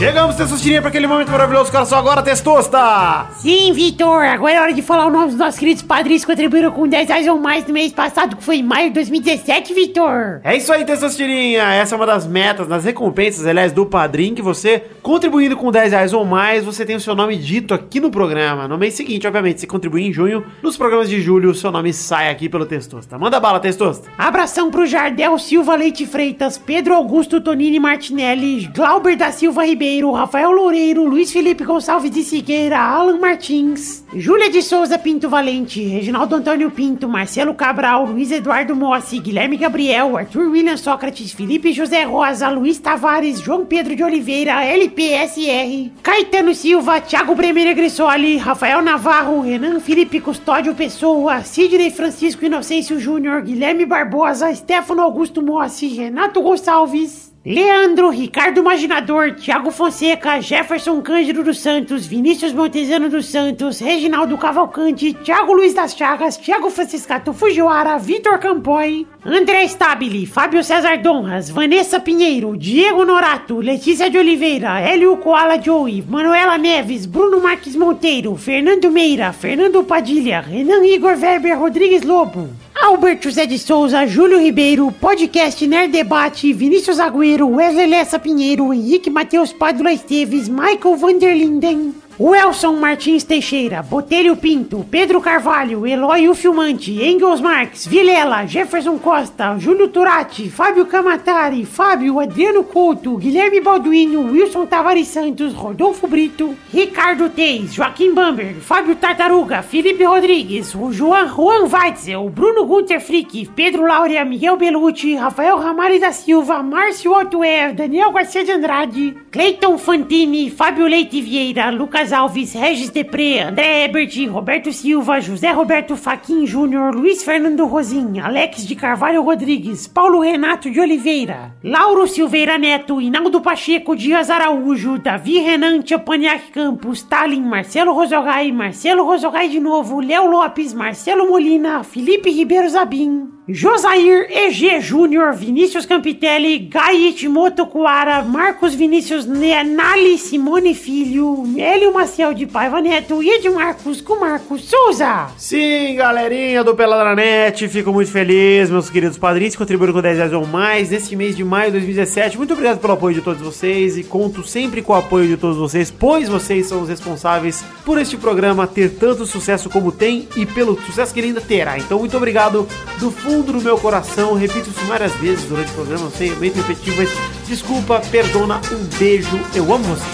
B: Chegamos, Testosterinha, para aquele momento maravilhoso, cara, só agora, Testosta!
F: Sim, Vitor, agora é hora de falar o nome dos nossos queridos padrinhos que contribuíram com 10 reais ou mais no mês passado, que foi em maio de 2017, Vitor.
B: É isso aí, Testosterinha. Essa é uma das metas, das recompensas, aliás, do padrinho, que você, contribuindo com 10 reais ou mais, você tem o seu nome dito aqui no programa. No mês seguinte, obviamente, se contribuir em junho, nos programas de julho, o seu nome sai aqui pelo Testosta. Manda bala, Testosta.
F: Abração pro Jardel Silva Leite Freitas, Pedro Augusto Tonini Martinelli, Glauber da Silva Ribeiro, Rafael Loureiro, Luiz Felipe Gonçalves de Siqueira, Alan Martins, Júlia de Souza Pinto Valente, Reginaldo Antônio Pinto, Marcelo Cabral, Luiz Eduardo Mossi, Guilherme Gabriel, Arthur William Sócrates, Felipe José Rosa, Luiz Tavares, João Pedro de Oliveira, LPSR, Caetano Silva, Thiago Bremer Grissoli, Rafael Navarro, Renan Felipe Custódio Pessoa, Sidney Francisco Inocêncio Júnior, Guilherme Barbosa, Stefano Augusto Mossi, Renato Gonçalves, Leandro, Ricardo Imaginador, Thiago Fonseca, Jefferson Cândido dos Santos, Vinícius Montezano dos Santos, Reginaldo Cavalcante, Thiago Luiz das Chagas, Thiago Franciscato Fujiwara, Vitor Campoy, André Stabile, Fábio César Donras, Vanessa Pinheiro, Diego Norato, Letícia de Oliveira, Hélio Koala Joey, Manuela Neves, Bruno Marques Monteiro, Fernando Meira, Fernando Padilha, Renan Igor Weber Rodrigues Lobo, Alberto José de Souza, Júlio Ribeiro, Podcast Nerd Debate, Vinícius Agüero, Wesley Lessa Pinheiro, Henrique Matheus Padula Esteves, Michael Vanderlinden, Welson Martins Teixeira, Botelho Pinto, Pedro Carvalho, Eloy o Filmante, Engels Marques, Vilela, Jefferson Costa, Júlio Turati, Fábio Camatari, Fábio Adriano Couto, Guilherme Balduino, Wilson Tavares Santos, Rodolfo Brito, Ricardo Teis, Joaquim Bamberg, Fábio Tartaruga, Felipe Rodrigues, o João Juan Weitzel, Bruno Gunter Frick, Pedro Laura, Miguel Belucci, Rafael Ramalho da Silva, Márcio Ottoer, Daniel Garcia de Andrade, Cleiton Fantini, Fábio Leite Vieira, Lucas Alves, Regis Depré, André Ebert, Roberto Silva, José Roberto Faquin Júnior, Luiz Fernando Rosim, Alex de Carvalho Rodrigues, Paulo Renato de Oliveira, Lauro Silveira Neto, Inaldo Pacheco Dias Araújo, Davi Renan Tchapaniak Campos, Talin, Marcelo Rosogai, Marcelo Rosogai de novo, Léo Lopes, Marcelo Molina, Felipe Ribeiro Zabim, Josair EG Júnior, Vinícius Campitelli, Gai Itimoto Coara, Marcos Vinícius Nali Simone Filho, Hélio Maciel de Paiva Neto e Edmarcos com Marcos Souza.
B: Sim, galerinha do Peladranet, fico muito feliz, meus queridos padrinhos, que contribuíram com 10 reais ou mais neste mês de maio de 2017. Muito obrigado pelo apoio de todos vocês e conto sempre com o apoio de todos vocês, pois vocês são os responsáveis por este programa ter tanto sucesso como tem e pelo sucesso que ele ainda terá. Então, muito obrigado do fundo do meu coração. Repito isso várias vezes durante o programa, eu sei, é meio repetitivo, mas desculpa, perdona, um beijo, eu amo você.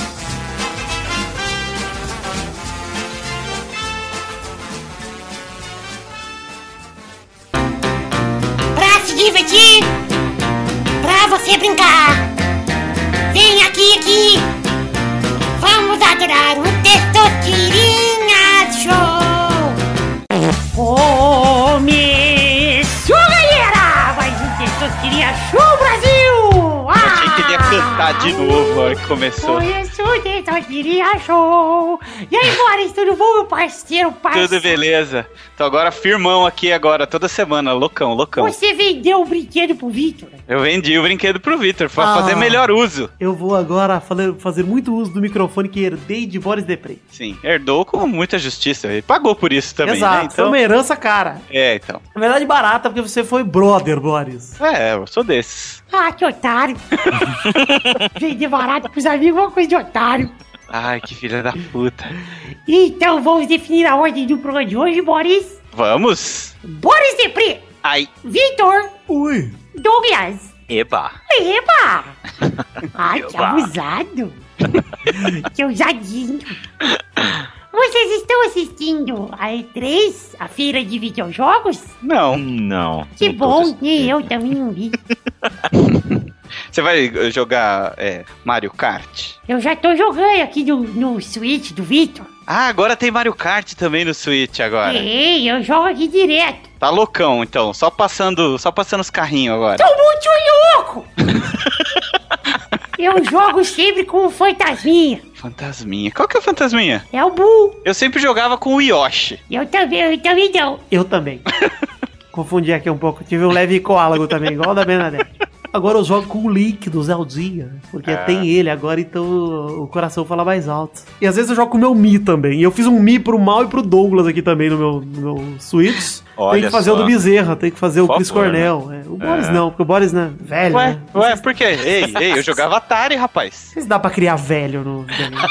F: Pra se divertir, pra você brincar. Vem aqui, aqui. Show Brasil!
C: Cantar de novo a hora que começou.
F: Começou o Testosterinha Show. E aí, Boris, tudo bom, meu parceiro? parceiro?
C: Tudo beleza. Tô agora firmão aqui agora, toda semana, loucão, loucão.
F: Você vendeu o brinquedo pro Victor?
C: Eu vendi o brinquedo pro Vitor, pra
B: Ah.
C: fazer melhor uso.
B: Eu vou agora fazer, muito uso do microfone que herdei de Boris Depré.
C: Sim, herdou com muita justiça. Ele pagou por isso também,
B: Exato,
C: né?
B: foi
C: Então,
B: uma herança cara.
C: é, então.
B: Na verdade, barata, porque você foi brother, Boris.
C: É, eu sou desses.
F: Ah, que otário. Vender barato pros amigos é uma coisa de otário.
C: Ai, que filha da puta.
F: Então vamos definir a ordem do programa de hoje, Boris.
C: Vamos?
F: Boris Depre,
C: Ai,
F: Victor,
B: Ui.
F: Douglas.
D: Eba.
F: Eba! Ai, que
D: Eba.
F: abusado. que ousadinho. Vocês estão assistindo a E3, a feira de videojogos?
C: não.
D: Não.
F: Que
D: não
F: bom, nem eu também não vi.
C: Você vai eh, jogar é, Mario Kart?
F: Eu já tô jogando aqui no, no Switch do Victor.
C: Ah, agora tem Mario Kart também no Switch agora.
F: Ei, eu jogo aqui direto.
C: Tá loucão, então. Só passando, só passando os carrinhos agora.
F: Tô muito louco! eu jogo sempre com o fantasminha.
C: Fantasminha. Qual que é o fantasminha?
F: É o Bull.
C: Eu sempre jogava com o Yoshi.
F: Eu também, eu também não.
B: Eu também. Confundi aqui um pouco. Tive um leve coálago também, igual o da Bernadette. Agora eu jogo com o Link do Zeldinha, porque
C: Ah.
B: tem ele agora, então o coração fala mais alto. E às vezes eu jogo com o meu Mi também. E eu fiz um Mi pro Mal e pro Douglas aqui também no meu, no meu Switch.
D: Olha
B: tem que fazer
D: só.
B: o do Bezerra, tem que fazer o
D: Por
B: Chris
D: favor,
B: Cornell. é. O Boris
D: É.
B: não, porque o Boris, né, velho,
C: Ué,
B: né?
C: ué, por quê? Ei, ei, eu jogava Atari, rapaz.
B: Não sei se dá pra criar velho no videogame.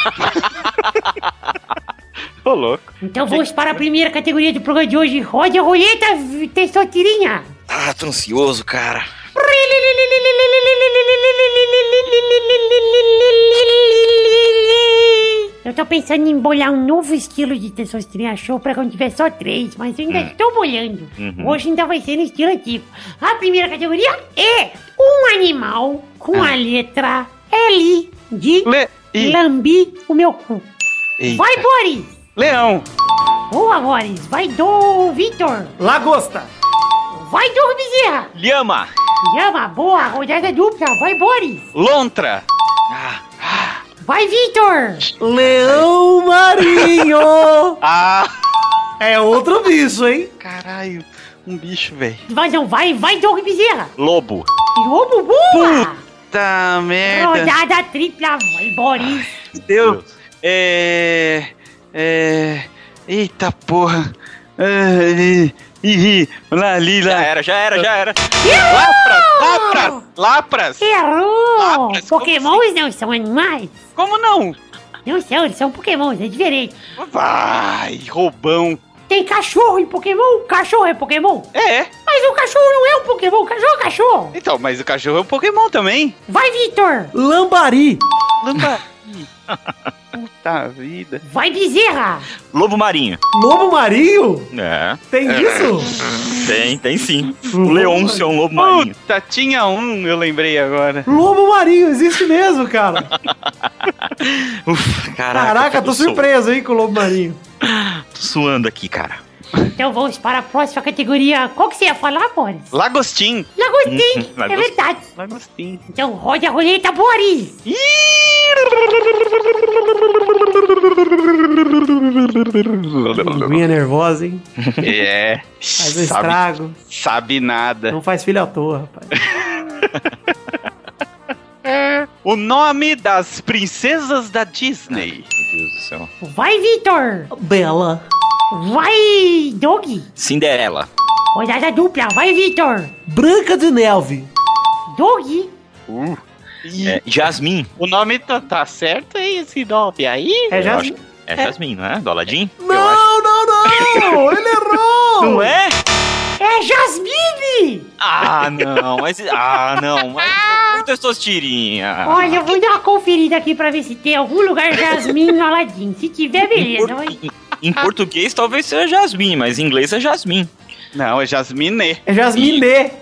C: Ô, louco.
F: Então vamos para a primeira categoria do programa de hoje. Roda a roleta, Testotirinha.
D: Ah, tô ansioso, cara.
F: Eu tô pensando em bolar um novo estilo de Testosterona Show pra quando tiver só três, mas eu ainda estou bolando.
D: Uhum.
F: Hoje ainda vai ser no estilo antigo. A primeira categoria é um animal com a letra L de
C: Le... Ih,
F: lambi o meu cu.
C: eita.
F: Vai, Boris!
C: Leão.
F: Boa, Boris! Vai do Vitor!
B: Lagosta!
F: Vai do Bezerra!
D: Lhama.
F: Chama, boa, rodada dupla! Vai, Boris!
C: Lontra.
F: Vai, Vitor!
B: Leão Marinho!
C: Ah,
B: é outro bicho, hein?
C: caralho. Um bicho, velho.
F: Vai, não, vai, vai, Doug Bezerra!
D: Lobo.
F: Lobo, boa!
C: Tá merda.
F: Rodada tripla, vai, Boris!
C: Deus. É. É. Eita porra. É, Ih, lá ali,
D: Já
C: lá.
D: era, já era, já era.
C: Lapras, lapras, lapras.
F: Errou!
C: Lapras,
F: Pokémons não são animais?
C: Como não?
F: Não são, eles são pokémons, é diferente.
C: Vai, roubão.
F: Tem cachorro em Pokémon? Cachorro é Pokémon?
C: É.
F: Mas o cachorro não é um Pokémon, o cachorro é cachorro.
C: Então, mas o cachorro é um Pokémon também.
F: Vai, Vitor.
B: Lambari.
C: Lambari. Puta vida.
F: Vai, Bezerra.
D: Lobo marinho.
B: Lobo marinho?
D: É.
B: Tem isso?
D: Tem, tem sim. O Leôncio é um lobo marinho.
C: Puta, tinha um, eu lembrei agora.
B: Lobo marinho, existe mesmo, cara.
D: Uf, caraca.
B: Caraca, tô
D: su-
B: surpreso, hein, com o lobo marinho.
D: Tô suando aqui, cara.
F: Então vamos para a próxima categoria. Qual que você ia falar, Boris?
C: Lagostim.
F: Lagostim, é
D: Lagostim.
F: verdade.
C: Lagostim.
F: Então roda a roleta, Boris.
B: Minha nervosa, hein?
C: É.
B: Faz um
C: sabe,
B: estrago.
C: sabe nada.
B: Não faz filho à toa, rapaz.
C: O nome das princesas da Disney.
D: Meu Deus do céu.
F: Vai, Vitor.
B: Bela.
F: Vai, Doug.
D: Cinderela.
F: Rodada dupla. Vai, Vitor.
B: Branca de neve.
F: Doug.
D: É, Jasmine.
C: O nome tá, tá certo, é esse nome aí?
B: É
D: acho- É Jasmine, não é? Do Aladdin?
B: Não, não, não! Ele errou!
D: Não é?
F: É Jasmine.
D: Ah, não. Mas, ah, não. Mas, muitas suas tirinhas.
F: Olha, eu vou dar uma conferida aqui pra ver se tem algum lugar Jasmine no Aladdin. Se tiver, beleza.
D: por-
F: Vai.
D: Em- em português talvez seja Jasmine, mas em inglês é Jasmine.
C: Não, é Jasmine.
B: É Jasmine.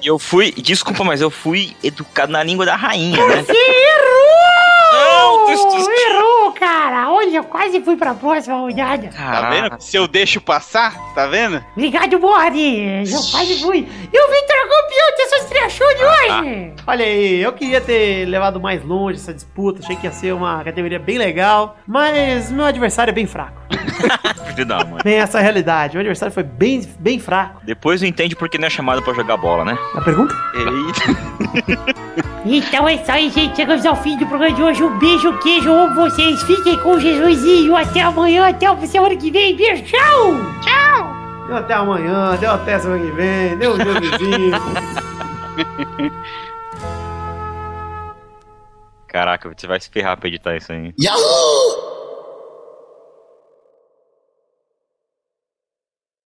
D: E eu fui, desculpa, mas eu fui educado na língua da rainha, né?
F: Errou!
D: Não, céu.
F: errou, cara. Olha, eu quase fui pra próxima rodada.
C: Tá vendo? Se eu deixo passar, tá vendo?
F: Obrigado, Boris. Eu quase fui. E o Victor é campeão dessas de hoje.
B: Olha aí, eu queria ter levado mais longe essa disputa. Achei que ia ser uma categoria bem legal. Mas meu adversário é bem fraco.
D: Filho da mãe.
B: Bem, essa é a realidade. Meu adversário foi bem, bem fraco.
D: Depois não entende porque não é chamado pra jogar bola, né?
B: A pergunta?
C: Eita.
F: Então é isso aí, gente. Chegamos ao fim do programa de hoje. Um beijo, queijo. Eu amo vocês. Fiquem com Jesusinho. Até amanhã. Até a semana que vem. Beijo. Tchau. Tchau.
B: Deu até amanhã, deu até semana que vem, deu um jogozinho.
D: Caraca, você vai se ferrar pra editar isso aí.
A: Yahoo!